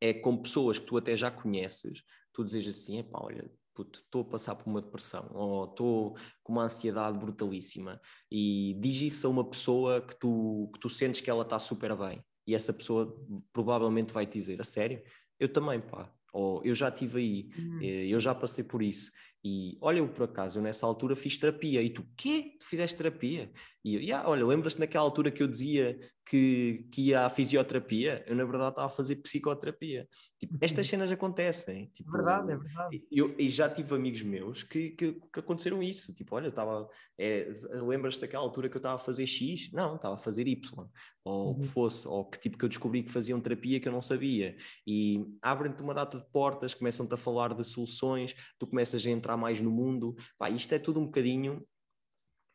é com pessoas que tu até já conheces, tu dizes assim, epá, olha, estou a passar por uma depressão ou estou com uma ansiedade brutalíssima e diz isso a uma pessoa que tu, que tu sentes que ela está super bem e essa pessoa provavelmente vai te dizer, a sério? Eu também, pá, ou eu já estive aí, hum. Eh, eu já passei por isso E olha, eu por acaso, eu nessa altura fiz terapia. E tu, quê? Tu fizeste terapia? E eu, yeah, olha, lembras-te naquela altura que eu dizia que, que ia à fisioterapia? Eu, na verdade, estava a fazer psicoterapia. Tipo, estas uhum. cenas acontecem. Tipo, verdade, é verdade. Eu, e já tive amigos meus que, que, que aconteceram isso. Tipo, olha, eu estava. É, lembras-te daquela altura que eu estava a fazer X? Não, estava a fazer Y. Ou o que uhum. fosse. Ou que tipo que eu descobri que faziam terapia que eu não sabia. E abrem-te uma data de portas, começam-te a falar de soluções, tu começas a entrar mais no mundo. Pá, isto é tudo um bocadinho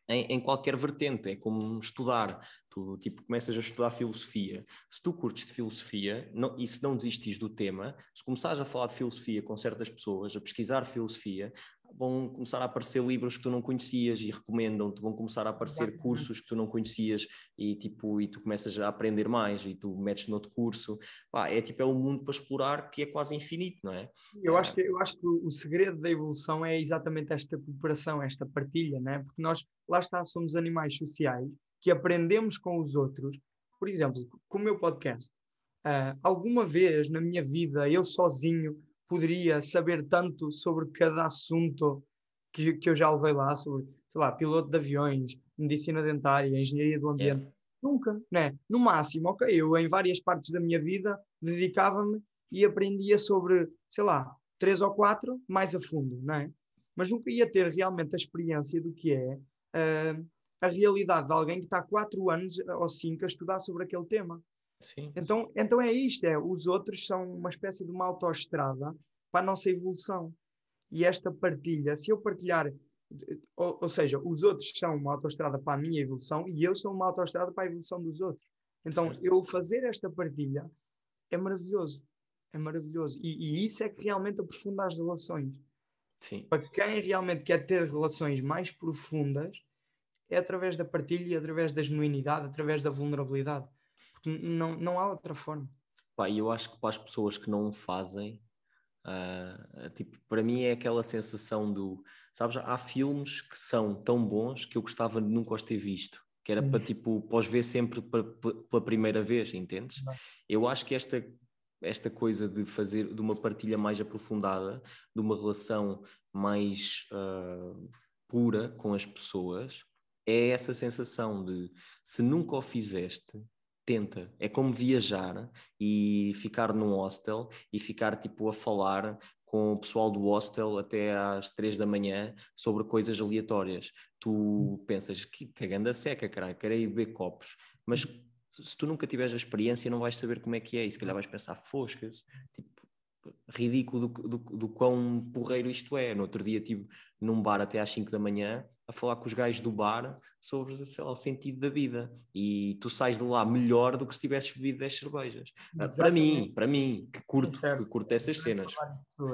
em, em, qualquer vertente, é como estudar. Tu tipo, começas a estudar filosofia. Se tu curtes de filosofia não, e se não desistis do tema, se começares a falar de filosofia com certas pessoas, a pesquisar filosofia, vão começar a aparecer livros que tu não conhecias e recomendam-te, vão começar a aparecer cursos que tu não conhecias e tipo e tu começas a aprender mais e tu metes noutro curso. Pá, é tipo é um mundo para explorar que é quase infinito, não é? Eu acho que eu acho que o segredo da evolução é exatamente esta cooperação, esta partilha, é? Porque nós lá está somos animais sociais que aprendemos com os outros. Por exemplo, com o meu podcast, uh, alguma vez na minha vida eu sozinho poderia saber tanto sobre cada assunto que, que eu já levei lá, sobre, sei lá, piloto de aviões, medicina dentária, engenharia do ambiente. Yeah. Nunca, né? No máximo, ok, eu em várias partes da minha vida dedicava-me e aprendia sobre, sei lá, três ou quatro mais a fundo, não é? Mas nunca ia ter realmente a experiência do que é uh, a realidade de alguém que está quatro anos ou cinco a estudar sobre aquele tema. Sim. Então, então é isto, é, os outros são uma espécie de uma autoestrada para a nossa evolução. E esta partilha, se eu partilhar, ou, ou seja, os outros são uma autoestrada para a minha evolução e eu sou uma autoestrada para a evolução dos outros. Então, certo. eu fazer esta partilha é maravilhoso. É maravilhoso. E, e, isso é que realmente aprofunda as relações. Sim. Para quem realmente quer ter relações mais profundas, é através da partilha, através da genuinidade, através da vulnerabilidade não, não há outra forma. Pá, eu acho que para as pessoas que não o fazem, uh, tipo, para mim é aquela sensação do, sabes, há filmes que são tão bons que eu gostava de nunca os ter visto, que era Sim. para tipo, pós ver sempre para, pela primeira vez, entendes? Não. Eu acho que esta esta coisa de fazer de uma partilha mais aprofundada, de uma relação mais uh, pura com as pessoas, é essa sensação de se nunca o fizeste, tenta. É como viajar e ficar num hostel e ficar tipo a falar com o pessoal do hostel até às três da manhã sobre coisas aleatórias. Tu pensas que cagando a seca, caralho, quero ir beber copos, mas se tu nunca tiveres a experiência não vais saber como é que é e se calhar vais pensar foscas, tipo, ridículo do, do, do quão porreiro isto é. No outro dia estive num bar até às 5 da manhã a falar com os gajos do bar sobre lá, o sentido da vida e tu sais de lá melhor do que se tivesses bebido 10 cervejas. Exatamente. Para mim, para mim, que curto, que curto essas cenas.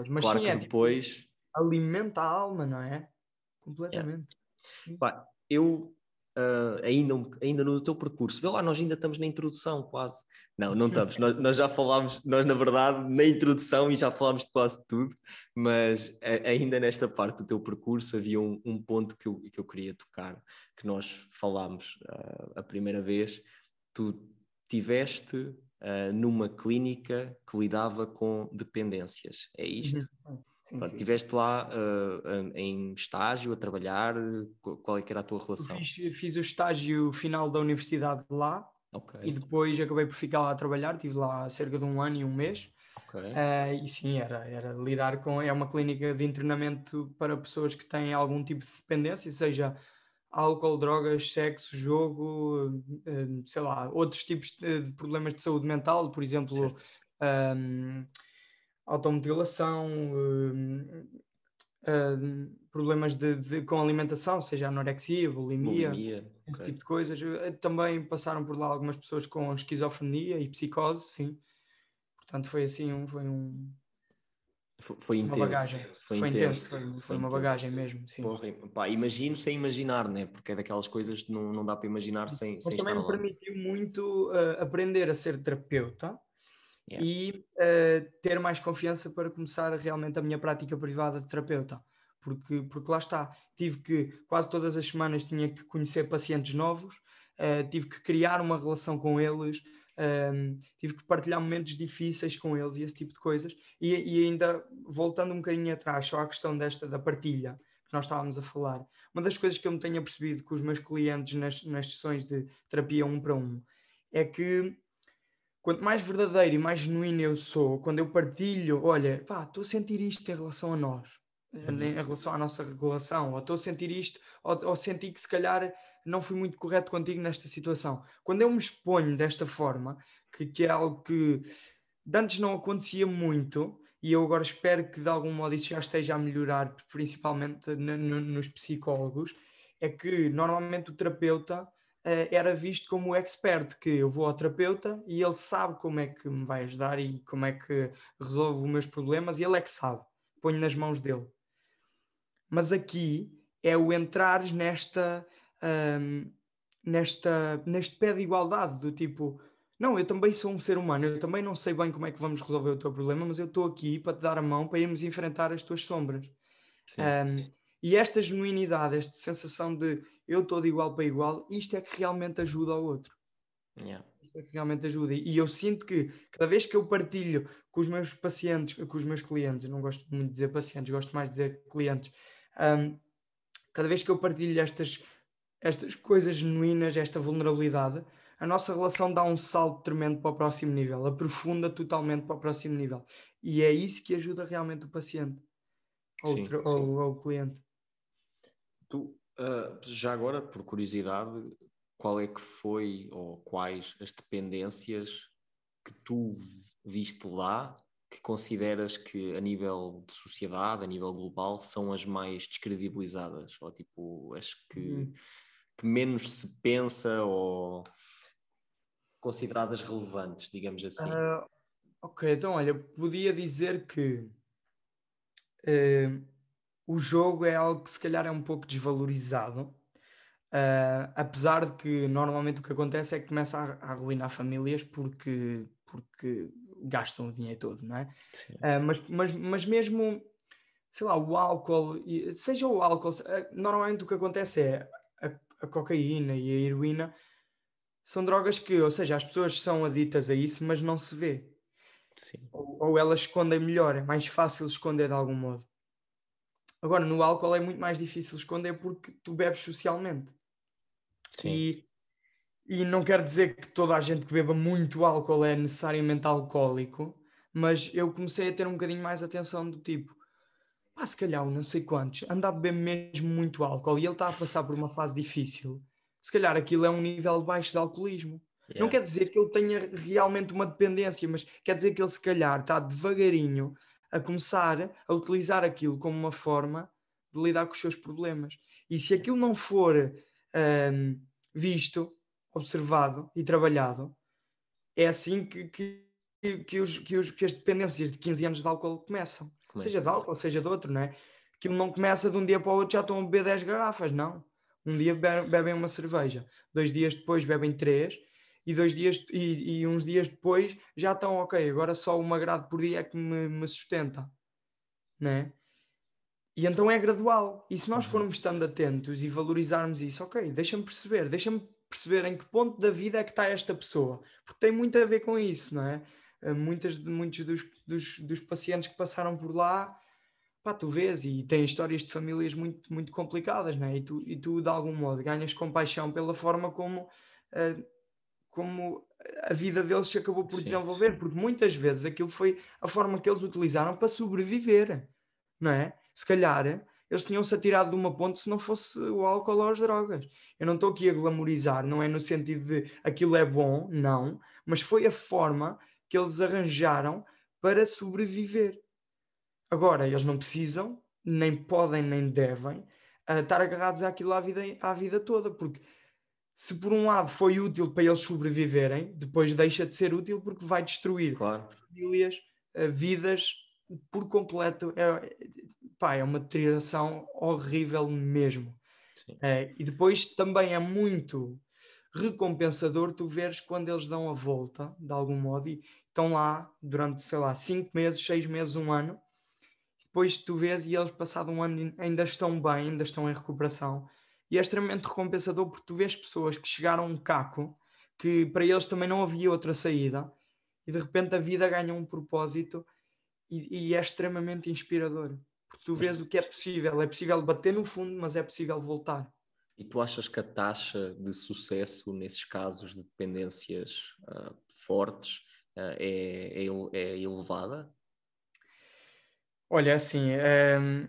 Mas claro sim, que é, depois. Tipo, alimenta a alma, não é? Completamente. Yeah. eu uh, ainda, ainda no teu percurso. Vê lá, nós ainda estamos na introdução, quase. Não, não estamos. nós, nós, já falámos, nós na verdade, na introdução e já falámos de quase tudo, mas a, ainda nesta parte do teu percurso havia um, um, ponto que eu, que eu queria tocar, que nós falámos uh, a primeira vez. Tu tiveste uh, numa clínica que lidava com dependências, é isto? Uhum. Sim, Pronto, estiveste lá uh, em estágio, a trabalhar, qual é que era a tua relação? Fiz, fiz, o estágio final da universidade lá okay. e depois acabei por ficar lá a trabalhar, estive lá cerca de um ano e um mês. Okay. Uh, e sim, era, era lidar com. É uma clínica de internamento para pessoas que têm algum tipo de dependência, seja álcool, drogas, sexo, jogo, uh, sei lá, outros tipos de problemas de saúde mental, por exemplo, automutilação, uh, uh, problemas de, de, com alimentação, seja anorexia, bulimia, bulimia esse okay. tipo de coisas. Eh, também passaram por lá algumas pessoas com esquizofrenia e psicose, sim. Portanto, foi assim um. Foi um foi, foi intenso. Uma bagagem. Foi, foi intenso. intenso. Foi, foi, foi uma intenso. bagagem mesmo, sim. Porra, pá, imagino sem imaginar, né? Porque é daquelas coisas que não, não dá para imaginar sem, Mas sem também me permitiu muito uh, aprender a ser terapeuta yeah. e uh, ter mais confiança para começar realmente a minha prática privada de terapeuta. Porque, porque lá está, tive que, quase todas as semanas, tinha que conhecer pacientes novos, uh, tive que criar uma relação com eles, um, tive que partilhar momentos difíceis com eles e esse tipo de coisas. E, e, ainda voltando um bocadinho atrás, só à questão desta da partilha que nós estávamos a falar, uma das coisas que eu me tenho percebido com os meus clientes nas, nas sessões de terapia um para um é que quanto mais verdadeiro e mais genuíno eu sou, quando eu partilho, olha, pá, estou a sentir isto em relação a nós, uhum. em relação à nossa relação, ou estou a sentir isto, ou, ou senti que se calhar não fui muito correto contigo nesta situação. Quando eu me exponho desta forma, que, que é algo que antes não acontecia muito, e eu agora espero que de algum modo isso já esteja a melhorar, principalmente no, no, nos psicólogos, é que normalmente o terapeuta era visto como o expert, que eu vou ao terapeuta e ele sabe como é que me vai ajudar e como é que resolve os meus problemas e ele é que sabe, ponho nas mãos dele. Mas aqui é o entrar nesta um, nesta, neste pé de igualdade, do tipo, não, eu também sou um ser humano, eu também não sei bem como é que vamos resolver o teu problema, mas eu estou aqui para te dar a mão para irmos enfrentar as tuas sombras. Sim, um, sim. E esta genuinidade, esta sensação de eu estou de igual para igual, isto é que realmente ajuda ao outro. Yeah. Isto é que realmente ajuda. E eu sinto que cada vez que eu partilho com os meus pacientes, com os meus clientes, não gosto muito de dizer pacientes, gosto mais de dizer clientes, um, cada vez que eu partilho estas estas coisas genuínas, esta vulnerabilidade, a nossa relação dá um salto tremendo para o próximo nível, aprofunda totalmente para o próximo nível. E é isso que ajuda realmente o paciente ou, sim, sim. ou, ou o cliente. Tu, uh, já agora, por curiosidade, qual é que foi ou quais as dependências que tu viste lá que consideras que a nível de sociedade, a nível global, são as mais descredibilizadas? Ou tipo, as que. Uhum que menos se pensa ou consideradas relevantes, digamos assim? Uh, ok, então olha, podia dizer que uh, o jogo é algo que se calhar é um pouco desvalorizado, uh, apesar de que normalmente o que acontece é que começa a, a arruinar famílias porque, porque gastam o dinheiro todo, não é? mas, mas, mas mesmo sei lá, o álcool, seja o álcool, normalmente o que acontece é a cocaína e a heroína são drogas que, ou seja, as pessoas são aditas a isso, mas não se vê. Ou, ou, elas escondem melhor, é mais fácil esconder de algum modo. Agora, no álcool é muito mais difícil esconder porque tu bebes socialmente. Sim. E, e não quer dizer que toda a gente que beba muito álcool é necessariamente alcoólico, mas eu comecei a ter um bocadinho mais atenção do tipo, pá, se calhar não sei quantos, anda a beber mesmo muito álcool e ele está a passar por uma fase difícil, se calhar aquilo é um nível baixo de alcoolismo. Yeah. Não quer dizer que ele tenha realmente uma dependência, mas quer dizer que ele se calhar está devagarinho a começar a utilizar aquilo como uma forma de lidar com os seus problemas. E se aquilo não for um, visto, observado e trabalhado, é assim que, que, que, os, que, os, que as dependências de 15 anos de álcool começam. Começa. Seja de álcool, seja de outro, não é? Aquilo não começa de um dia para o outro, já estão a beber 10 garrafas, não. Um dia bebem uma cerveja, dois dias depois bebem três, e dois dias e, e, uns dias depois já estão ok, agora só uma grade por dia é que me, me sustenta, né? E então é gradual. E se nós uhum. formos estando atentos e valorizarmos isso, ok, deixa-me perceber, deixa-me perceber em que ponto da vida é que está esta pessoa, porque tem muito a ver com isso, não é? Eh, muitas de, muitos dos, dos, dos, pacientes que passaram por lá, pá, tu vês e têm histórias de famílias muito, muito complicadas, né? e, tu, e tu de algum modo ganhas compaixão pela forma como, uh, como a vida deles se acabou por Sim. desenvolver, porque muitas vezes aquilo foi a forma que eles utilizaram para sobreviver, não é? Se calhar eles tinham-se atirado de uma ponte se não fosse o álcool ou as drogas. Eu não estou aqui a glamorizar, não é no sentido de aquilo é bom, não, mas foi a forma que eles arranjaram para sobreviver. Agora, eles não precisam, nem podem, nem devem uh, estar agarrados àquilo à vida, à vida toda, porque se por um lado foi útil para eles sobreviverem, depois deixa de ser útil porque vai destruir claro. famílias, uh, vidas por completo. É, pá, é uma deterioração horrível mesmo. Uh, e depois também é muito recompensador tu veres quando eles dão a volta, de algum modo, e estão lá durante, sei lá, cinco meses, seis meses, um ano. Depois tu vês e eles, passado um ano, ainda estão bem, ainda estão em recuperação. E é extremamente recompensador porque tu vês pessoas que chegaram a um caco que para eles também não havia outra saída e de repente a vida ganha um propósito e, e é extremamente inspirador. Porque tu vês o que é possível, é possível bater no fundo, mas é possível voltar. E tu achas que a taxa de sucesso nesses casos de dependências uh, fortes uh, é, é, é, elevada? Olha, assim, um,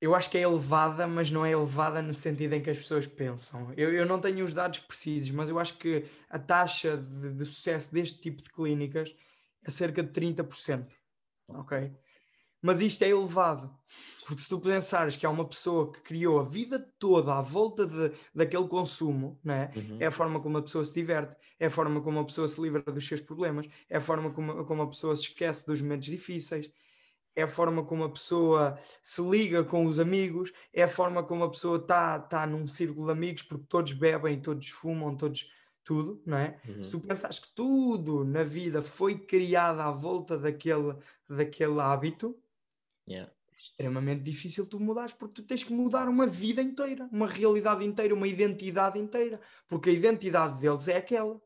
eu acho que é elevada, mas não é elevada no sentido em que as pessoas pensam. Eu, eu não tenho os dados precisos, mas eu acho que a taxa de, de sucesso deste tipo de clínicas é cerca de 30%. Ok? Mas isto é elevado. Porque se tu pensares que há uma pessoa que criou a vida toda à volta de, daquele consumo, né? Uhum. é a forma como a pessoa se diverte, é a forma como a pessoa se livra dos seus problemas, é a forma como, como a pessoa se esquece dos momentos difíceis, é a forma como a pessoa se liga com os amigos, é a forma como a pessoa está tá num círculo de amigos, porque todos bebem, todos fumam, todos tudo, não é? Uhum. Se tu pensares que tudo na vida foi criado à volta daquele, daquele hábito, yeah. é extremamente difícil tu mudares, porque tu tens que mudar uma vida inteira, uma realidade inteira, uma identidade inteira, porque a identidade deles é aquela.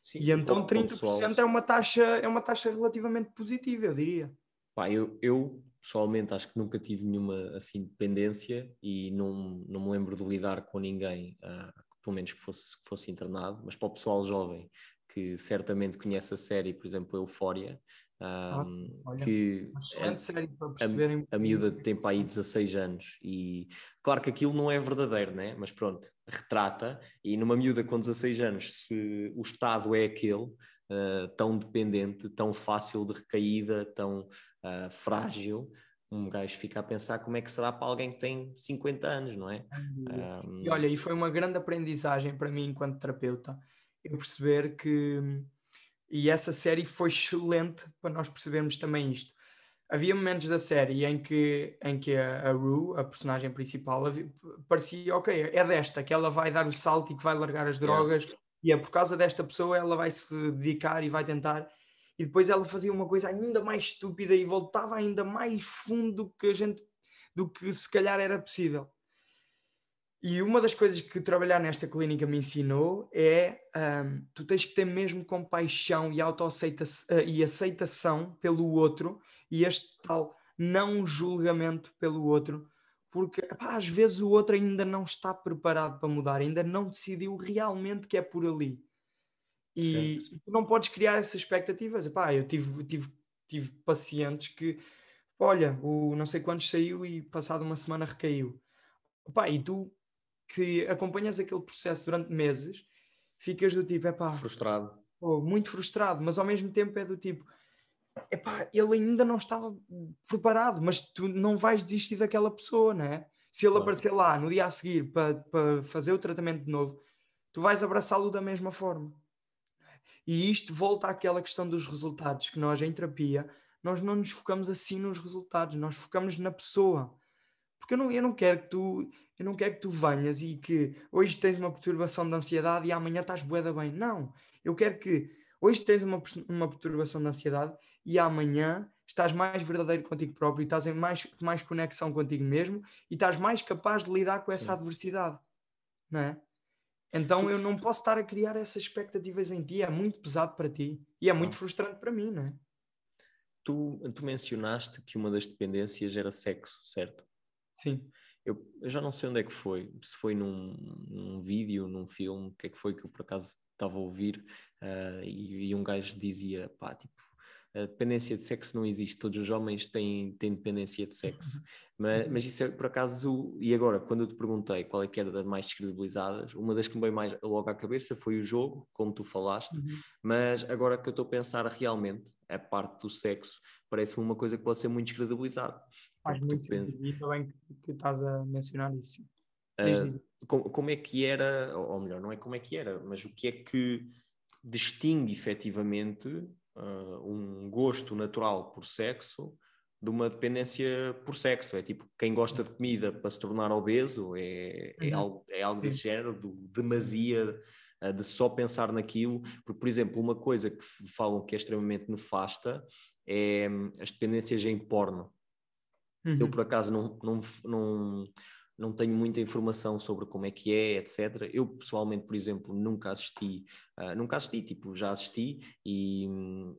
Sim, e então 30% pessoal... é uma taxa é uma taxa relativamente positiva, eu diria. Pá, eu, eu pessoalmente acho que nunca tive nenhuma assim dependência e não, não me lembro de lidar com ninguém, uh, pelo menos que fosse, que fosse internado, mas para o pessoal jovem que certamente conhece a série, por exemplo, Eufória, um, Nossa, que a, série para perceberem... a, a miúda tem para aí 16 anos e claro que aquilo não é verdadeiro, né? mas pronto, retrata e numa miúda com 16 anos, se o estado é aquele, uh, tão dependente, tão fácil de recaída, tão uh, frágil, um gajo fica a pensar como é que será para alguém que tem 50 anos, não é? Um... E olha, e foi uma grande aprendizagem para mim enquanto terapeuta, eu perceber que, e essa série foi excelente para nós percebermos também isto. Havia momentos da série em que, em que a, a Rue, a personagem principal, havia, parecia, ok, é desta, que ela vai dar o salto e que vai largar as drogas, yeah e é por causa desta pessoa ela vai se dedicar e vai tentar. E depois ela fazia uma coisa ainda mais estúpida e voltava ainda mais fundo do que a gente, do que se calhar era possível. E uma das coisas que trabalhar nesta clínica me ensinou é um, tu tens que ter mesmo compaixão e autoaceitação uh, e aceitação pelo outro e este tal não julgamento pelo outro porque às vezes o outro ainda não está preparado para mudar, ainda não decidiu realmente que é por ali. E, tu não podes criar essas expectativas. Epá, eu tive, tive, tive pacientes que, olha, o não sei quantos saiu e passado uma semana recaiu. Epá, e tu que acompanhas aquele processo durante meses, ficas do tipo, epá, frustrado. Oh, muito frustrado, mas ao mesmo tempo é do tipo, epá, ele ainda não estava preparado, mas tu não vais desistir daquela pessoa, não é? Se ele claro. aparecer lá no dia a seguir para, para fazer o tratamento de novo, tu vais abraçá-lo da mesma forma. E isto volta àquela questão dos resultados, que nós em terapia, nós não nos focamos assim nos resultados, nós focamos na pessoa. Porque eu não, eu não quero que tu eu não quero que tu venhas e que hoje tens uma perturbação de ansiedade e amanhã estás boeda bem. Não. Eu quero que hoje tens uma, uma perturbação de ansiedade e amanhã estás mais verdadeiro contigo próprio estás em mais, mais conexão contigo mesmo e estás mais capaz de lidar com essa Sim. adversidade, não é? Então eu não posso estar a criar essas expectativas em ti, é muito pesado para ti e é muito frustrante para mim, não é? Tu, tu mencionaste que uma das dependências era sexo, certo? Sim. Eu, eu, já não sei onde é que foi, se foi num, num vídeo, num filme, o que é que foi que eu por acaso estava a ouvir uh, e, e, um gajo dizia, pá, tipo, a dependência de sexo não existe, todos os homens têm, têm dependência de sexo. [LAUGHS] Mas, mas isso é por acaso, e agora, quando eu te perguntei qual é que era das mais descredibilizadas, uma das que me veio mais logo à cabeça foi o jogo, como tu falaste, uhum. mas agora que eu estou a pensar realmente, a parte do sexo, parece-me uma coisa que pode ser muito descredibilizada. Faz muito sentido, e também que, que estás a mencionar isso. Uh, como, como é que era, ou melhor, não é como é que era, mas o que é que distingue efetivamente uh, um gosto natural por sexo de uma dependência por sexo. É tipo, quem gosta de comida para se tornar obeso é, é uhum. algo, é algo desse género, de demasia, uh, de só pensar naquilo. Porque, por exemplo, uma coisa que falam que é extremamente nefasta é hum, as dependências em porno. Uhum. Eu, por acaso, não, não, não, não tenho muita informação sobre como é que é, etc. Eu pessoalmente, por exemplo, nunca assisti, uh, nunca assisti, tipo, já assisti, e,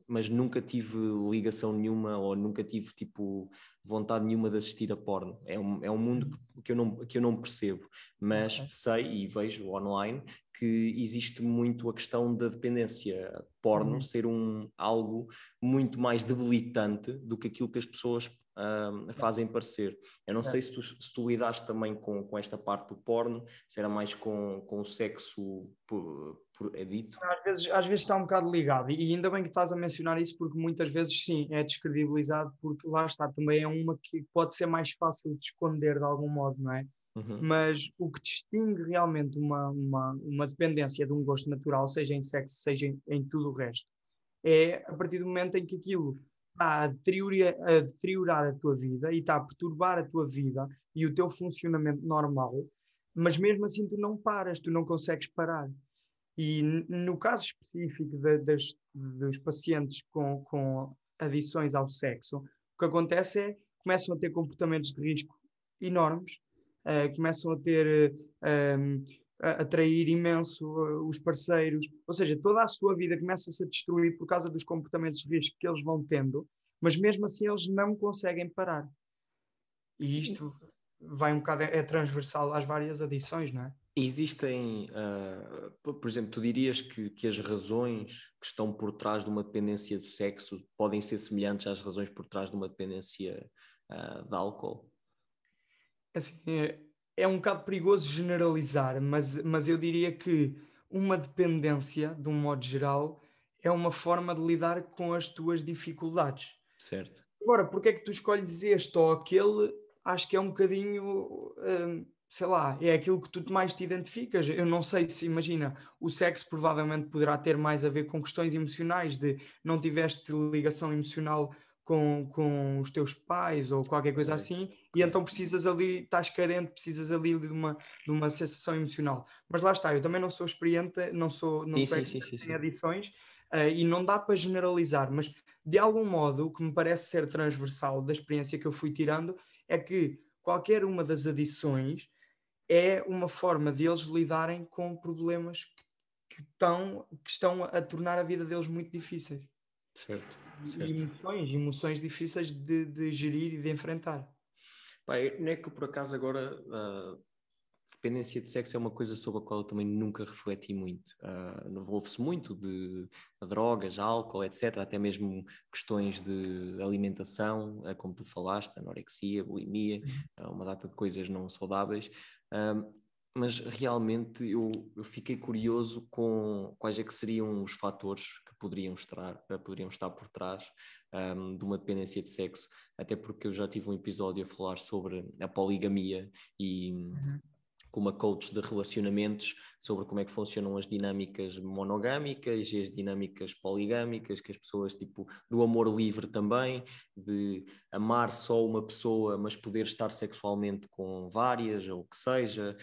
mas nunca tive ligação nenhuma ou nunca tive tipo vontade nenhuma de assistir a porno. É um, é um mundo que eu não, que eu não percebo, mas okay. sei e vejo online que existe muito a questão da dependência porno uhum. ser um algo muito mais debilitante do que aquilo que as pessoas uh, fazem parecer. Eu não é. sei se tu, se tu lidaste também com, com esta parte do porno, se era mais com, com o sexo por, por, é dito. Às vezes, às vezes está um bocado ligado, e ainda bem que estás a mencionar isso, porque muitas vezes sim, é descredibilizado, porque lá está, também é uma que pode ser mais fácil de esconder de algum modo, não é? Uhum. Mas o que distingue realmente uma, uma, uma dependência de um gosto natural, seja em sexo, seja em, em tudo o resto, é a partir do momento em que aquilo está a deteriorar, a deteriorar a tua vida e está a perturbar a tua vida e o teu funcionamento normal, mas mesmo assim tu não paras, tu não consegues parar. E no caso específico de, das, dos pacientes com, com adições ao sexo, o que acontece é começam a ter comportamentos de risco enormes, uh, começam a ter uh, a atrair imenso os parceiros, ou seja, toda a sua vida começa-se a destruir por causa dos comportamentos de risco que eles vão tendo, mas mesmo assim eles não conseguem parar. E isto vai um bocado, é transversal às várias adições, não é? Existem, uh, por exemplo, tu dirias que, que as razões que estão por trás de uma dependência do sexo podem ser semelhantes às razões por trás de uma dependência uh, de álcool? Assim, é, é um bocado perigoso generalizar, mas, mas eu diria que uma dependência, de um modo geral, é uma forma de lidar com as tuas dificuldades. Certo. Agora, porque é que tu escolhes este ou aquele? Acho que é um bocadinho, hum, sei lá, é aquilo que tu mais te identificas. Eu não sei se, imagina, o sexo provavelmente poderá ter mais a ver com questões emocionais, de não tiveste ligação emocional com, com os teus pais ou qualquer coisa assim, e então precisas ali, estás carente, precisas ali de uma, de uma sensação emocional. Mas lá está, eu também não sou experiente, não sou, não sim, sei sim, sim, sim, adições, uh, e não dá para generalizar, mas de algum modo o que me parece ser transversal da experiência que eu fui tirando é que qualquer uma das adições é uma forma de eles lidarem com problemas que, que, estão, que estão a tornar a vida deles muito difíceis. Certo certo. emoções, emoções difíceis de, de, gerir e de enfrentar. Pai, não é que por acaso agora uh, dependência de sexo é uma coisa sobre a qual eu também nunca refleti muito. Uh, Envolve-se muito de, drogas, álcool, etc. Até mesmo questões de alimentação, uh, como tu falaste, anorexia, bulimia, uh, uma data de coisas não saudáveis. Mas realmente eu, eu, fiquei curioso com quais é que seriam os fatores poderiam estar, eh, poderiam estar por trás um, de uma dependência de sexo, até porque eu já tive um episódio a falar sobre a poligamia e uhum. Com uma coach de relacionamentos sobre como é que funcionam as dinâmicas monogâmicas e as dinâmicas poligâmicas, que as pessoas, tipo, do amor livre também, de amar só uma pessoa, mas poder estar sexualmente com várias, ou o que seja,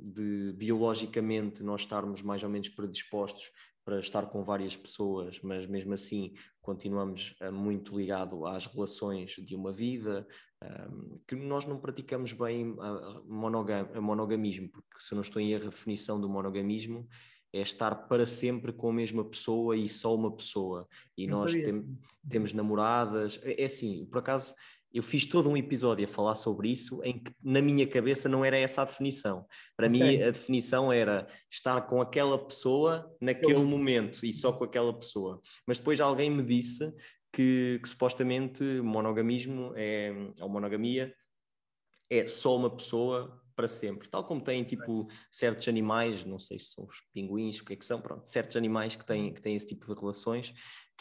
de biologicamente nós estarmos mais ou menos predispostos para estar com várias pessoas, mas mesmo assim continuamos uh, muito ligado às relações de uma vida, um, que nós não praticamos bem monogam monogamismo, porque se não estou em erro, a definição do monogamismo é estar para sempre com a mesma pessoa e só uma pessoa. E não nós tem, temos namoradas, é, é assim, por acaso eu fiz todo um episódio a falar sobre isso, em que na minha cabeça não era essa a definição. Para okay. mim, a definição era estar com aquela pessoa naquele Eu... momento e só com aquela pessoa. Mas depois alguém me disse que, que supostamente monogamismo é, ou monogamia é só uma pessoa para sempre. Tal como tem, tipo, certos animais, não sei se são os pinguins, o que é que são, pronto, certos animais que têm, que têm esse tipo de relações.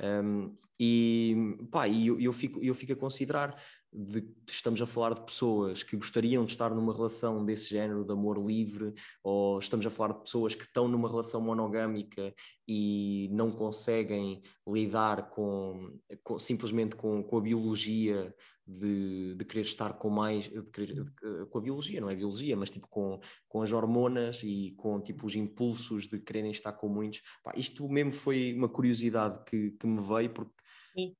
Um, e, pá, e eu, eu, fico, eu fico a considerar de estamos a falar de pessoas que gostariam de estar numa relação desse género de amor livre, ou estamos a falar de pessoas que estão numa relação monogâmica e não conseguem lidar com, com simplesmente com, com, a biologia de, de, querer estar com mais querer, de, com a biologia, não é biologia, mas tipo com, com as hormonas e com tipo os impulsos de quererem estar com muitos. Pá, isto mesmo foi uma curiosidade que, que me veio porque Sim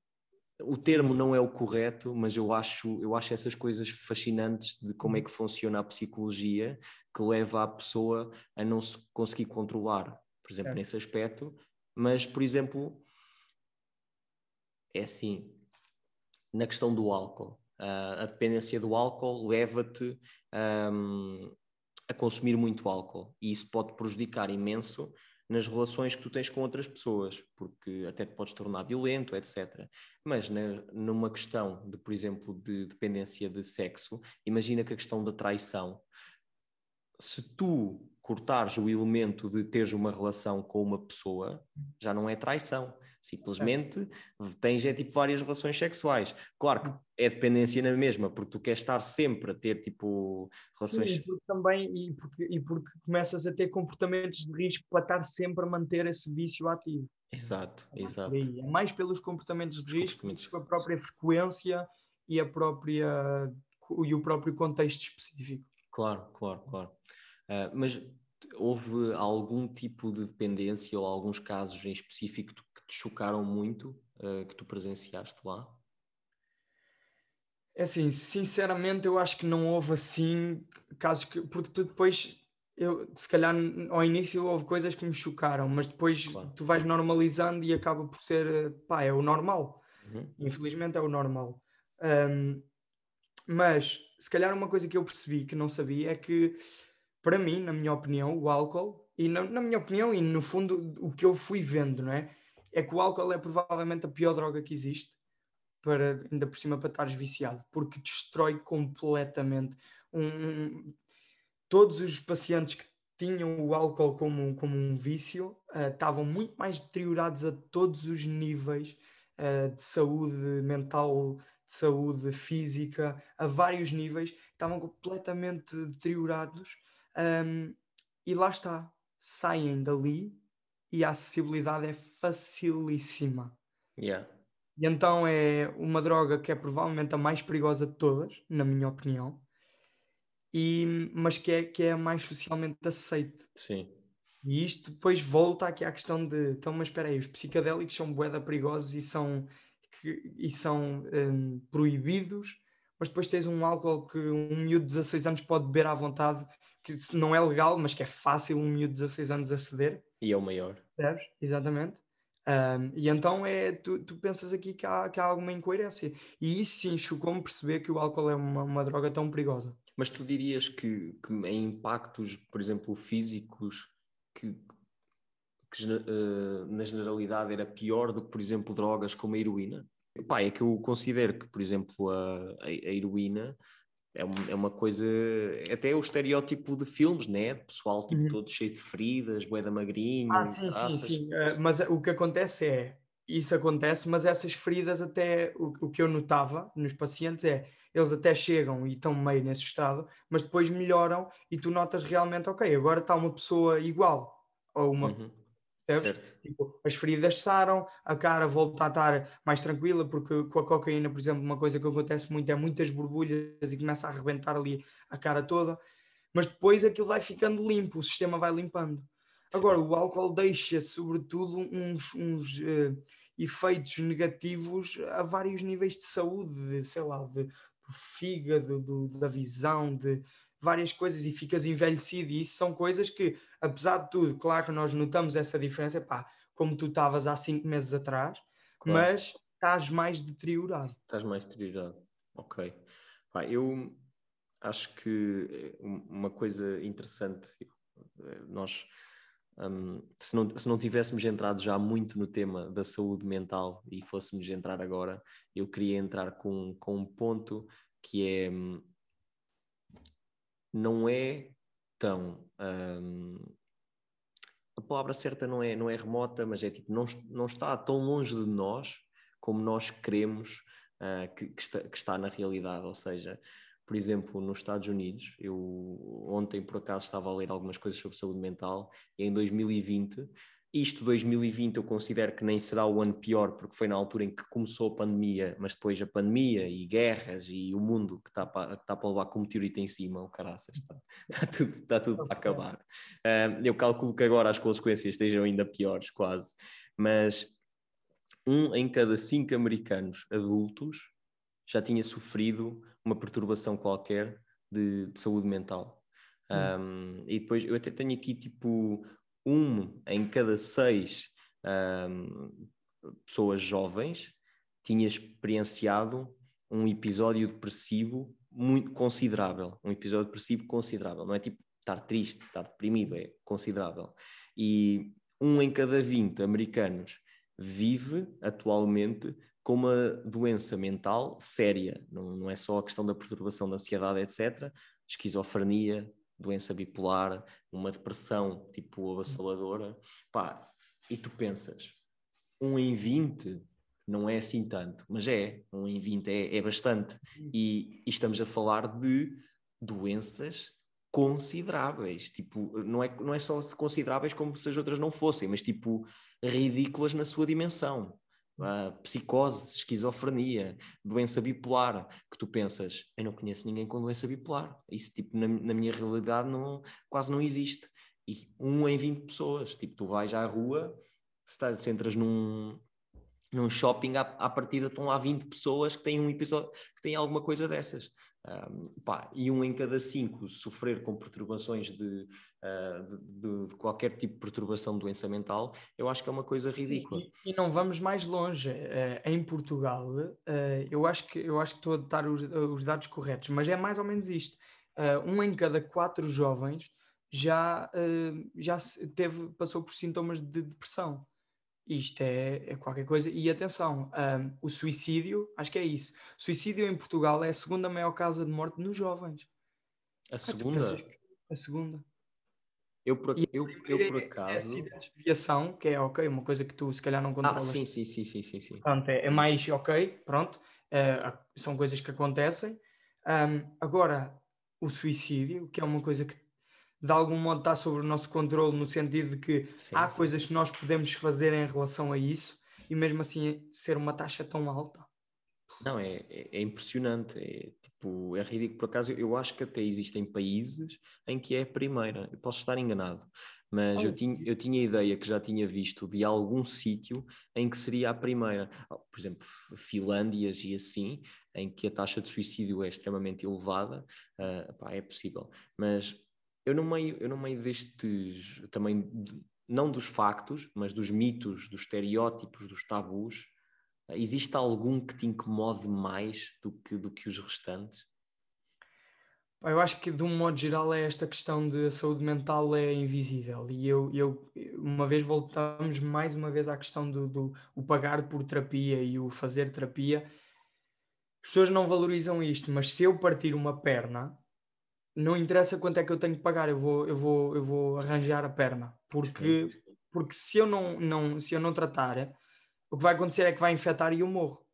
o termo não é o correto, mas eu acho, eu acho essas coisas fascinantes de como é que funciona a psicologia que leva a pessoa a não se conseguir controlar, por exemplo, é. nesse aspecto. Mas, por exemplo, é assim, na questão do álcool. A dependência do álcool leva-te um, a consumir muito álcool e isso pode prejudicar imenso nas relações que tu tens com outras pessoas, porque até te podes tornar violento, etc. Mas na, numa questão de, por exemplo, de dependência de sexo, imagina que a questão da traição, se tu cortares o elemento de teres uma relação com uma pessoa, já não é traição. Simplesmente tens é tipo várias relações sexuais. Claro que é dependência na mesma, porque tu queres estar sempre a ter tipo relações. Sim, e também e porque, e porque começas a ter comportamentos de risco para estar sempre a manter esse vício ativo. Exato, é exato. É mais pelos comportamentos de risco, comportamentos... a própria frequência e a própria e o próprio contexto específico. Claro, claro, claro. Uh, mas houve algum tipo de dependência ou alguns casos em específico te chocaram muito, uh, que tu presenciaste lá? É assim, sinceramente eu acho que não houve assim casos que. Porque tu depois, eu, se calhar ao início houve coisas que me chocaram, mas depois claro. tu vais normalizando e acaba por ser, pá, é o normal. Uhum. Infelizmente é o normal. Um, mas se calhar uma coisa que eu percebi que não sabia é que para mim, na minha opinião, o álcool, e na, na, minha opinião, e no fundo o que eu fui vendo, não é? É que o álcool é provavelmente a pior droga que existe, para, ainda por cima para estares viciado, porque destrói completamente. Um, um, todos os pacientes que tinham o álcool como, como um vício uh, estavam muito mais deteriorados a todos os níveis uh, de saúde mental, de saúde física, a vários níveis, estavam completamente deteriorados um, e lá está, saem dali e a acessibilidade é facilíssima. Yeah. E então é uma droga que é provavelmente a mais perigosa de todas, na minha opinião, e, mas que é, que é a mais socialmente aceite. Sim. E isto depois volta aqui à questão de, então, mas espera aí, os psicadélicos são boeda perigosos e são, que, e são um, proibidos, mas depois tens um álcool que um miúdo de 16 anos pode beber à vontade que não é legal, mas que é fácil um miúdo de 16 anos aceder. E é o maior. Percebes? Exatamente. Um, e então é, tu, tu pensas aqui que há, que há alguma incoerência. E isso sim chocou-me perceber que o álcool é uma, uma droga tão perigosa. Mas tu dirias que, que em impactos, por exemplo, físicos, que, que uh, na generalidade era pior do que, por exemplo, drogas como a heroína? Pá, é que eu considero que, por exemplo, a, a, a heroína é, uma, é uma coisa, até o estereótipo de filmes, né? Pessoal tipo uhum. todo cheio de feridas, boeda magrinho. Ah, sim, sim, sim. Uh, mas o que acontece é, isso acontece, mas essas feridas até, o, o que eu notava nos pacientes é, eles até chegam e estão meio nesse estado, mas depois melhoram e tu notas realmente, ok, agora está uma pessoa igual, ou uma, uhum. Tipo, as feridas saram, a cara volta a estar mais tranquila, porque com a cocaína, por exemplo, uma coisa que acontece muito é muitas borbulhas e começa a arrebentar ali a cara toda, mas depois aquilo vai ficando limpo, o sistema vai limpando. Agora, o álcool deixa, sobretudo, uns, uns uh, efeitos negativos a vários níveis de saúde, de, sei lá, de, do fígado, do, da visão, de várias coisas e ficas envelhecido. E isso são coisas que, apesar de tudo, claro que nós notamos essa diferença, pá, como tu estavas há cinco meses atrás, claro. mas estás mais deteriorado. Estás mais deteriorado, ok. Pá, eu acho que eh, uma coisa interessante, eh, nós. Um, se, não, se não tivéssemos entrado já muito no tema da saúde mental e fôssemos entrar agora, eu queria entrar com, com um ponto que é hum, não é tão. Um, a palavra certa não é, não é remota, mas é tipo, não, não está tão longe de nós como nós queremos uh, que, que, está, que está na realidade. Ou seja, por exemplo, nos Estados Unidos, eu ontem por acaso estava a ler algumas coisas sobre saúde mental e em 2020 isto 2020 eu considero que nem será o ano pior, porque foi na altura em que começou a pandemia, mas depois a pandemia e guerras e o mundo que está para, está para levar com um meteorito em cima, o caraças, está, está tudo, está tudo para acabar. Uh, eu calculo que agora as consequências estejam ainda piores, quase. Mas um em cada cinco americanos adultos já tinha sofrido uma perturbação qualquer de, de saúde mental. Hum. Um, e depois eu até tenho aqui tipo um em cada seis um, pessoas jovens tinha experienciado um episódio depressivo muito considerável, um episódio depressivo considerável, não é tipo estar triste, estar deprimido, é considerável. E um em cada 20 americanos vive atualmente com uma doença mental séria, não, não é só a questão da perturbação da ansiedade, etc. Esquizofrenia, doença bipolar, uma depressão tipo avassaladora. Pá, e tu pensas, um em 20 não é assim tanto, mas é, um em 20 é, é bastante. E, e, estamos a falar de doenças consideráveis, tipo, não é, não é só consideráveis como se as outras não fossem, mas tipo, ridículas na sua dimensão. Uh, psicose, esquizofrenia, doença bipolar, que tu pensas, eu não conheço ninguém com doença bipolar. Isso, tipo, na, na minha realidade não, quase não existe. E um em 20 pessoas, tipo, tu vais à rua, se, estás, se entras num, num shopping, à, à partida estão lá 20 pessoas que têm um episódio, que têm alguma coisa dessas. Um, pá, e um em cada cinco sofrer com perturbações de, uh, de, de, qualquer tipo de perturbação de doença mental, eu acho que é uma coisa ridícula. E, e não vamos mais longe. Uh, em Portugal, uh, eu, acho que, eu acho que estou a dar os, os dados corretos, mas é mais ou menos isto. um em cada quatro jovens já, já teve, passou por sintomas de depressão. Isto é, é, qualquer coisa. E atenção, um, o suicídio, acho que é isso. Suicídio em Portugal é a segunda maior causa de morte nos jovens. A segunda? Pensas, a segunda. Eu por, eu, eu, eu por é acaso. É a desviação, que é ok, uma coisa que tu se calhar não ah, controlas. Ah, sim, sim, sim, sim, sim. sim. Pronto, é, é mais ok, pronto. Uh, são coisas que acontecem. Um, agora, o suicídio, que é uma coisa que de algum modo está sobre o nosso controle, no sentido de que sim, há sim. coisas que nós podemos fazer em relação a isso e mesmo assim ser uma taxa tão alta. Não, é, é, é impressionante, é, tipo, é ridículo. Por acaso, eu acho que até existem países em que é a primeira, eu posso estar enganado, mas oh. eu, tinha, eu tinha a ideia que já tinha visto de algum sítio em que seria a primeira. Por exemplo, Finlândias e assim, em que a taxa de suicídio é extremamente elevada, uh, pá, é possível. Mas eu no meio, eu no meio destes, também, não dos factos, mas dos mitos, dos estereótipos, dos tabus, existe algum que te incomode mais do que, do que os restantes? Eu acho que, de um modo geral, é esta questão de saúde mental é invisível. E eu, eu uma vez voltamos mais uma vez à questão do, do o pagar por terapia e o fazer terapia. As pessoas não valorizam isto, mas se eu partir uma perna, não interessa quanto é que eu tenho que pagar, eu vou, eu vou, eu vou arranjar a perna. Porque, porque se, eu não, não, se eu não tratar, o que vai acontecer é que vai infectar e eu morro.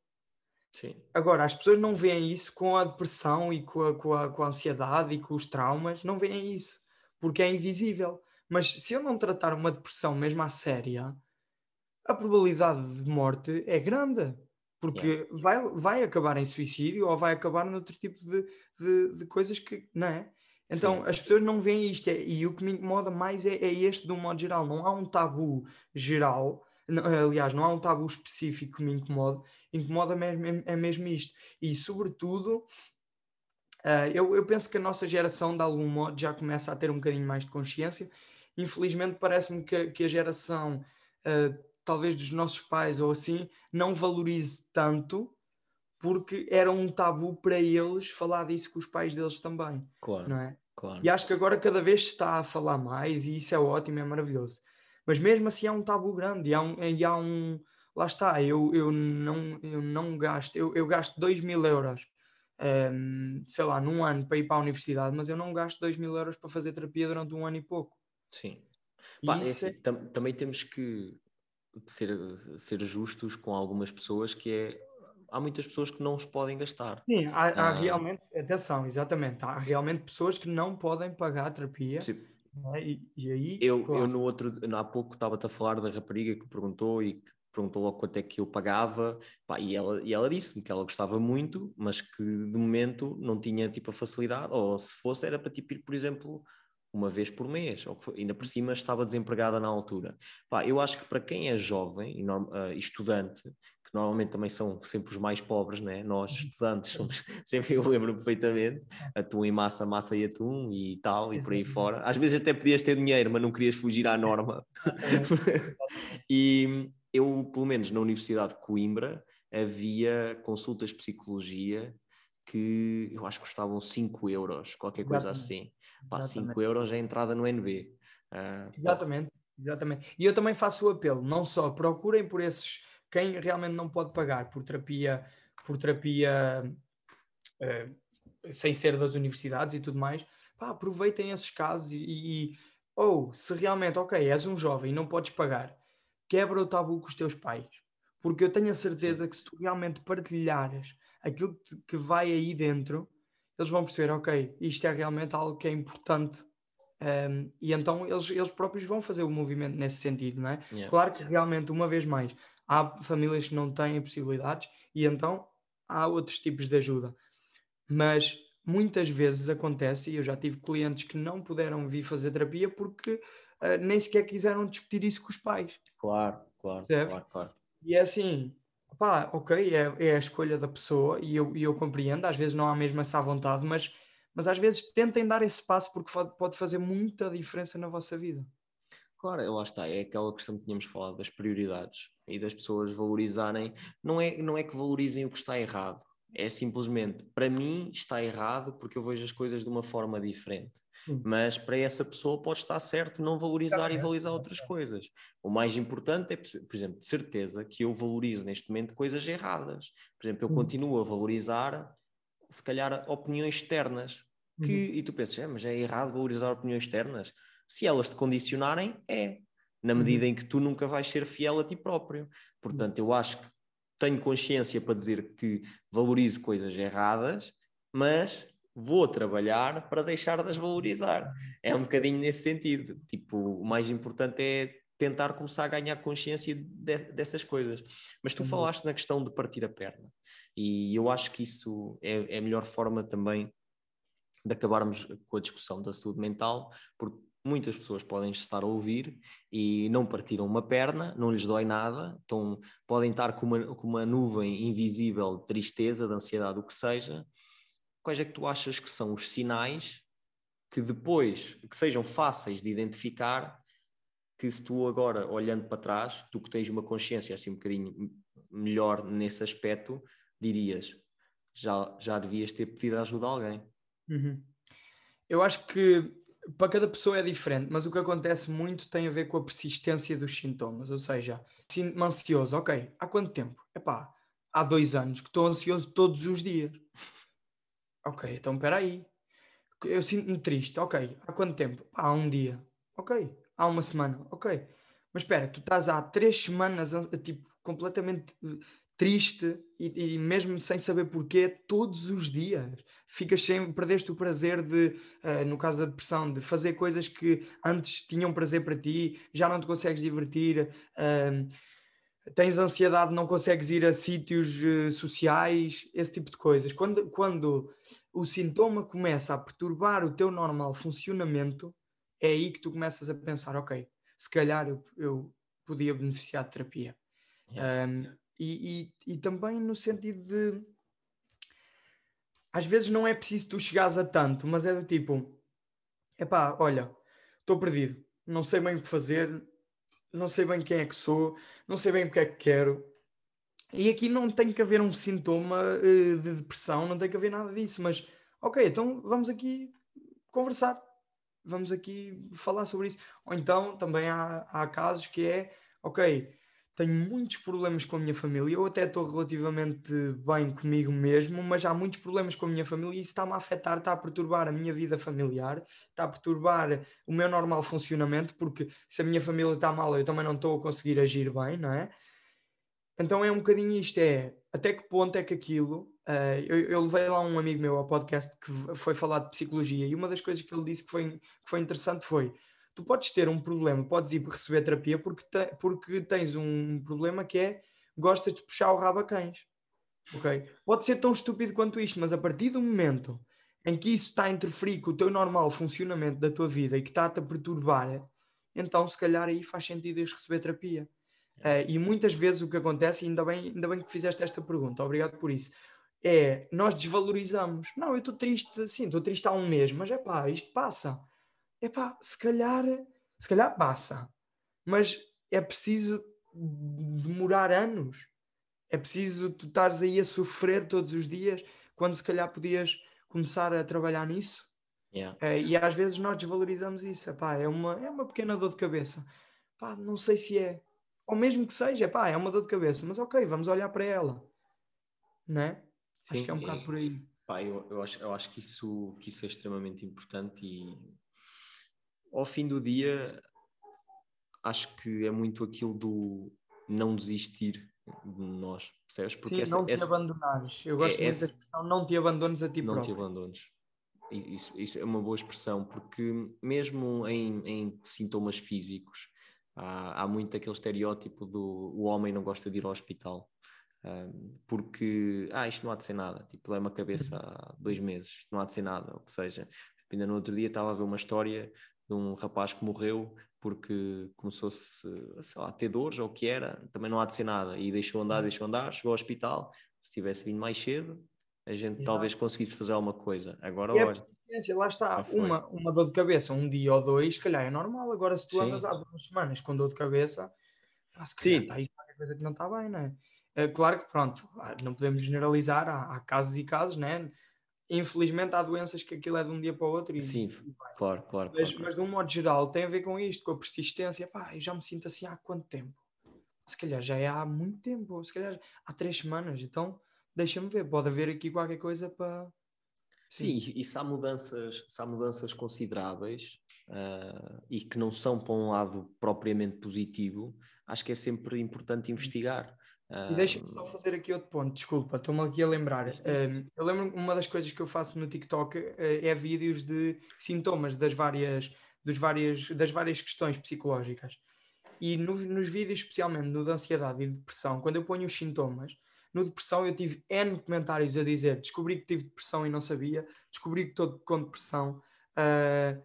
Sim. Agora, as pessoas não veem isso com a depressão e com a, com, a, com a ansiedade e com os traumas, não veem isso, porque é invisível. Mas se eu não tratar uma depressão mesmo à séria, a probabilidade de morte é grande porque yeah. vai, vai acabar em suicídio ou vai acabar noutro tipo de, de, de coisas que, não é? Então Sim. as pessoas não veem isto é, e o que me incomoda mais é, é, este de um modo geral. Não há um tabu geral, aliás, não há um tabu específico que me incomoda, incomoda mesmo, é, é mesmo isto. E sobretudo, uh, eu, eu penso que a nossa geração de algum modo já começa a ter um bocadinho mais de consciência. Infelizmente parece-me que, que a geração uh, talvez dos nossos pais ou assim, não valorize tanto porque era um tabu para eles falar disso com os pais deles também. Claro, não é? claro. E acho que agora cada vez se está a falar mais e isso é ótimo, é maravilhoso. Mas mesmo assim há um tabu grande e há um, e há um lá está, eu, eu, não, eu não gasto, eu, eu gasto 2 mil euros, um, sei lá, num ano para ir para a universidade, mas eu não gasto 2 mil euros para fazer terapia durante um ano e pouco. Sim. Pá, é assim, é... tam também temos que ser, ser justos com algumas pessoas que é há muitas pessoas que não os podem gastar. Sim, há, há ah, realmente, atenção, exatamente, há realmente pessoas que não podem pagar terapia. Sim. É? E, e, aí, eu, claro. eu no outro, há pouco estava-te a falar da rapariga que perguntou e que perguntou logo quanto é que eu pagava, pá, e ela, e ela disse-me que ela gostava muito, mas que de momento não tinha tipo a facilidade, ou se fosse era para tipo ir, por exemplo, uma vez por mês, ou ainda por cima estava desempregada na altura. Pá, eu acho que para quem é jovem e uh, estudante, que normalmente também são sempre os mais pobres, né? nós uhum. estudantes somos, [LAUGHS] sempre eu lembro perfeitamente, atum e massa, massa e atum e tal, e por aí fora. Às vezes até podias ter dinheiro, mas não querias fugir à norma. [LAUGHS] e eu, pelo menos na Universidade de Coimbra, havia consultas de psicologia que eu acho que custavam 5 euros, qualquer coisa assim. Pá, 5 euros é a entrada no NB. Uh, ah, exatamente, exatamente. E eu também faço o apelo, não só procurem por esses, quem realmente não pode pagar por terapia, por terapia uh, sem ser das universidades e tudo mais, pá, aproveitem esses casos e, e ou se realmente, ok, és um jovem e não podes pagar, quebra o tabu com os teus pais. Porque eu tenho a certeza que se tu realmente partilhares aquilo que, vai aí dentro, eles vão perceber, ok, isto é realmente algo que é importante um, e então eles, eles próprios vão fazer o movimento nesse sentido, não é? Yeah. Claro que realmente, uma vez mais, há famílias que não têm possibilidades e então há outros tipos de ajuda. Mas muitas vezes acontece, e eu já tive clientes que não puderam vir fazer terapia porque uh, nem sequer quiseram discutir isso com os pais. Claro, claro, claro, claro. E é assim, pá, ok, é, é a escolha da pessoa e eu, e eu compreendo, às vezes não há mesmo essa vontade, mas, mas às vezes tentem dar esse passo porque pode fazer muita diferença na vossa vida. Claro, lá está, é aquela questão que tínhamos falado das prioridades e das pessoas valorizarem, não é, não é que valorizem o que está errado, é simplesmente, para mim está errado porque eu vejo as coisas de uma forma diferente. Mas para essa pessoa pode estar certo não valorizar e valorizar outras coisas. O mais importante é, por exemplo, de certeza que eu valorizo neste momento coisas erradas. Por exemplo, eu continuo a valorizar, se calhar, opiniões externas. Que, uhum. E tu pensas, é, mas é errado valorizar opiniões externas? Se elas te condicionarem, é. Na medida uhum. em que tu nunca vais ser fiel a ti próprio. Portanto, eu acho que tenho consciência para dizer que valorizo coisas erradas, mas vou trabalhar para deixar de as valorizar. É um bocadinho nesse sentido. Tipo, o mais importante é tentar começar a ganhar consciência de, dessas coisas. Mas tu uhum. falaste na questão de partir a perna, e eu acho que isso é, é a melhor forma também de acabarmos com a discussão da saúde mental, porque muitas pessoas podem estar a ouvir e não partiram uma perna, não lhes dói nada, então podem estar com uma, com uma nuvem invisível de tristeza, de ansiedade, o que seja, quais é que tu achas que são os sinais que depois, que sejam fáceis de identificar, que se tu agora, olhando para trás, tu que tens uma consciência assim um bocadinho melhor nesse aspecto, dirias, já, já devias ter pedido ajuda a alguém. Uhum. Eu acho que para cada pessoa é diferente, mas o que acontece muito tem a ver com a persistência dos sintomas, ou seja, sinto-me ansioso, ok, há quanto tempo? Epá, há dois anos que estou ansioso todos os dias. Ok, então espera aí. Eu sinto-me triste. Ok, há quanto tempo? Há um dia. Ok, há uma semana. Ok. Mas espera, tu estás há três semanas tipo, completamente eh, triste e, e, mesmo sem saber porquê, todos os dias. Ficas sem, perdeste o prazer de, uh, no caso da depressão, de fazer coisas que antes tinham prazer para ti, já não te consegues divertir. Uh, tens ansiedade, não consegues ir a sítios uh, sociais, esse tipo de coisas. Quando, quando o sintoma começa a perturbar o teu normal funcionamento, é aí que tu começas a pensar, ok, se calhar eu, eu podia beneficiar de terapia. Yeah. Um, e, e, e, também no sentido de às vezes não é preciso tu chegares a tanto, mas é do tipo, epá, olha, estou perdido, não sei bem o que fazer, não sei bem quem é que sou, não sei bem o que é que quero. E aqui não tem que haver um sintoma uh, de depressão, não tem que haver nada disso, mas ok, então vamos aqui conversar, vamos aqui falar sobre isso. Ou então também há, há casos que é, ok, tenho muitos problemas com a minha família, eu até estou relativamente bem comigo mesmo, mas há muitos problemas com a minha família e isso está-me a afetar, está a perturbar a minha vida familiar, está a perturbar o meu normal funcionamento, porque se a minha família está mal, eu também não estou a conseguir agir bem, não é? Então é um bocadinho isto, é até que ponto é que aquilo. Uh, eu, eu, levei lá um amigo meu ao podcast que foi falar de psicologia e uma das coisas que ele disse que foi, que foi interessante foi tu podes ter um problema, podes ir receber terapia porque, te, porque tens um problema que é gostas de puxar o rabo a cães. Ok? Pode ser tão estúpido quanto isto, mas a partir do momento em que isso está a interferir com o teu normal funcionamento da tua vida e que está-te a perturbar, então se calhar aí faz sentido ires receber terapia. Uh, e muitas vezes o que acontece, ainda bem, ainda bem que fizeste esta pergunta, obrigado por isso, é nós desvalorizamos. Não, eu estou triste, sim, estou triste há um mês, mas é pá, isto passa. É pá, se calhar, se calhar passa, mas é preciso demorar anos. É preciso tu estares aí a sofrer todos os dias, quando se calhar podias começar a trabalhar nisso. Yeah. É, e às vezes nós desvalorizamos isso. Epá, é, uma, é uma pequena dor de cabeça. Pá, não sei se é. Ou mesmo que seja, epá, é uma dor de cabeça, mas ok, vamos olhar para ela. Né? Sim, acho que é um bocado por aí. Pá, eu, eu, acho, eu acho que isso, que isso é extremamente importante e ao fim do dia acho que é muito aquilo do não desistir de nós, percebes? Porque Sim, essa, não te essa, abandonares. Eu gosto é, muito essa, da expressão não te abandones a ti não próprio. Não te abandones. Isso, isso, é uma boa expressão, porque mesmo em, em sintomas físicos, há, há, muito aquele estereótipo do o homem não gosta de ir ao hospital. Um, porque, ah, isto não há de ser nada, tipo, é uma cabeça uhum. há dois meses, isto não há de ser nada, ou que seja. Ainda no outro dia estava a ver uma história de um rapaz que morreu porque começou-se, a ter dores ou o que era, também não há de ser nada, e deixou andar, uhum. deixou andar, chegou ao hospital, se tivesse vindo mais cedo, a gente Exato. talvez conseguisse fazer alguma coisa. Agora, e olha, lá está, uma, uma dor de cabeça, um dia ou dois, se calhar é normal, agora se tu Sim. andas há duas semanas com dor de cabeça, se calhar Sim. está aí qualquer coisa que não está bem, não é? é? Claro que, pronto, não podemos generalizar, há, há casos e casos, né? Infelizmente há doenças que aquilo é de um dia para o outro. E, Sim, e claro, claro mas, claro, mas de um modo geral tem a ver com isto, com a persistência. Pá, eu já me sinto assim há quanto tempo? Se calhar já é há muito tempo, se calhar há três semanas. Então deixa-me ver, pode haver aqui qualquer coisa para. Sim, Sim e, se há mudanças, se há mudanças consideráveis uh, e que não são para um lado propriamente positivo, acho que é sempre importante investigar. E deixa-me só fazer aqui outro ponto, desculpa, estou-me aqui a lembrar. Um, eu lembro uma das coisas que eu faço no TikTok uh, é vídeos de sintomas das várias, dos várias, das várias questões psicológicas. E no, nos vídeos, especialmente no de ansiedade e depressão, quando eu ponho os sintomas, no depressão eu tive N comentários a dizer descobri que tive depressão e não sabia, descobri que estou com depressão, uh,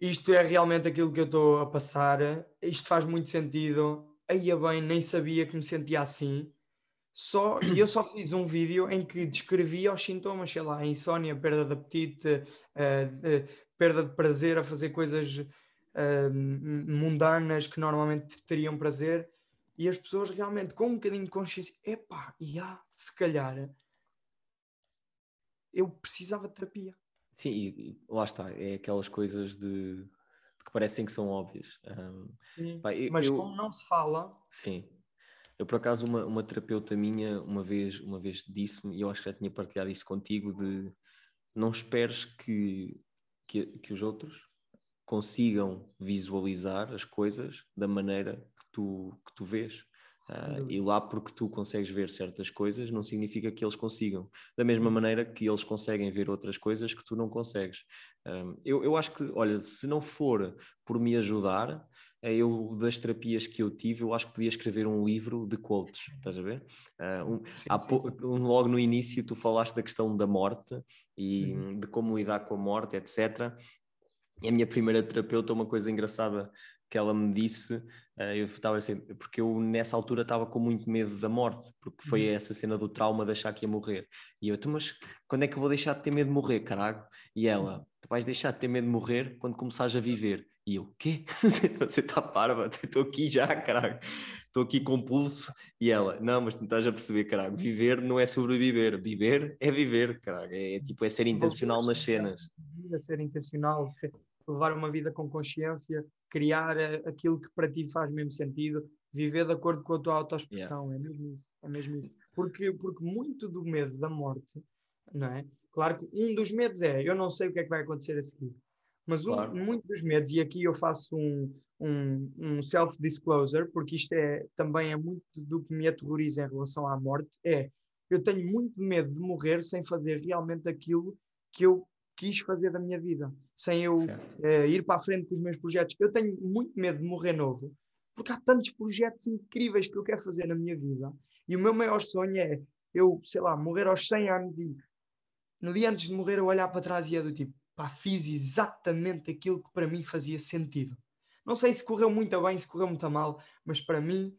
isto é realmente aquilo que eu estou a passar, isto faz muito sentido, aí bem, nem sabia que me sentia assim. Só, e eu só fiz um vídeo em que descrevia os sintomas, sei lá, insónia, perda de apetite, uh, uh, perda de prazer a fazer coisas uh, mundanas que normalmente teriam prazer. E as pessoas realmente, com um bocadinho de consciência, epá, e há, se calhar, eu precisava de terapia. Sim, e, lá está, é aquelas coisas de que parecem que são óbvias. Um, pá, eu, mas eu, como não se fala. Sim. Eu, por acaso, uma, uma terapeuta minha uma vez, uma vez disse-me, e eu acho que já tinha partilhado isso contigo, de não esperes que, que, que os outros consigam visualizar as coisas da maneira que tu, que tu vês. Uh, e lá porque tu consegues ver certas coisas não significa que eles consigam. Da mesma uhum. maneira que eles conseguem ver outras coisas que tu não consegues. Um, eu, eu acho que, olha, se não for por me ajudar, eh, eu das terapias que eu tive, eu acho que podia escrever um livro de quotes, estás a ver? Uh, um, sim, sim, sim, logo no início tu falaste da questão da morte e uhum. de como lidar com a morte, etc. E a minha primeira terapeuta, uma coisa engraçada que ela me disse, eu estava assim, porque eu nessa altura estava com muito medo da morte, porque foi uhum. essa cena do trauma de achar que ia morrer. E eu, mas quando é que eu vou deixar de ter medo de morrer, caralho? E ela, tu vais deixar de ter medo de morrer quando começares a viver. E eu, quê? [LAUGHS] Você está parva? [LAUGHS] Estou aqui já, caralho. Estou aqui com pulso. E ela, não, mas tu estás a perceber, caralho. Viver não é sobreviver. Viver é viver, caralho. É, é tipo, é ser intencional nas cenas. É ser intencional, levar uma vida com consciência, criar eh, aquilo que para ti faz mesmo sentido, viver de acordo com a tua autoexpressão, yeah. é mesmo isso, é mesmo isso. Porque, porque muito do medo da morte, não é? Claro que um dos medos é, eu não sei o que é que vai acontecer a seguir, mas claro. um, muito dos medos, e aqui eu faço um, um, um self-disclosure, porque isto é, também é muito do que me aterroriza em relação à morte, é, eu tenho muito medo de morrer sem fazer realmente aquilo que eu quis fazer da minha vida, sem eu uh, ir para a frente com os meus projetos. Eu tenho muito medo de morrer novo, porque há tantos projetos incríveis que eu quero fazer na minha vida. E o meu maior sonho é eu, sei lá, morrer aos 100 anos e no dia antes de morrer eu olhar para trás e é do tipo, pá, fiz exatamente aquilo que para mim fazia sentido. Não sei se correu muito bem, se correu muito mal, mas para mim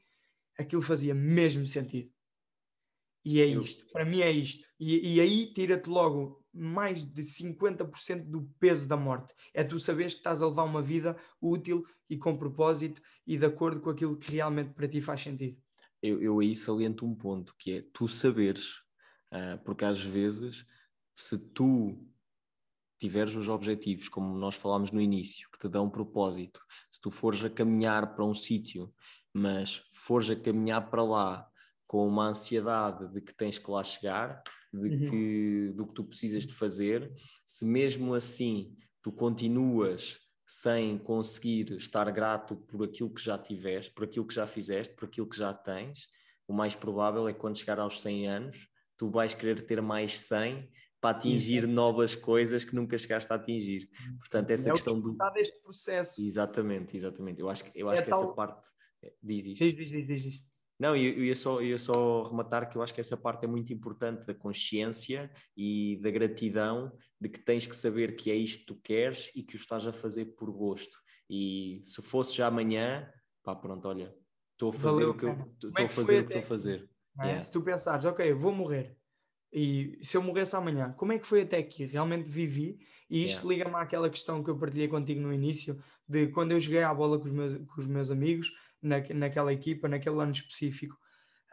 aquilo fazia mesmo sentido. E é isto, para mim é isto. E, e aí tira-te logo mais de 50% do peso da morte. É tu saberes que estás a levar uma vida útil e com propósito e de acordo com aquilo que realmente para ti faz sentido. Eu, eu aí saliento um ponto, que é tu saberes, uh, porque às vezes, se tu tiveres os objetivos, como nós falámos no início, que te dão um propósito, se tu fores a caminhar para um sítio, mas fores a caminhar para lá com uma ansiedade de que tens que lá chegar, de uhum. que, do que tu precisas de fazer, se mesmo assim tu continuas sem conseguir estar grato por aquilo que já tiveste, por aquilo que já fizeste, por aquilo que já tens, o mais provável é que quando chegar aos 100 anos, tu vais querer ter mais 100 para atingir novas coisas que nunca chegaste a atingir. Portanto, Sim, essa é questão do deste processo. Exatamente, exatamente. Eu acho que eu acho é que tal... essa parte diz, diz. Diz, diz, diz, diz. Não, eu, eu, ia só, eu ia só rematar que eu acho que essa parte é muito importante da consciência e da gratidão de que tens que saber que é isto que tu queres e que o estás a fazer por gosto. E se fosse já amanhã, pá, pronto, olha, estou a fazer Valeu, o que eu estou é a fazer o que estou a fazer. É? Yeah. Se tu pensares, ok, vou morrer, e se eu morresse amanhã, como é que foi até aqui? Realmente vivi? E isto yeah. liga-me àquela questão que eu partilhei contigo no início, de quando eu joguei à bola com os meus, com os meus amigos, na, naquela equipa, naquele ano específico,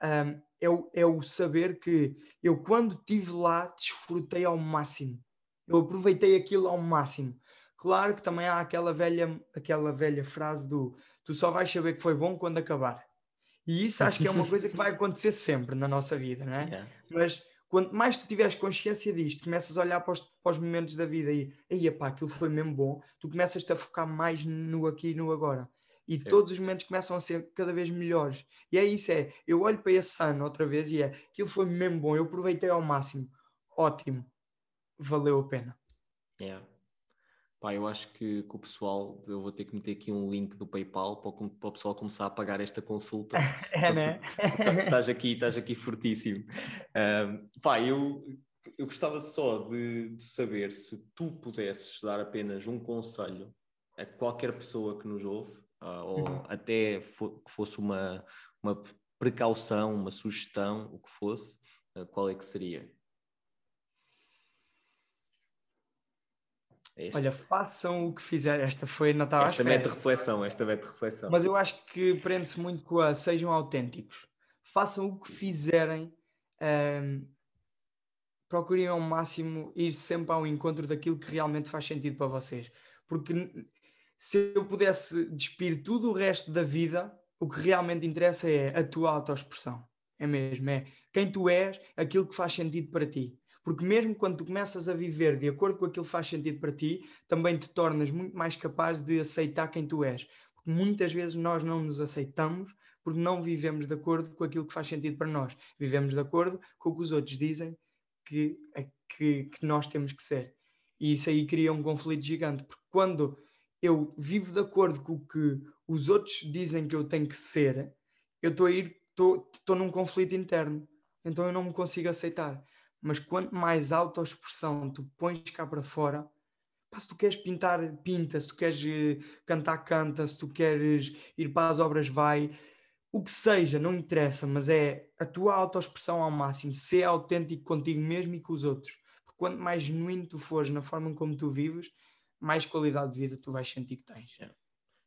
um, é, o, é o saber que eu, quando estive lá, desfrutei ao máximo. Eu aproveitei aquilo ao máximo. Claro que também há aquela velha, aquela velha frase do tu só vais saber que foi bom quando acabar. E isso acho que é uma [LAUGHS] coisa que vai acontecer sempre na nossa vida, não é? Yeah. Mas quanto mais tu tiveres consciência disto, começas a olhar para os, para os momentos da vida e aí, pá, aquilo foi mesmo bom, tu começas-te a focar mais no aqui e no agora e Sim. todos os momentos começam a ser cada vez melhores. E é isso, é, eu olho para esse ano outra vez e é, aquilo foi mesmo bom, eu aproveitei ao máximo, ótimo, valeu a pena. Yeah. Pá, eu acho que, que, o pessoal, eu vou ter que meter aqui um link do PayPal para o, para o pessoal começar a pagar esta consulta. [LAUGHS] é, né? [LAUGHS] Estás aqui, estás aqui fortíssimo. Um, pá, eu, eu gostava só de, de, saber se tu pudesses dar apenas um conselho a qualquer pessoa que nos ouve, ou uhum. até fo que fosse uma, uma precaução, uma sugestão, o que fosse, uh, qual é que seria? É Olha, façam o que fizer. Esta foi, estava Esta mete reflexão, esta mete reflexão. Mas eu acho que prende-se muito com a sejam autênticos. Façam o que fizerem. Um, procurem ao máximo ir sempre ao encontro daquilo que realmente faz sentido para vocês. Porque se eu pudesse despir tudo o resto da vida, o que realmente interessa é a tua autoexpressão. É mesmo, é quem tu és, aquilo que faz sentido para ti. Porque mesmo quando tu começas a viver de acordo com aquilo que faz sentido para ti, também te tornas muito mais capaz de aceitar quem tu és. Porque muitas vezes nós não nos aceitamos porque não vivemos de acordo com aquilo que faz sentido para nós. Vivemos de acordo com o que os outros dizem que, que, que nós temos que ser. E isso aí cria um conflito gigante. Porque quando eu vivo de acordo com o que os outros dizem que eu tenho que ser, eu estou a ir, estou num conflito interno. Então eu não me consigo aceitar. Mas quanto mais autoexpressão tu pões cá para fora, pá, se tu queres pintar, pinta, se tu queres uh, cantar, canta, se tu queres ir para as obras, vai. O que seja, não interessa, mas é a tua autoexpressão ao máximo, ser autêntico contigo mesmo e com os outros. Porque quanto mais genuíno tu fores na forma como tu vives, mais qualidade de vida tu vais sentir que tens. É,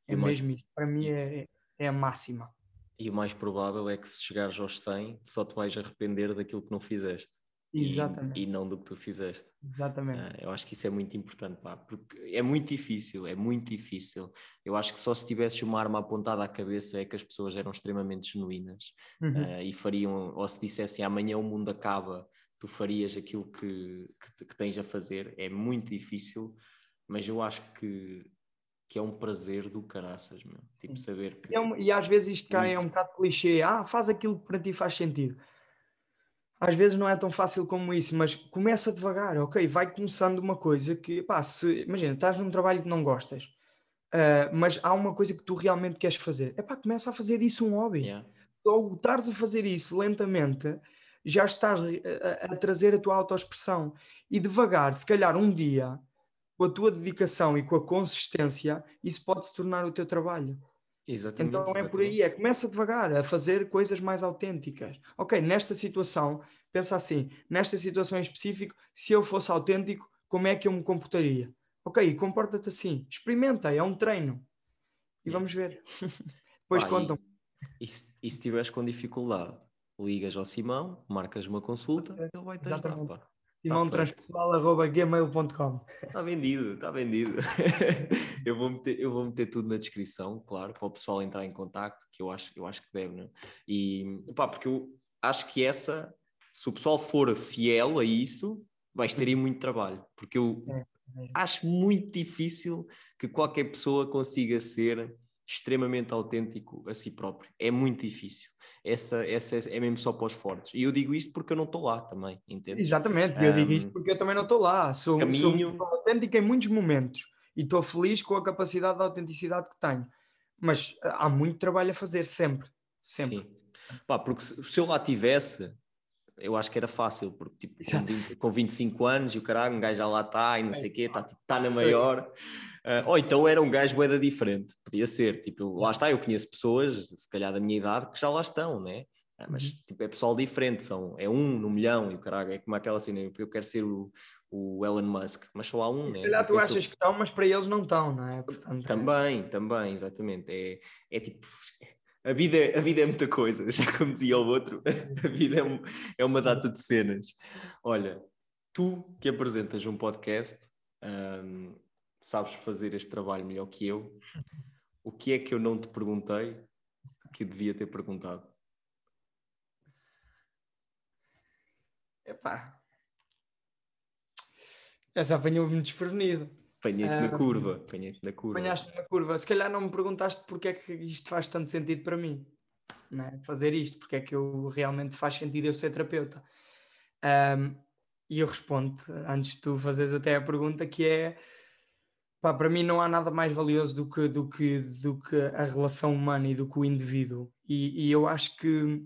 é mesmo mais... isto. Para mim é, é a máxima. E o mais provável é que se chegares aos 100, só te vais arrepender daquilo que não fizeste. Exatamente. E, e não do que tu fizeste. Exatamente. Uh, eu acho que isso é muito importante, pá, porque é muito difícil, é muito difícil. Eu acho que só se tivesses uma arma apontada à cabeça é que as pessoas eram extremamente genuínas uhum. uh, e fariam, ou se dissessem amanhã o mundo acaba, tu farias aquilo que, que, que tens a fazer. É muito difícil mas eu acho que, que é um prazer do caraças, meu. Tipo, saber que. É um, e às vezes isto cai é um bocado clichê. Ah, faz aquilo que para ti faz sentido. Às vezes não é tão fácil como isso, mas começa devagar, ok? Vai começando uma coisa que, pá, se, imagina, estás num trabalho que não gostas, uh, mas há uma coisa que tu realmente queres fazer. É pá, começa a fazer disso um hobby. Yeah. Ou estares a fazer isso lentamente, já estás a, a trazer a tua autoexpressão. E devagar, se calhar um dia, com a tua dedicação e com a consistência, isso pode se tornar o teu trabalho. Exatamente, então é por aí, é começa devagar a fazer coisas mais autênticas. Ok, nesta situação, pensa assim, nesta situação em específico, se eu fosse autêntico, como é que eu me comportaria? Ok, comporta-te assim, experimenta, é um treino. E vamos ver. [LAUGHS] Depois ah, contam. E, e, se, e se estiveres com dificuldade, ligas ao Simão, marcas uma consulta, ele vai te ajudar. Pá. simãotranspessoal.gmail.com Está vendido, está vendido. [LAUGHS] eu, vou meter, eu vou meter tudo na descrição, claro, para o pessoal entrar em contato, que eu acho, eu acho que deve, é? E, pá, porque eu acho que essa, se o pessoal for fiel a isso, vais ter aí muito trabalho, porque eu é, é. acho muito difícil que qualquer pessoa consiga ser extremamente autêntico a si próprio. É muito difícil. Essa, essa é mesmo só para os fortes. E eu digo isto porque eu não estou lá também, entende? Exatamente, um, eu digo isto porque eu também não estou lá. Sou, caminho... sou autêntico em muitos momentos e estou feliz com a capacidade de autenticidade que tenho. Mas ah, há muito trabalho a fazer, sempre. Sempre. Sim. Pá, porque se, se eu lá tivesse, eu acho que era fácil, porque tipo, com, 20, com 25 anos e o caralho, um gajo já lá está e não sei o quê, está tipo, tá na maior. Uh, ou então era um gajo boeda diferente, podia ser. Tipo, lá está, eu conheço pessoas, se calhar da minha idade, que já lá estão, né? Ah, mas uhum. tipo, é pessoal diferente, são, é um no milhão e o caralho, é como aquela cena, eu quero ser o, o Elon Musk, mas só há um, se né? calhar tu achas que estão, mas para eles não estão, não é? Portanto, também, é... também, exatamente. É, é tipo, a vida, é, a vida é muita coisa, [LAUGHS] já como dizia o outro, a vida é, um, é uma data de cenas. Olha, tu que apresentas um podcast, um, sabes fazer este trabalho melhor que eu. [LAUGHS] O que é que eu não te perguntei que devia ter perguntado? Epá. Essa apanhou-me desprevenido. Apanhei-te na curva. Apanhei-te na curva. Apanhaste na curva. Se calhar não me perguntaste porque é que isto faz tanto sentido para mim. É? Fazer isto, porque é que eu realmente faz sentido eu ser terapeuta. Um, e eu respondo, antes de tu fazeres até a pergunta, que é pá, para mim não há nada mais valioso do que, do que, do que a relação humana e do que o indivíduo. E, e eu acho que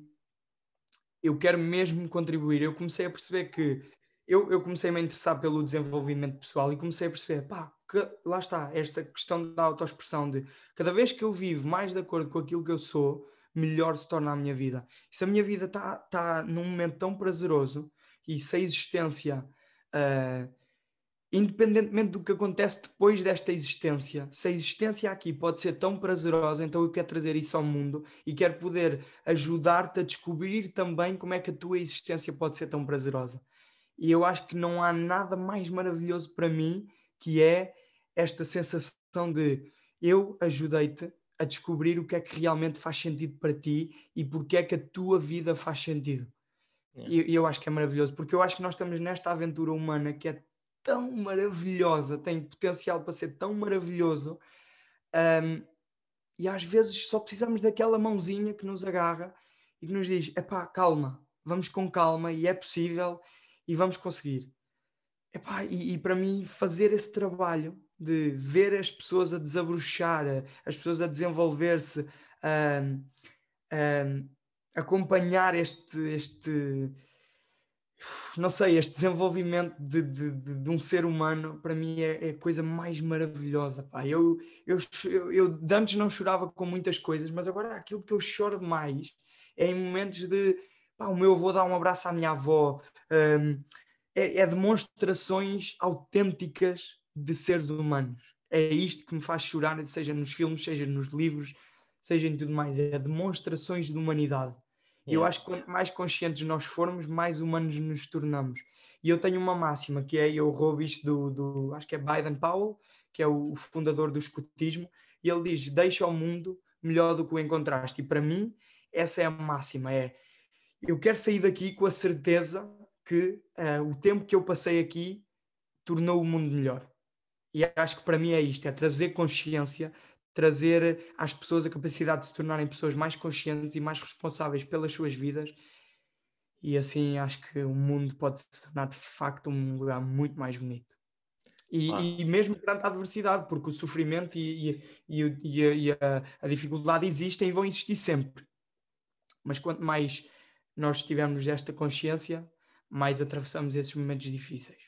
eu quero mesmo contribuir. Eu comecei a perceber que eu, eu comecei a me interessar pelo desenvolvimento pessoal e comecei a perceber, pá, que, lá está, esta questão da autoexpressão de cada vez que eu vivo mais de acordo com aquilo que eu sou, melhor se torna a minha vida. E se a minha vida está tá num momento tão prazeroso e se a existência, uh, independentemente do que acontece depois desta existência, se a existência aqui pode ser tão prazerosa, então eu quero trazer isso ao mundo e quero poder ajudar-te a descobrir também como é que a tua existência pode ser tão prazerosa. E eu acho que não há nada mais maravilhoso para mim que é esta sensação de eu ajudei-te a descobrir o que é que realmente faz sentido para ti e porque é que a tua vida faz sentido. É. E, e eu acho que é maravilhoso, porque eu acho que nós estamos nesta aventura humana que é tão maravilhosa, tem potencial para ser tão maravilhoso, um, e às vezes só precisamos daquela mãozinha que nos agarra e que nos diz: epá, calma, vamos com calma e é possível e vamos conseguir. Epá, e, e para mim, fazer esse trabalho de ver as pessoas a desabrochar, as pessoas a desenvolver-se, a, a, acompanhar este, este, não sei, este desenvolvimento de, de, de, de um ser humano, para mim é, é, a coisa mais maravilhosa. Pá. Eu, eu, eu, eu antes não chorava com muitas coisas, mas agora aquilo que eu choro mais é em momentos de pá, o meu avô dar um abraço à minha avó, um, é, é, demonstrações autênticas de seres humanos. É isto que me faz chorar, seja nos filmes, seja nos livros, seja em tudo mais. É demonstrações de humanidade. E yeah. eu acho que quanto mais conscientes nós formos, mais humanos nos tornamos. E eu tenho uma máxima que é, eu roubo isto do, do acho que é Biden Powell, que é o fundador do escutismo, e ele diz: Deixa o mundo melhor do que o encontraste. E para mim, essa é a máxima: é eu quero sair daqui com a certeza que uh, o tempo que eu passei aqui tornou o mundo melhor. E acho que para mim é isto: é trazer consciência, trazer às pessoas a capacidade de se tornarem pessoas mais conscientes e mais responsáveis pelas suas vidas. E assim acho que o mundo pode se tornar de facto um lugar muito mais bonito. E, ah. e mesmo perante a adversidade, porque o sofrimento e, e, e, a, a, dificuldade existem e vão existir sempre. Mas quanto mais nós tivermos esta consciência, mais atravessamos esses momentos difíceis.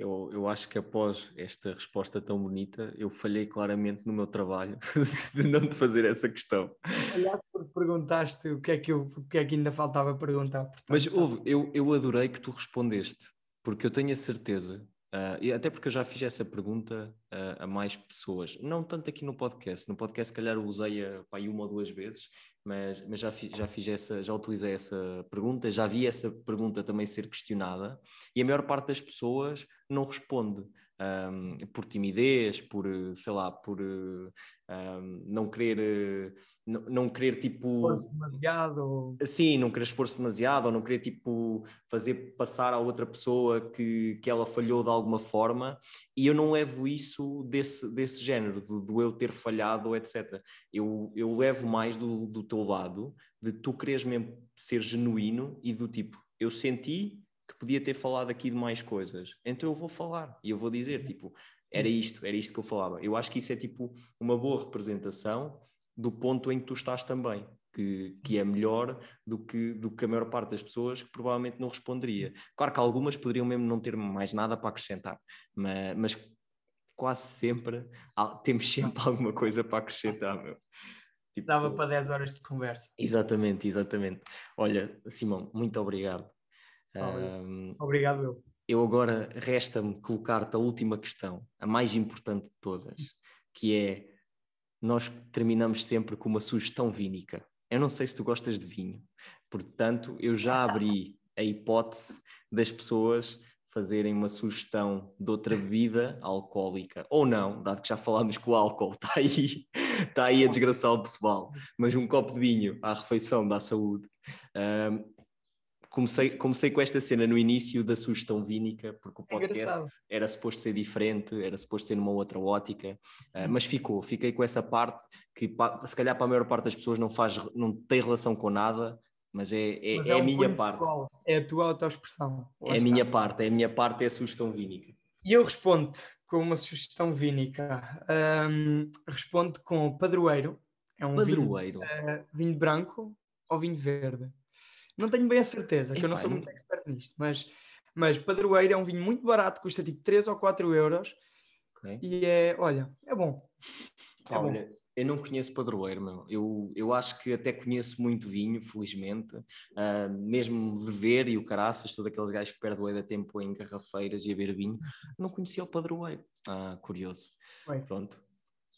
Eu, eu acho que após esta resposta tão bonita, eu falhei claramente no meu trabalho [LAUGHS] de não te fazer essa questão. Aliás, porque perguntaste o que é que, eu, o que, é que ainda faltava perguntar. Portanto, Mas houve, eu, eu adorei que tu respondeste, porque eu tenho a certeza Uh, e até porque eu já fiz essa pergunta uh, a mais pessoas, não tanto aqui no podcast. No podcast, se calhar, usei-a uma ou duas vezes, mas, mas já, fi, já fiz essa, já utilizei essa pergunta, já vi essa pergunta também ser questionada, e a maior parte das pessoas não responde um, por timidez, por, sei lá, por um, não querer não, não querer tipo. Expor-se demasiado. Sim, não querer expor-se demasiado, ou não querer tipo fazer passar à outra pessoa que, que ela falhou de alguma forma, e eu não levo isso desse, desse género, do, do eu ter falhado, etc. Eu, eu levo mais do, do teu lado, de tu queres mesmo ser genuíno e do tipo, eu senti podia ter falado aqui de mais coisas, então eu vou falar e eu vou dizer, tipo, era isto, era isto que eu falava. Eu acho que isso é tipo uma boa representação do ponto em que tu estás também, que, que é melhor do que, do que a maior parte das pessoas que provavelmente não responderia. Claro que algumas poderiam mesmo não ter mais nada para acrescentar, mas, mas quase sempre temos sempre [LAUGHS] alguma coisa para acrescentar, meu. Tipo, Dava para 10 horas de conversa. Exatamente, exatamente. Olha, Simão, muito obrigado. Um, obrigado, eu. Eu agora resta-me colocar-te a última questão, a mais importante de todas, que é nós terminamos sempre com uma sugestão vínica. Eu não sei se tu gostas de vinho, portanto, eu já abri a hipótese das pessoas fazerem uma sugestão de outra bebida alcoólica, ou não, dado que já falámos que o álcool está aí, está aí a desgraçar o pessoal, mas um copo de vinho à refeição dá saúde. Um, comecei, comecei com esta cena no início da sugestão vínica, porque o é podcast era suposto ser diferente, era suposto ser numa outra ótica, uh, mas ficou, fiquei com essa parte que se calhar para a maior parte das pessoas não faz, não tem relação com nada, mas é, é, mas é, é um a minha parte. Pessoal, é a tua autoexpressão. É a minha parte, é a minha parte, é a sugestão vínica. E eu respondo com uma sugestão vínica. Um, respondo com padroeiro. É um padroeiro. Vinho, uh, vinho branco ou vinho verde. Não tenho bem a certeza, que eu não sou muito expert nisto, mas, mas Padroeiro é um vinho muito barato, custa tipo 3 ou 4 euros. Okay. E é, olha, é bom. É olha, bom. eu não conheço Padroeiro, meu. Eu, eu acho que até conheço muito vinho, felizmente. Uh, mesmo de ver e o caraças, todos aqueles gajos que perdem da tempo em garrafeiras e a ver vinho, não conhecia o Padroeiro. Ah, curioso. Oi. Pronto.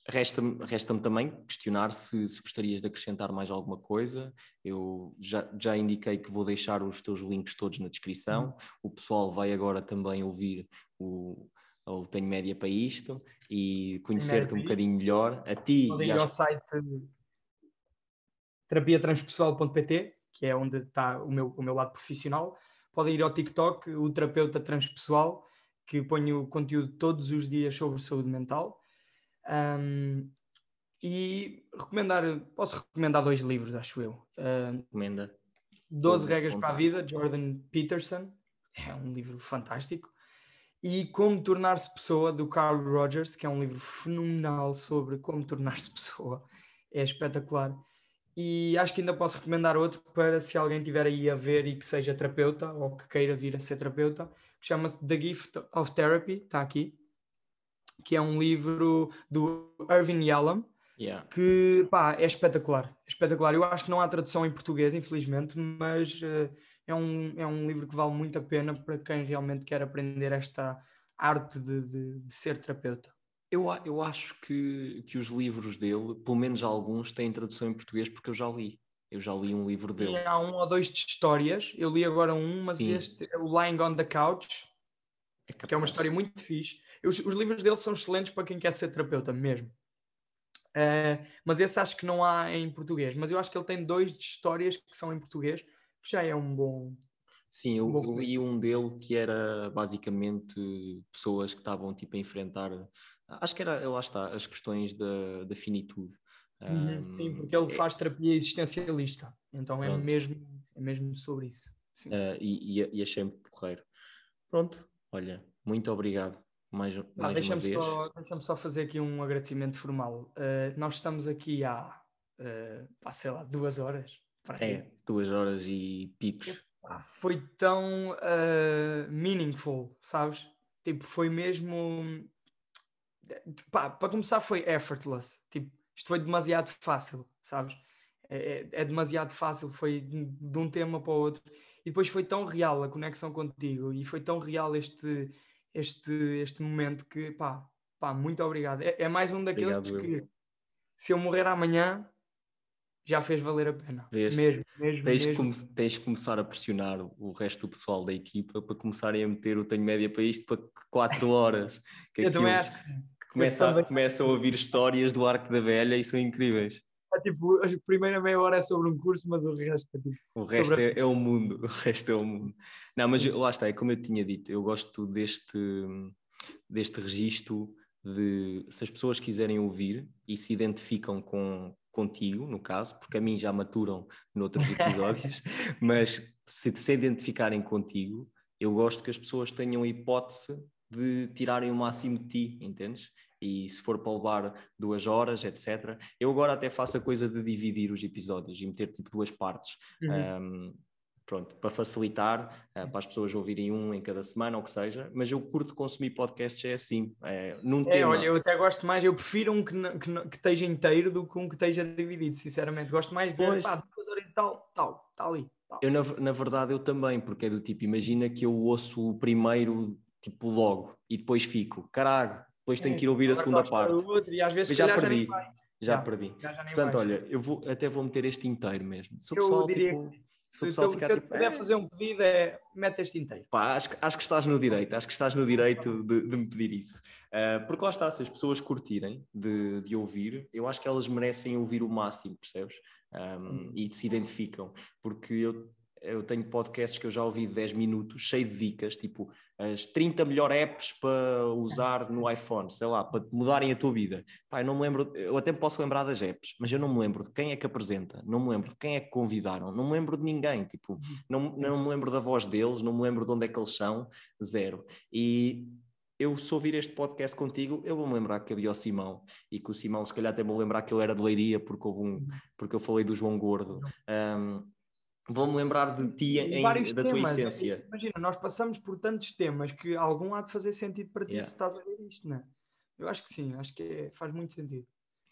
Resta-me resta também questionar se, se, gostarias de acrescentar mais alguma coisa. Eu já, já indiquei que vou deixar os teus links todos na descrição. Uhum. O pessoal vai agora também ouvir o, o Tenho Média para isto e conhecer-te um bocadinho melhor. A ti. Podem ir ao site terapiatranspessoal.pt, que é onde está o meu, o meu lado profissional. Podem ir ao TikTok, o Terapeuta Transpessoal, que ponho conteúdo todos os dias sobre saúde mental um, e recomendar, posso recomendar dois livros, acho eu. Uh, Recomenda. 12 Regras para a Vida, Jordan Peterson. É um livro fantástico. E Como Tornar-se Pessoa, do Carl Rogers, que é um livro fenomenal sobre como tornar-se pessoa. É espetacular. E acho que ainda posso recomendar outro para se alguém tiver aí a ver e que seja terapeuta ou que queira vir a ser terapeuta, que chama-se The Gift of Therapy, está aqui que é um livro do Irving Yalom, yeah. que pá, é espetacular. É espetacular. Eu acho que não há tradução em português, infelizmente, mas uh, é, um, é um livro que vale muito a pena para quem realmente quer aprender esta arte de, de, de ser terapeuta. Eu, eu acho que, que os livros dele, pelo menos alguns, têm tradução em português porque eu já li. Eu já li um livro dele. E há um ou dois de histórias. Eu li agora um, mas Sim. este é o Lying on the Couch, é que é uma história muito fixe. Os, os, livros dele são excelentes para quem quer ser terapeuta mesmo. Uh, mas esse acho que não há em português. Mas eu acho que ele tem dois de histórias que são em português, que já é um bom. Sim, eu, um li um dele que era basicamente pessoas que estavam tipo a enfrentar. Acho que era, lá está, as questões da, da finitude. Uhum, um, sim, porque ele é... faz terapia existencialista. Então é mesmo, é mesmo sobre isso. Uh, e, e, e achei-me porreiro. Pronto, olha, muito obrigado mais, mais ah, deixa uma vez. Só, deixa-me só fazer aqui um agradecimento formal. Uh, nós estamos aqui há, uh, sei lá, duas horas É, duas horas e picos. Foi tão uh, meaningful, sabes? Tipo, foi mesmo. Pá, para começar, foi effortless. Tipo, isto foi demasiado fácil, sabes? É, é, é demasiado fácil, foi de um tema para o outro. E depois foi tão real a conexão contigo e foi tão real este, este, este momento que, pá, pá muito obrigado. É, é mais um daqueles obrigado, que, eu. se eu morrer amanhã, já fez valer a pena. Mesmo, mesmo, tens, mesmo. Tens que começar a pressionar o resto do pessoal da equipa para começarem a meter o Tenho Média para isto para 4 [LAUGHS] horas. Que eu também acho que sim. Começa começam a ouvir histórias do Arco da Velha e são incríveis. É, tipo, a primeira meia hora é sobre um curso, mas o resto é tipo. O resto é, é, o mundo. [LAUGHS] O resto é o mundo. Não, mas lá está, é como eu tinha dito, eu gosto deste, deste registro de se as pessoas quiserem ouvir e se identificam com, contigo, no caso, porque a mim já maturam noutros [LAUGHS] episódios, mas se se identificarem contigo, eu gosto que as pessoas tenham a hipótese de tirarem o máximo de ti, entendes? E se for para levar duas horas, etc. Eu agora até faço a coisa de dividir os episódios e meter tipo duas partes. Uhum. Um, pronto, para facilitar, uh, para as pessoas ouvirem um em cada semana, ou que seja, mas eu curto consumir podcasts é assim, é, num é, tema... olha, eu até gosto mais, eu prefiro um que, que, que, esteja inteiro do que um que esteja dividido, sinceramente, gosto mais de, pois. pá, duas horas e tal, tal, está ali. Tal. Eu, na, na verdade, eu também, porque é do tipo, imagina que eu ouço o primeiro, tipo, logo, e depois fico, caralho, depois tenho é, que ir ouvir a segunda parte. Outro, e às vezes já perdi. Já, já perdi. Já, já Portanto, olha, eu vou, até vou meter este inteiro mesmo. Se o pessoal, tipo, se, se, se eu tipo, puder é... fazer um pedido, é mete este inteiro. Pá, acho, acho que estás no direito, acho que estás no direito de, de me pedir isso. Uh, porque lá está, se as pessoas curtirem de, de ouvir, eu acho que elas merecem ouvir o máximo, percebes? Um, e se identificam. Porque eu eu tenho podcasts que eu já ouvi de 10 minutos, cheio de dicas, tipo as 30 melhores apps para usar no iPhone, sei lá, para mudarem a tua vida. Pai, não me lembro, eu até posso lembrar das apps, mas eu não me lembro de quem é que apresenta, não me lembro de quem é que convidaram, não me lembro de ninguém, tipo, não, não me lembro da voz deles, não me lembro de onde é que eles são, zero. E eu se ouvir este podcast contigo, eu vou-me lembrar que havia o Simão e que o Simão, se calhar até vou lembrar que ele era de Leiria porque, um, uhum. porque eu falei do João Gordo. Um, Vou-me lembrar de ti, em, da temas. tua essência. Imagina, nós passamos por tantos temas que algum há de fazer sentido para ti yeah. se estás a ver isto, não é? Eu acho que sim, acho que é, faz muito sentido,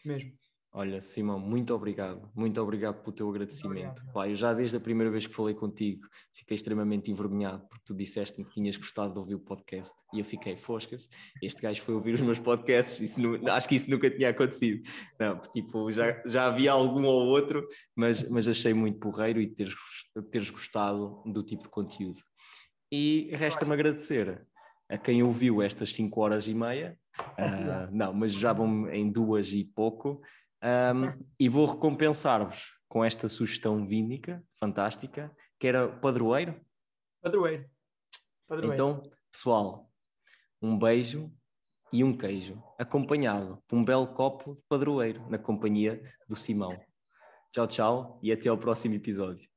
mesmo. Olha, Simão, muito obrigado, muito obrigado pelo teu agradecimento. Pai, eu já desde a primeira vez que falei contigo fiquei extremamente envergonhado porque tu disseste-me que tinhas gostado de ouvir o podcast e eu fiquei foscas. Este gajo foi ouvir os meus podcasts, isso não, acho que isso nunca tinha acontecido. Não, tipo, já, já havia algum ou outro, mas, mas achei muito porreiro e teres, teres gostado do tipo de conteúdo. E resta-me agradecer a quem ouviu estas 5 horas e meia, uh, não, mas já vão em duas e pouco. Um, e vou recompensar-vos com esta sugestão vínica, fantástica, que era padroeiro. Padroeiro. padroeiro. Então, pessoal, um beijo e um queijo, acompanhado por um belo copo de padroeiro, na companhia do Simão. Tchau, tchau e até ao próximo episódio.